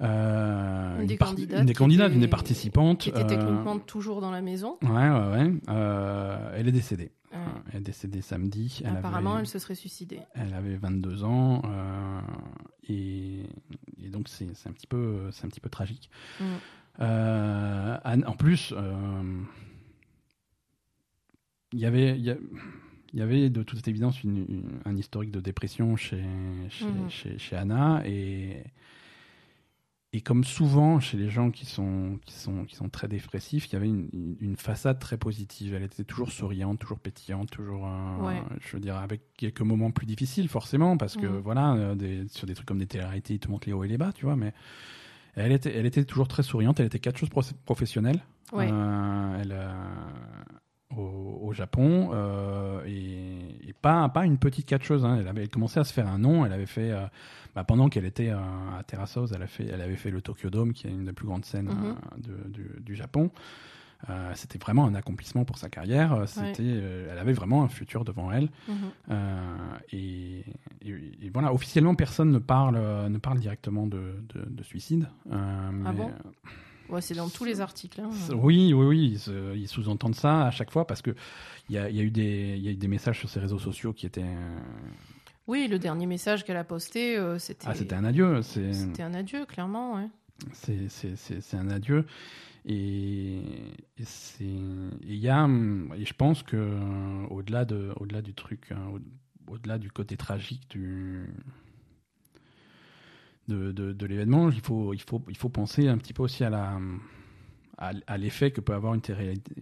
euh, Une des par- candidates une des qui candidates, était- une des participantes. Qui était techniquement toujours dans la maison. Ouais, ouais, ouais. elle est décédée. Ouais. Elle est décédée samedi. Elle Apparemment, avait, elle se serait suicidée. elle avait 22 ans. euh, et, et donc, c'est un, petit peu- un petit peu tragique. Mm. Euh, en plus, euh, il y avait. y a- il y avait de toute évidence une- une- un historique de dépression chez, chez, Mhm. chez, chez Anna et, et comme souvent chez les gens qui sont, qui sont, qui sont très dépressifs, il y avait une, façade très positive. Elle était toujours souriante, toujours pétillante, toujours, euh, Ouais. je veux dire, avec quelques moments plus difficiles forcément, parce que Mhm. voilà, euh, des- sur des trucs comme des télé-réalités, ils te montrent les hauts et les bas, tu vois, mais elle était, elle était toujours très souriante, elle était choses pro- professionnelles. Ouais. Euh, elle, euh, au, au Japon euh, et, et pas, pas une petite catcheuse. Hein. Elle avait commencé à se faire un nom. Elle avait fait, euh, bah, pendant qu'elle était à Terrace House, elle, a fait, elle avait fait le Tokyo Dome, qui est une des plus grandes scènes de- du, du Japon. Euh, c'était vraiment un accomplissement pour sa carrière. Euh, C'était, euh, elle avait vraiment un futur devant elle. Mhm. Euh, et, et- et voilà, officiellement, personne ne parle, ne parle directement de, de- de suicide. Ah mais, bon Ouais, c'est dans tous les articles. hein. Oui, oui, oui, ils, se- ils sous-entendent ça à chaque fois parce que il y a, il y a eu des, y a eu des messages sur ses réseaux sociaux qui étaient, Oui, le dernier message qu'elle a posté, euh, c'était. ah, c'était un adieu, C'était un adieu, clairement, ouais. c'est un adieu. Et, et il y a, hum, je pense que euh, au-delà de, au-delà du truc, hein, au- au-delà du côté tragique du de, de, l'événement, il faut, il, faut, il faut penser un petit peu aussi à la, à, à l'effet que peut avoir une,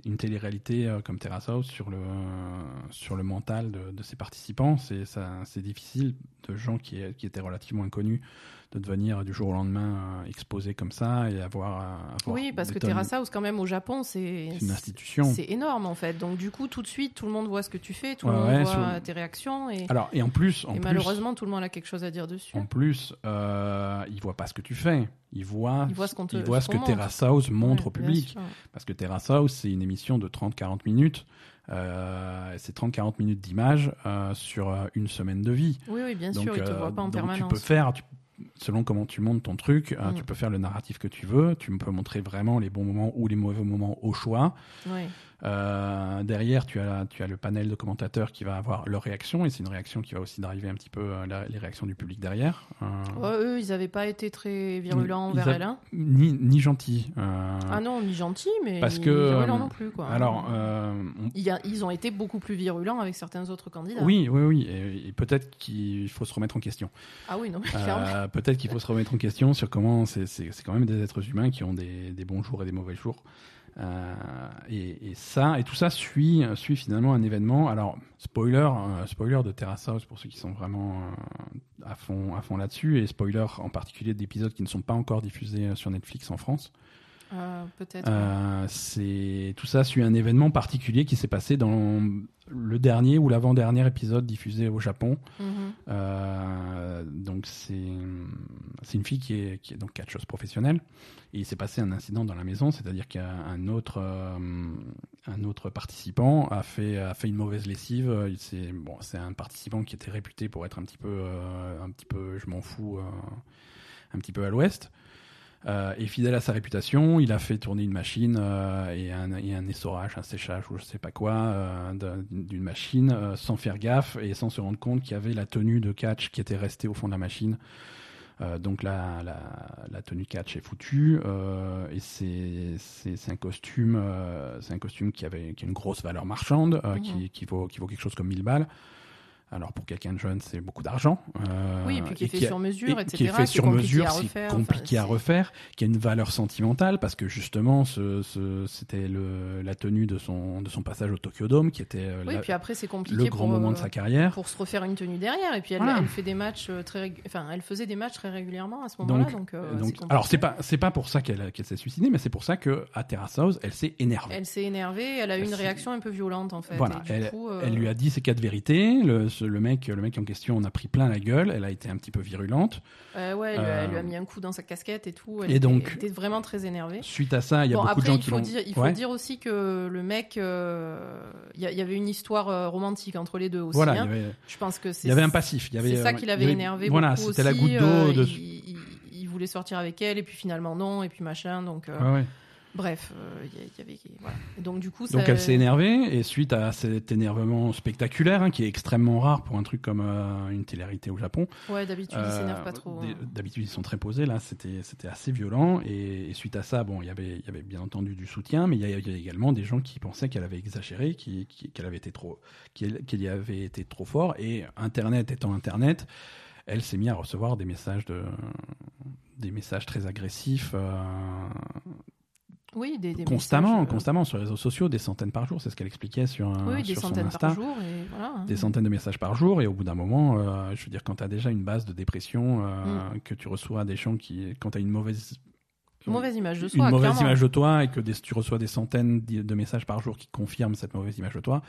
une télé-réalité euh, comme Terrace House sur le, sur le mental de, de ses participants. C'est ça- c'est difficile de gens qui, qui étaient relativement inconnus de devenir du jour au lendemain euh, exposés comme ça et avoir. euh, avoir Oui, parce que Terrace House, quand même, au Japon, c'est une institution. C'est énorme, en fait. Donc, du coup, tout de suite, tout le monde voit ce que tu fais, tout le monde ouais, voit sur- tes réactions. Et, Alors, et en plus, en et plus, malheureusement, tout le monde a quelque chose à dire dessus. En plus, euh, ils voient pas ce que tu fais. Ils voient, Ils voient ce qu'on te- ils voient ce que. Terrace House montre au Ouais, public. sûr. Parce que Terrace House, c'est une émission de 30-40 minutes. Euh, c'est 30-40 minutes d'image euh, sur une semaine de vie. Oui, oui, bien donc, sûr, ils te euh, voient pas en donc permanence. tu peux faire, tu- selon comment tu montes ton truc, euh, Mm. tu peux faire le narratif que tu veux. Tu peux montrer vraiment les bons moments ou les mauvais moments au choix. Oui. Euh, derrière, tu as, tu as le panel de commentateurs qui va avoir leur réaction, et c'est une réaction qui va aussi driver un petit peu euh, la- les réactions du public derrière. Euh, eux, ils avaient pas été très virulents envers a- elle. hein. ni, ni gentil. euh, Ah non, ni gentils, mais Parce ni que, virulents non plus. Quoi. alors, on- Il y a- ils ont été beaucoup plus virulents avec certains autres candidats. oui, oui, oui, et, et peut-être qu'il faut se remettre en question. Ah oui, non, peut-être qu'il faut se remettre en question sur comment c'est quand même des êtres humains qui ont des, des bons jours et des mauvais jours. Euh, et, ça, et tout ça suit, suit finalement un événement. Alors, spoiler, euh, spoiler de Terrace House pour ceux qui sont vraiment euh, à fond, à fond là-dessus, et spoiler en particulier d'épisodes qui ne sont pas encore diffusés sur Netflix en France. Euh, Peut-être. Euh, c'est tout ça suit un événement particulier qui s'est passé dans le dernier ou l'avant-dernier épisode diffusé au Japon. Mhm. Euh, donc c'est c'est une fille qui est, qui est donc catcheuse professionnelle et il s'est passé un incident dans la maison, c'est-à-dire qu'un autre un autre participant a fait a fait une mauvaise lessive. Il s'est- bon, c'est un participant qui était réputé pour être un petit peu un petit peu je m'en fous un petit peu à l'ouest. Euh, et fidèle à sa réputation, il a fait tourner une machine euh, et, un, et un essorage, un séchage ou je sais pas quoi euh, d'un- d'une machine sans faire gaffe et sans se rendre compte qu'il y avait la tenue de catch qui était restée au fond de la machine. Donc la, la, la tenue catch est foutue et c'est un costume c'est un costume qui avait qui a une grosse valeur marchande qui, qui vaut qui vaut quelque chose comme 1000 balles. Alors pour quelqu'un de jeune, c'est beaucoup d'argent. Euh, Oui, et puis qui est fait sur mesure, et etc. Qui est fait sur compliqué mesure, à c'est refaire, compliqué à refaire, qui a une valeur sentimentale parce que justement, ce, ce- c'était la tenue de son, de son passage au Tokyo Dome qui était euh, Oui, la- puis après, c'est compliqué le grand pour, moment euh, de sa carrière. pour se refaire une tenue derrière. Et puis, elle, Voilà. elle fait des matchs euh, très, enfin, elle faisait des matchs très régulièrement à ce moment-là. Donc, euh, alors c'est pas c'est pas pour ça qu'elle s'est suicidée, mais c'est pour ça que à Terrace House, elle s'est énervée. Elle s'est énervée, elle a eu une réaction un peu violente en fait. Voilà, et du elle, coup, euh, elle lui a dit ses quatre vérités. Le, ce- le mec, le mec en question, on a pris plein la gueule. Elle a été un petit peu virulente. euh, ouais, elle, lui a- elle lui a Euh, mis un coup dans sa casquette et tout. Elle était- donc- elle était vraiment très énervée. Suite à ça, il y a bon, beaucoup après, de gens il qui l'ont. dire, il faut Ouais. dire aussi que le mec, euh, il y, avait une histoire romantique entre les deux aussi. Voilà, il y hein. avait, Je pense que c'est il y avait un passif. Il y avait, c'est ça qui l'avait avait- énervé Voilà, beaucoup c'était la goutte d'eau de. il, il- il voulait sortir avec elle et puis finalement non et puis machin. Donc Ouais, bref, euh, il y, il y avait voilà. Et donc du coup, Donc elle s'est énervée et suite à cet énervement spectaculaire hein, qui est extrêmement rare pour un truc comme euh, une télé-réalité au Japon. Ouais, d'habitude, il euh, s'énerve pas trop. d- hein. D'habitude ils sont très posés là, c'était assez violent et, et suite à ça bon il y avait il y avait bien entendu du soutien mais il y a, il y a également des gens qui pensaient qu'elle avait exagéré, qui- qu'elle avait été trop qu'elle y avait été trop fort et Internet étant Internet, elle s'est mise à recevoir des messages de des messages très agressifs. euh, Oui, des, des constamment, messages, euh, constamment sur les réseaux sociaux, des centaines par jour, c'est ce qu'elle expliquait sur, un- Oui, des sur son centaines Insta. par jour et voilà. hein. Des centaines de messages par jour, et au bout d'un moment, euh, je veux dire, quand tu as déjà une base de dépression, euh, Mm. que tu reçois des gens qui, quand tu as une mauvaise, Mauvaise image de une soi. mauvaise clairement. image de toi, et que des- tu reçois des centaines de messages par jour qui confirment cette mauvaise image de toi,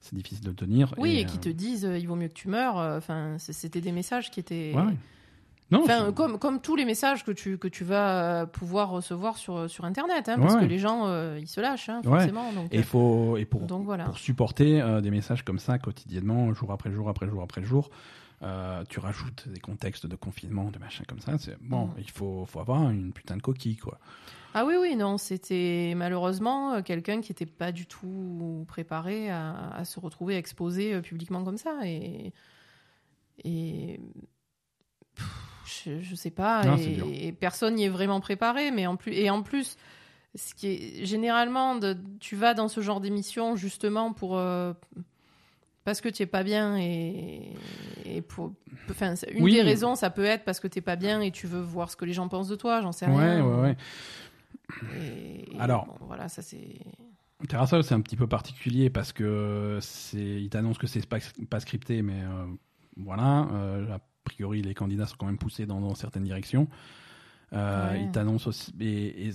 c'est difficile de tenir. Oui, et, qui te disent il vaut mieux que tu meurs. Enfin, c'était des messages qui étaient. ouais, ouais. Non, Enfin, c'est- comme, comme tous les messages que tu, que tu vas euh, pouvoir recevoir sur, sur Internet, hein, Ouais, parce ouais. que les gens, euh, ils se lâchent, hein, Ouais. forcément. Donc, et, faut, et pour, euh, donc voilà. pour supporter euh, des messages comme ça quotidiennement, jour après jour, après jour, après jour, euh, tu rajoutes des contextes de confinement, de machin comme ça. C'est bon, Mhm. il faut, faut avoir une putain de coquille, quoi. Ah oui, oui, non, c'était malheureusement euh, quelqu'un qui n'était pas du tout préparé à, à se retrouver exposé euh, publiquement comme ça. Et, et pff, je, je sais pas, et, et personne n'y est vraiment préparé. Mais en plus, et en plus, ce qui est généralement, de, tu vas dans ce genre d'émission justement pour euh, parce que tu es pas bien et, et pour, enfin, une Oui. des raisons, ça peut être parce que tu pas bien et tu veux voir ce que les gens pensent de toi. J'en sais Ouais, rien. ouais, ouais. Et, et Alors. bon, voilà, ça c'est. Terrasoft, c'est un petit peu particulier parce que c'est, il t'annonce que c'est pas, pas scripté, mais euh, voilà. euh, priori, les candidats sont quand même poussés dans, dans certaines directions. Euh, Ouais. Il t'annonce aussi, et, et-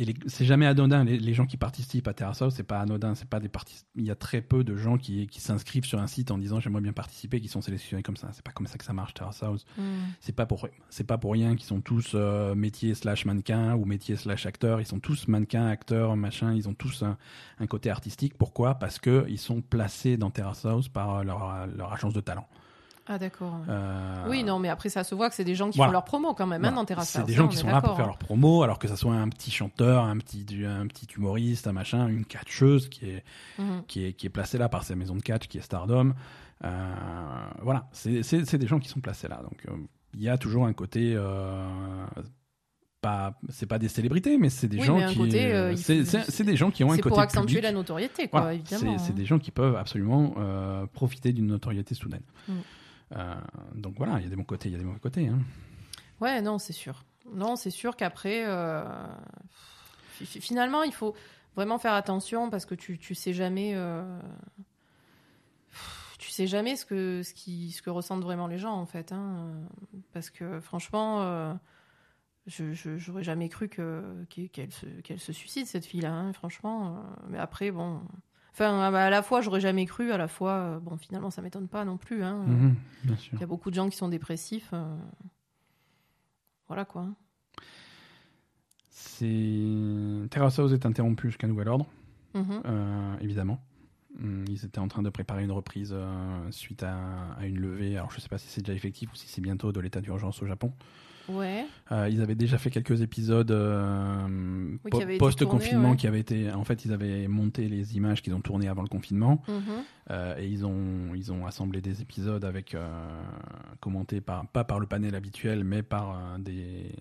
et les- c'est jamais anodin. Les, les gens qui participent à Terrasoft, c'est pas anodin. C'est pas des Il y a très peu de gens qui, qui s'inscrivent sur un site en disant j'aimerais bien participer, qui sont sélectionnés comme ça. C'est pas comme ça que ça marche Terrasoft. Hmm. C'est pas pour c'est pas pour rien qu'ils sont tous euh, métier slash mannequin ou métier slash acteur. Ils sont tous mannequins, acteurs, machin. Ils ont tous un, un côté artistique. Pourquoi? Parce que ils sont placés dans Terrace House par leur, leur agence de talent. Ah d'accord. Euh, Oui, non, mais après ça se voit que c'est des gens qui voilà. font leur promo quand même, hein, dans Terrace C'est des ça, gens qui sont là pour faire hein. leur promo, alors que ça soit un petit chanteur, un petit un petit humoriste, un machin, une catcheuse qui est Mhm. qui est, qui est placé là par sa maison de catch, qui est Stardom. Euh, voilà, c'est des gens qui sont placés là. Donc, euh, il y a toujours un côté. Pas, c'est pas des célébrités, mais c'est des Oui, gens qui. euh, c'est des gens qui ont un C'est côté. pour accentuer public. la notoriété, quoi, Voilà, évidemment. c'est hein. des gens qui peuvent absolument euh, profiter d'une notoriété soudaine. Mm. Euh, donc voilà, il y a des bons côtés, il y a des mauvais côtés. hein. Ouais, non, c'est sûr. Non, c'est sûr qu'après, euh, fi- fi- finalement, il faut vraiment faire attention parce que tu, sais jamais, euh, tu sais jamais ce que ce qui ce que ressentent vraiment les gens en fait. hein. Parce que franchement, je j'aurais jamais cru que qu'elle se se suicide cette fille-là. hein, franchement, mais après bon. Enfin, à la fois, j'aurais jamais cru, à la fois, euh, bon, finalement, ça m'étonne pas non plus. Hein. Mhm, bien sûr. Il y a beaucoup de gens qui sont dépressifs. euh, Voilà quoi. C'est House est interrompu jusqu'à nouvel ordre. Mhm. Euh, évidemment. Hum, Ils étaient en train de préparer une reprise euh, suite à, à une levée. Alors, je sais pas si c'est déjà effectif ou si c'est bientôt de l'état d'urgence au Japon. Ouais. Euh, ils avaient déjà fait quelques épisodes euh, Oui, po- qui avaient été post-confinement ouais. qui avaient été. En fait, ils avaient monté les images qu'ils ont tournées avant le confinement Mhm. et ils ont ils ont assemblé des épisodes avec commentés par pas par le panel habituel mais par des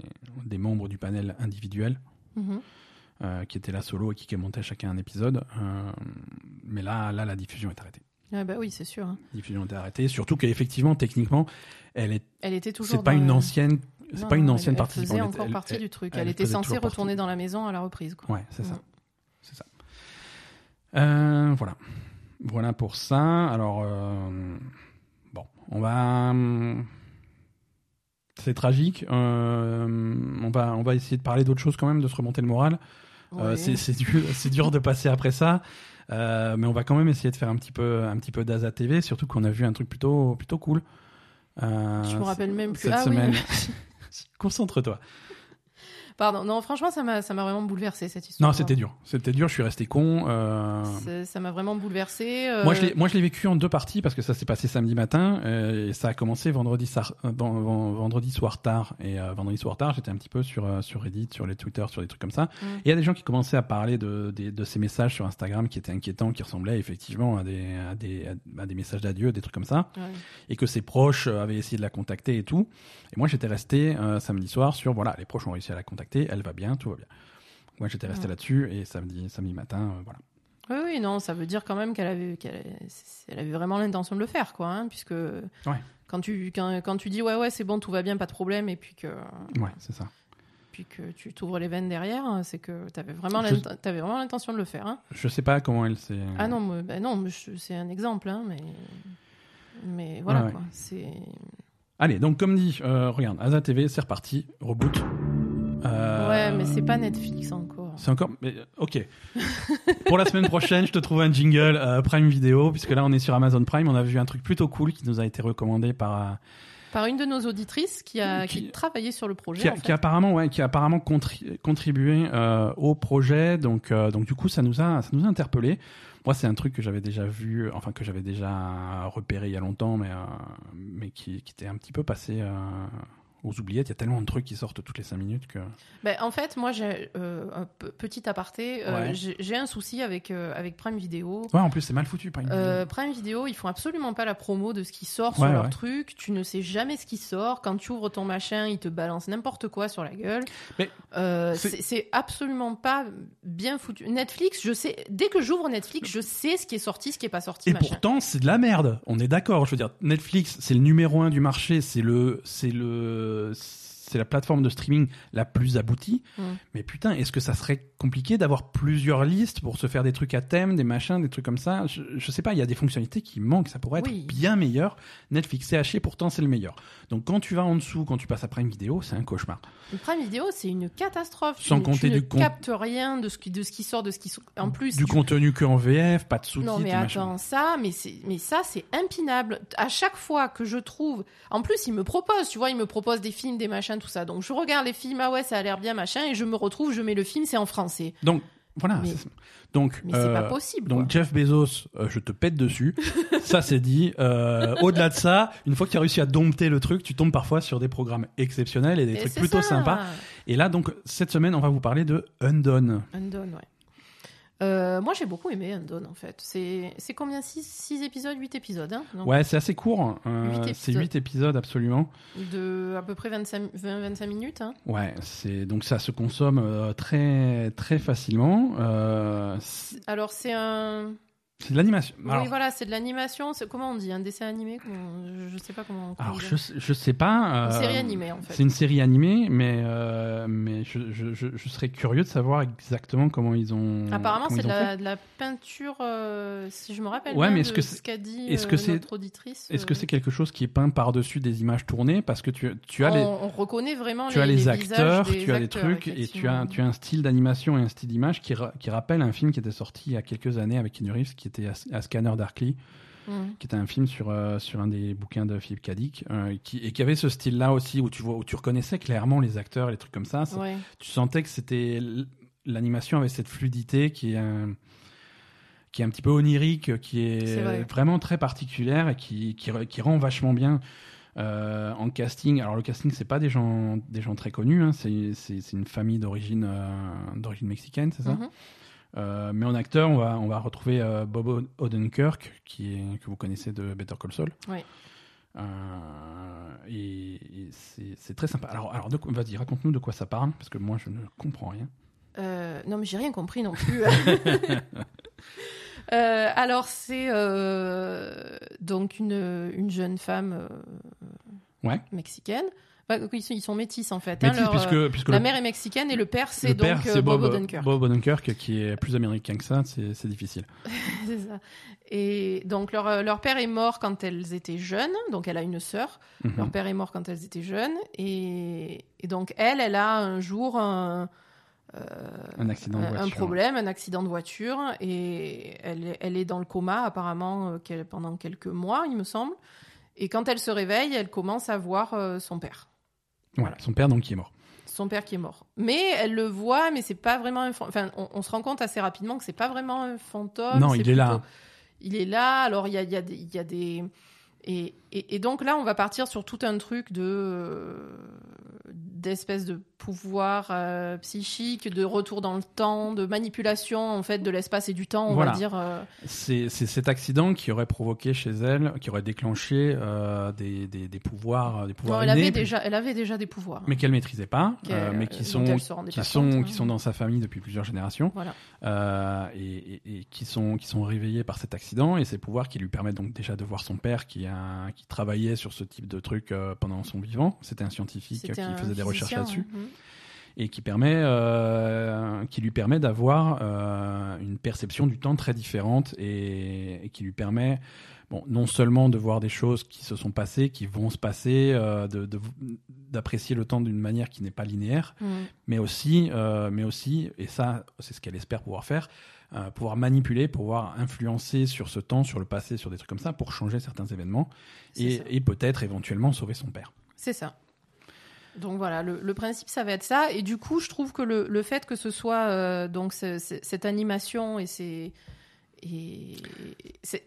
des membres du panel individuel Mhm. euh, qui étaient là solo et qui commentaient chacun un épisode. Euh, mais là là la diffusion est arrêtée. Ah bah oui, c'est sûr. hein. La diffusion est arrêtée. Surtout qu'effectivement techniquement elle est Elle était toujours. c'est pas une ancienne c'est pas une ancienne elle participante. faisait Elle- encore elle- partie elle- du truc. elle Elle, était faisait censée partie. retourner dans la maison à la reprise. Quoi. Ouais, c'est ça. Mm. C'est ça. Euh, voilà. Voilà pour ça. Alors, euh, bon, on va. C'est tragique. Euh, on, va, on va essayer de parler d'autre chose quand même, de se remonter le moral. Euh, Ouais. c'est dur, dur de passer après ça. Euh, mais on va quand même essayer de faire un petit peu, un petit peu d'Aza TV, surtout qu'on a vu un truc plutôt, plutôt cool. Euh, Je me rappelle même plus. Cette Ah oui. semaine. Concentre-toi. Pardon. Non, franchement, ça m'a ça m'a vraiment bouleversé cette histoire. Non, c'était dur. C'était dur. Je suis resté con. Euh, Ça m'a vraiment bouleversé. euh, Moi, je l'ai, moi, je l'ai vécu en deux parties parce que ça s'est passé samedi matin euh, et ça a commencé vendredi, sar- euh, dans- vendredi soir tard. Et euh, vendredi soir tard, j'étais un petit peu sur, sur Reddit, sur les Twitter, sur des trucs comme ça. Mm. Et il y a des gens qui commençaient à parler de, des- de ces messages sur Instagram qui étaient inquiétants, qui ressemblaient effectivement à des, à des, à des messages d'adieu, des trucs comme ça. ouais. Et que ses proches avaient essayé de la contacter et tout. Et moi, j'étais resté euh, samedi soir sur voilà, les proches ont réussi à la contacter, elle va bien, tout va bien. Moi, j'étais resté Mm. là-dessus et samedi, samedi matin, euh, voilà. Oui, oui, non, ça veut dire quand même qu'elle avait, qu'elle elle avait vraiment l'intention de le faire, quoi, hein, puisque quand tu quand, quand tu dis ouais ouais c'est bon tout va bien pas de problème et puis que Ouais, c'est ça. puis que tu t'ouvres les veines derrière, c'est que t'avais vraiment Je- l'int- t'avais vraiment l'intention de le faire. Hein. Je sais pas comment elle s'est. Ah non, mais- ben non, c'est un exemple, hein, mais mais voilà ouais. quoi. C'est Allez, donc comme dit, euh, regarde, Asa TV, c'est reparti, reboot. Euh, ouais, mais c'est pas Netflix encore. C'est encore. Mais, ok. Pour la semaine prochaine, je te trouve un jingle euh, Prime Video, puisque là, on est sur Amazon Prime. On a vu un truc plutôt cool qui nous a été recommandé par. euh, Par une de nos auditrices qui a Qui- qui, travaillait sur le projet. qui, a, en fait. qui a apparemment, ouais, qui a apparemment contri- contribué euh, au projet. Donc, donc du coup, ça nous a, ça nous a interpellé. Moi, c'est un truc que j'avais déjà vu, enfin que j'avais déjà repéré il y a longtemps, mais mais qui, qui était un petit peu passé aux oubliettes. Il y a tellement de trucs qui sortent toutes les cinq minutes que. Ben, en fait, moi, j'ai euh, un petit aparté. euh, Ouais. j'ai un souci avec euh, avec Prime Video. Ouais, en plus, c'est mal foutu. Prime Video. Prime Video, ils font absolument pas la promo de ce qui sort Ouais, sur leur ouais. truc. Tu ne sais jamais ce qui sort. Quand tu ouvres ton machin, ils te balancent n'importe quoi sur la gueule. Mais c'est- absolument pas bien foutu. Netflix, je sais. Dès que j'ouvre Netflix, je sais ce qui est sorti, ce qui est pas sorti. Et machin. pourtant, c'est de la merde. On est d'accord. Je veux dire, Netflix, c'est le numéro un du marché. C'est le, c'est le, euh, c'est la plateforme de streaming la plus aboutie. Mm. Mais putain, est-ce que ça serait compliqué d'avoir plusieurs listes pour se faire des trucs à thème, des machins, des trucs comme ça? Je, je sais pas, il y a des fonctionnalités qui manquent, ça pourrait être Oui. bien meilleur. Netflix CHE, pourtant c'est le meilleur. Donc quand tu vas en dessous, quand tu passes après une vidéo, c'est un cauchemar. Le Prime Vidéo, c'est une catastrophe. Sans tu, compter tu ne con- captes rien de ce qui, de ce qui sort, de ce qui. sort. En plus, du tu- contenu que en VF, pas de sous-titres, Non mais attends, ça, mais c'est, mais ça c'est impinable. À chaque fois que je trouve, en plus ils me proposent, tu vois, ils me proposent des films, des machins, tout ça. Donc je regarde les films, ah ouais, ça a l'air bien, machin, et je me retrouve, je mets le film, c'est en français. Donc voilà. Mais-. Donc Mais c'est euh, pas possible. Donc quoi. Jeff Bezos, euh, je te pète dessus. ça c'est dit. Euh, Au-delà de ça, une fois que tu as réussi à dompter le truc, tu tombes parfois sur des programmes exceptionnels et des Et trucs plutôt ça. sympas. Et là donc cette semaine, on va vous parler de Undone. Undone, ouais. Euh, moi j'ai beaucoup aimé Undone en fait. C'est, combien 6 épisodes 8 épisodes hein non Ouais, c'est assez court. euh, Huit c'est épisodes. 8 épisodes absolument. De à peu près 25, 20, 25 minutes. Hein. Ouais, donc ça se consomme euh, très très facilement. Euh, Alors c'est un. C'est de l'animation. Alors, oui voilà, c'est de l'animation. Comment on dit Un dessin animé comment... je, je sais pas comment. comment alors je, je sais pas. Une euh, série animée en fait. C'est une série animée, mais euh, mais je, je, je, je serais curieux de savoir exactement comment ils ont. Apparemment, c'est de la, de la peinture, euh, si je me rappelle Ouais, bien mais est-ce que ce qu'a dit est-ce que euh, c'est- notre auditrice. Est-ce que c'est quelque chose qui est peint par-dessus des images tournées? Parce que tu, tu as on, les, on reconnaît vraiment tu les, as les, les acteurs, tu as les trucs, et tu as, tu as un style d'animation et un style d'image qui, ra- qui rappelle un film qui était sorti il y a quelques années avec Keanu Reeves, qui était à, à Scanner Darkly, Mm. qui était un film sur, euh, sur un des bouquins de Philippe Cadic, euh, qui, et qui avait ce style-là aussi, où tu, vois, où tu reconnaissais clairement les acteurs, les trucs comme ça. Ça- Ouais. tu sentais que c'était l'animation avait cette fluidité qui est un, qui est un petit peu onirique, qui est, vrai. vraiment très particulière et qui, qui, re- qui rend vachement bien euh, en casting. Alors le casting, c'est pas des gens, des gens très connus, hein, c'est une famille d'origine euh, d'origine mexicaine, c'est ça? Mhm. Euh, Mais en acteur, on va, on va retrouver euh, Bob Odenkirk, qui est, que vous connaissez de Better Call Saul. Oui. Euh, et et c'est très sympa. Alors, alors vas-y, raconte-nous de quoi ça parle, parce que moi, je ne comprends rien. Non, mais j'ai rien compris non plus. Alors, c'est donc une, une jeune femme Ouais. mexicaine. Bah, ils sont- ils sont métis en fait. hein, Métis, leur, puisque, euh, puisque la le, mère est mexicaine et le père, c'est donc père, euh, Bob, Odenkirk. Bob Odenkirk, qui est plus américain que ça, c'est difficile. C'est ça. Et donc leur, euh, leur père est mort quand elles étaient jeunes, donc elle a une sœur. Mhm. Leur père est mort quand elles étaient jeunes, et, et donc elle, elle a un jour un, euh, Un accident de un- un voiture. problème, un accident de voiture, et elle, est- elle est dans le coma apparemment pendant quelques mois, il me semble. Et quand elle se réveille, elle commence à voir son père. Voilà, son père donc qui est mort. Son père qui est mort. Mais elle le voit, mais c'est pas vraiment un Enfin, on, on se rend compte assez rapidement que c'est pas vraiment un fantôme. Non, il est là. Il est là. Alors il y a, y a des, il y a des... Et, et, et donc là, on va partir sur tout un truc de euh, d'espèce de pouvoir euh, psychique, de retour dans le temps, de manipulation en fait de l'espace et du temps, on Voilà. va dire. euh, C'est cet accident qui aurait provoqué chez elle, qui aurait déclenché euh, des, des, des pouvoirs, des pouvoirs non, elle avait déjà, elle avait déjà des pouvoirs. mais qu'elle maîtrisait pas, euh, mais qui sont qui sont compte, qui hein. sont dans sa famille depuis plusieurs générations Voilà. et, et- et qui sont qui sont réveillés par cet accident et ces pouvoirs qui lui permettent donc déjà de voir son père qui a qui travaillait sur ce type de truc euh, pendant son vivant. C'était un scientifique qui un faisait des recherches là-dessus. Mhm. et qui permet euh, qui lui permet d'avoir euh, une perception du temps très différente et, et qui lui permet bon non seulement de voir des choses qui se sont passées qui vont se passer euh, d'apprécier le temps d'une manière qui n'est pas linéaire Mhm. mais aussi mais aussi et ça c'est ce qu'elle espère pouvoir faire euh, pouvoir manipuler pouvoir influencer sur ce temps sur le passé sur des trucs comme ça pour changer certains événements et, peut-être éventuellement sauver son père C'est ça. Donc voilà, le, le principe, ça va être ça. Et du coup, je trouve que le, le fait que ce soit euh, donc ce- ce- cette animation et c'est et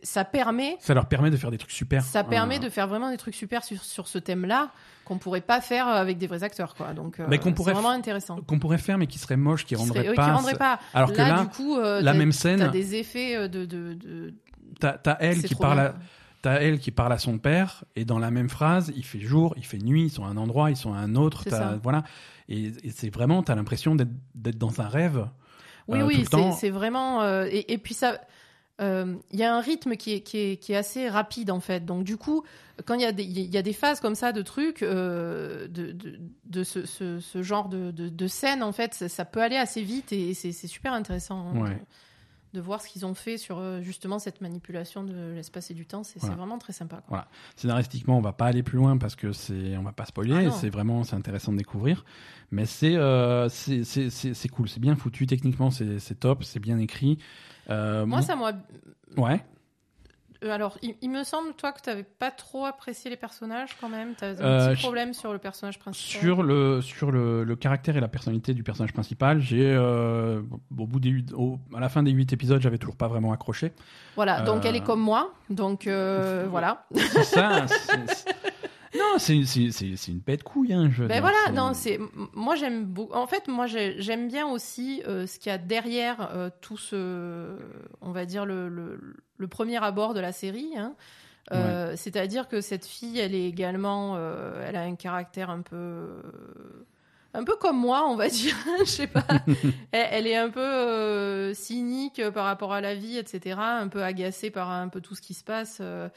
ça permet ça leur permet de faire des trucs super ça permet Euh, de faire vraiment des trucs super sur, sur ce thème-là qu'on pourrait pas faire avec des vrais acteurs, quoi. Donc, euh, Mais qu'on pourrait c'est vraiment intéressant. qu'on pourrait faire mais qui serait moche qui rendrait serait- euh, pas qui rendrait pas. alors que là, là du coup, euh, la t'as- même t'as scène des effets euh, de, de, de... t'as t'as elle qui parle à, t'as elle qui parle à son père et dans la même phrase il fait jour il fait nuit ils sont à un endroit ils sont à un autre t'as- voilà et, et c'est vraiment t'as l'impression d'être dans un rêve Oui, oui, c'est c'est vraiment. euh, et, et puis ça. Euh, il y a un rythme qui est, assez rapide en fait. Donc du coup, quand il y a des, phases comme ça de trucs, euh, de, ce, genre de, scène en fait, ça, peut aller assez vite et c'est super intéressant hein. De, voir ce qu'ils ont fait sur euh, justement cette manipulation de l'espace et du temps. C'est Voilà. vraiment très sympa. Quoi. Voilà. Scénaristiquement, on va pas aller plus loin parce que c'est, on va pas spoiler. Ah c'est vraiment, c'est intéressant de découvrir. Mais c'est, euh, c'est, c'est, c'est, c'est cool. C'est bien foutu techniquement. C'est, c'est top. C'est bien écrit. Euh, Moi, ça m'a. Ouais. Euh, Alors, il, il me semble, toi, que tu n'avais pas trop apprécié les personnages quand même. Tu as un Euh, petit problème sur le personnage principal. Sur le sur le, le caractère et la personnalité du personnage principal, j'ai euh, au bout des au- à la fin des huit épisodes, j'avais toujours pas vraiment accroché. Voilà, donc Euh, elle est comme moi. Donc voilà. C'est ça. c'est- c'est- Non, c'est c'est c'est c'est une bête couille. Hein, je Ben dire, voilà, non, c'est moi j'aime beaucoup. En fait, moi j'ai- j'aime bien aussi euh, ce qu'il y a derrière euh, tout ce, on va dire le, le, le premier abord de la série. hein. Euh, C'est-à-dire que cette fille, elle est également, euh, elle a un caractère un peu, un peu comme moi, on va dire. Je sais pas. elle, elle est un peu euh, cynique par rapport à la vie, etc. Un peu agacée par un peu tout ce qui se passe. Euh,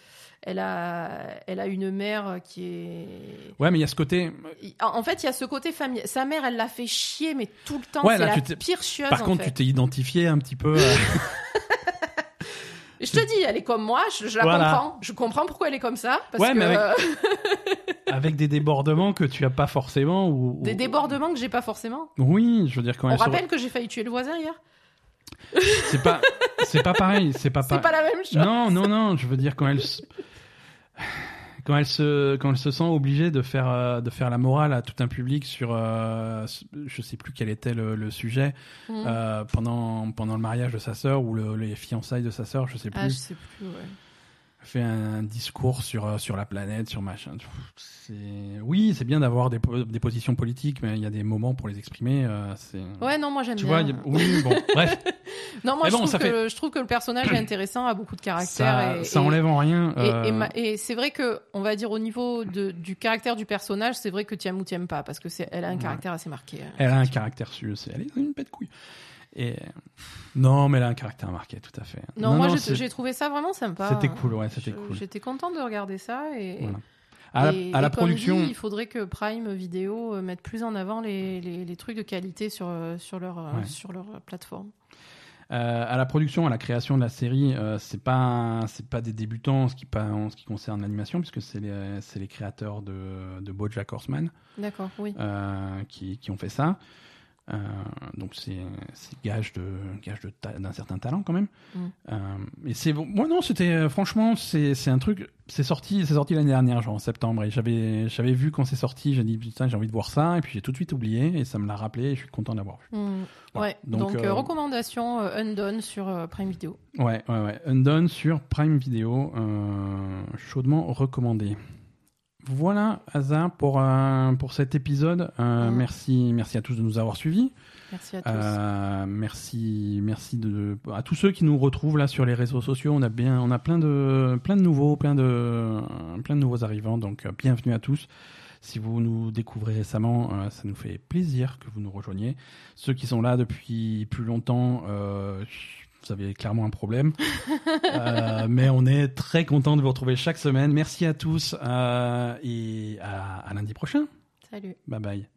elle a, elle a une mère qui est Ouais, mais il y a ce côté. En fait, il y a ce côté familial. Sa mère, elle l'a fait chier, mais tout le temps. Ouais, c'est la pire chieuse. Par en contre, fait. tu t'es identifié un petit peu. euh, Je te dis, elle est comme moi. Je, je la Voilà. comprends. Je comprends pourquoi elle est comme ça. Parce Ouais, que mais avec- euh, avec des débordements que tu as pas forcément ou, des débordements que j'ai pas forcément. Oui, je veux dire quand On elle se- rappelle que j'ai failli tuer le voisin hier. c'est pas c'est pas pareil, c'est pas pas la même chose. Non, non, non, je veux dire quand elle. quand elle se quand elle se sent obligée de faire euh, de faire la morale à tout un public sur euh, je sais plus quel était le, le sujet Mhm. euh, pendant pendant le mariage de sa sœur ou le, les fiançailles de sa sœur, je sais plus. Ah, je sais plus. Ouais. Fait un discours sur euh, sur la planète, sur machin. Oui, c'est bien d'avoir des, des positions politiques, mais il y a des moments pour les exprimer. euh, Ouais, non, moi j'aime tu bien. vois, a- oui, bon, bref, Non, moi je, bon, trouve ça que, fait- je trouve que le personnage est intéressant, a beaucoup de caractère. ça, et, ça et- enlève en rien. Et, euh, et c'est vrai que, on va dire au niveau de, du caractère du personnage, c'est vrai que tu aimes ou tu aimes pas, parce que c'est, elle a un Ouais. caractère assez marqué. hein. Elle a un caractère elle est une bête couille. Et non, mais elle a un caractère marqué, tout à fait. Non, moi j'ai- trouvé ça vraiment sympa. C'était cool, ouais, c'était cool. J'étais contente de regarder ça et, Voilà. À la, et- à la et comme production, dit, il faudrait que Prime Video euh, mette plus en avant les, les, les trucs de qualité sur, euh, sur, leur, euh, Ouais. sur leur plateforme. euh, à la production, à la création de la série, euh, c'est pas c'est pas des débutants en ce qui pas en ce qui concerne l'animation, puisque c'est les c'est les créateurs de de BoJack Horseman. D'accord, oui. euh, qui, qui ont fait ça. Euh, donc c'est gage de gage de d'un certain talent quand même. Mm. Euh, et c'est moi non c'était euh, franchement c'est un truc c'est sorti c'est sorti l'année dernière genre en septembre et j'avais j'avais vu quand c'est sorti j'ai dit putain j'ai envie de voir ça et puis j'ai tout de suite oublié et ça me l'a rappelé et je suis content d'avoir vu. Voilà. Ouais, Donc, donc, euh, recommandation Undone sur Prime Video. Ouais ouais ouais Undone sur Prime Video chaudement recommandé. Voilà, Asa, pour, euh, pour cet épisode. Euh, Mm. Merci, merci à tous de nous avoir suivis. Merci à tous. Euh, merci, merci de, à tous ceux qui nous retrouvent là sur les réseaux sociaux. On a bien, on a plein de, plein de nouveaux, plein de, plein de nouveaux arrivants. Donc, euh, bienvenue à tous. Si vous nous découvrez récemment, euh, ça nous fait plaisir que vous nous rejoigniez. Ceux qui sont là depuis plus longtemps, euh, vous avez clairement un problème. Euh, mais on est très content de vous retrouver chaque semaine. Merci à tous euh, et à, à lundi prochain. Salut. Bye bye.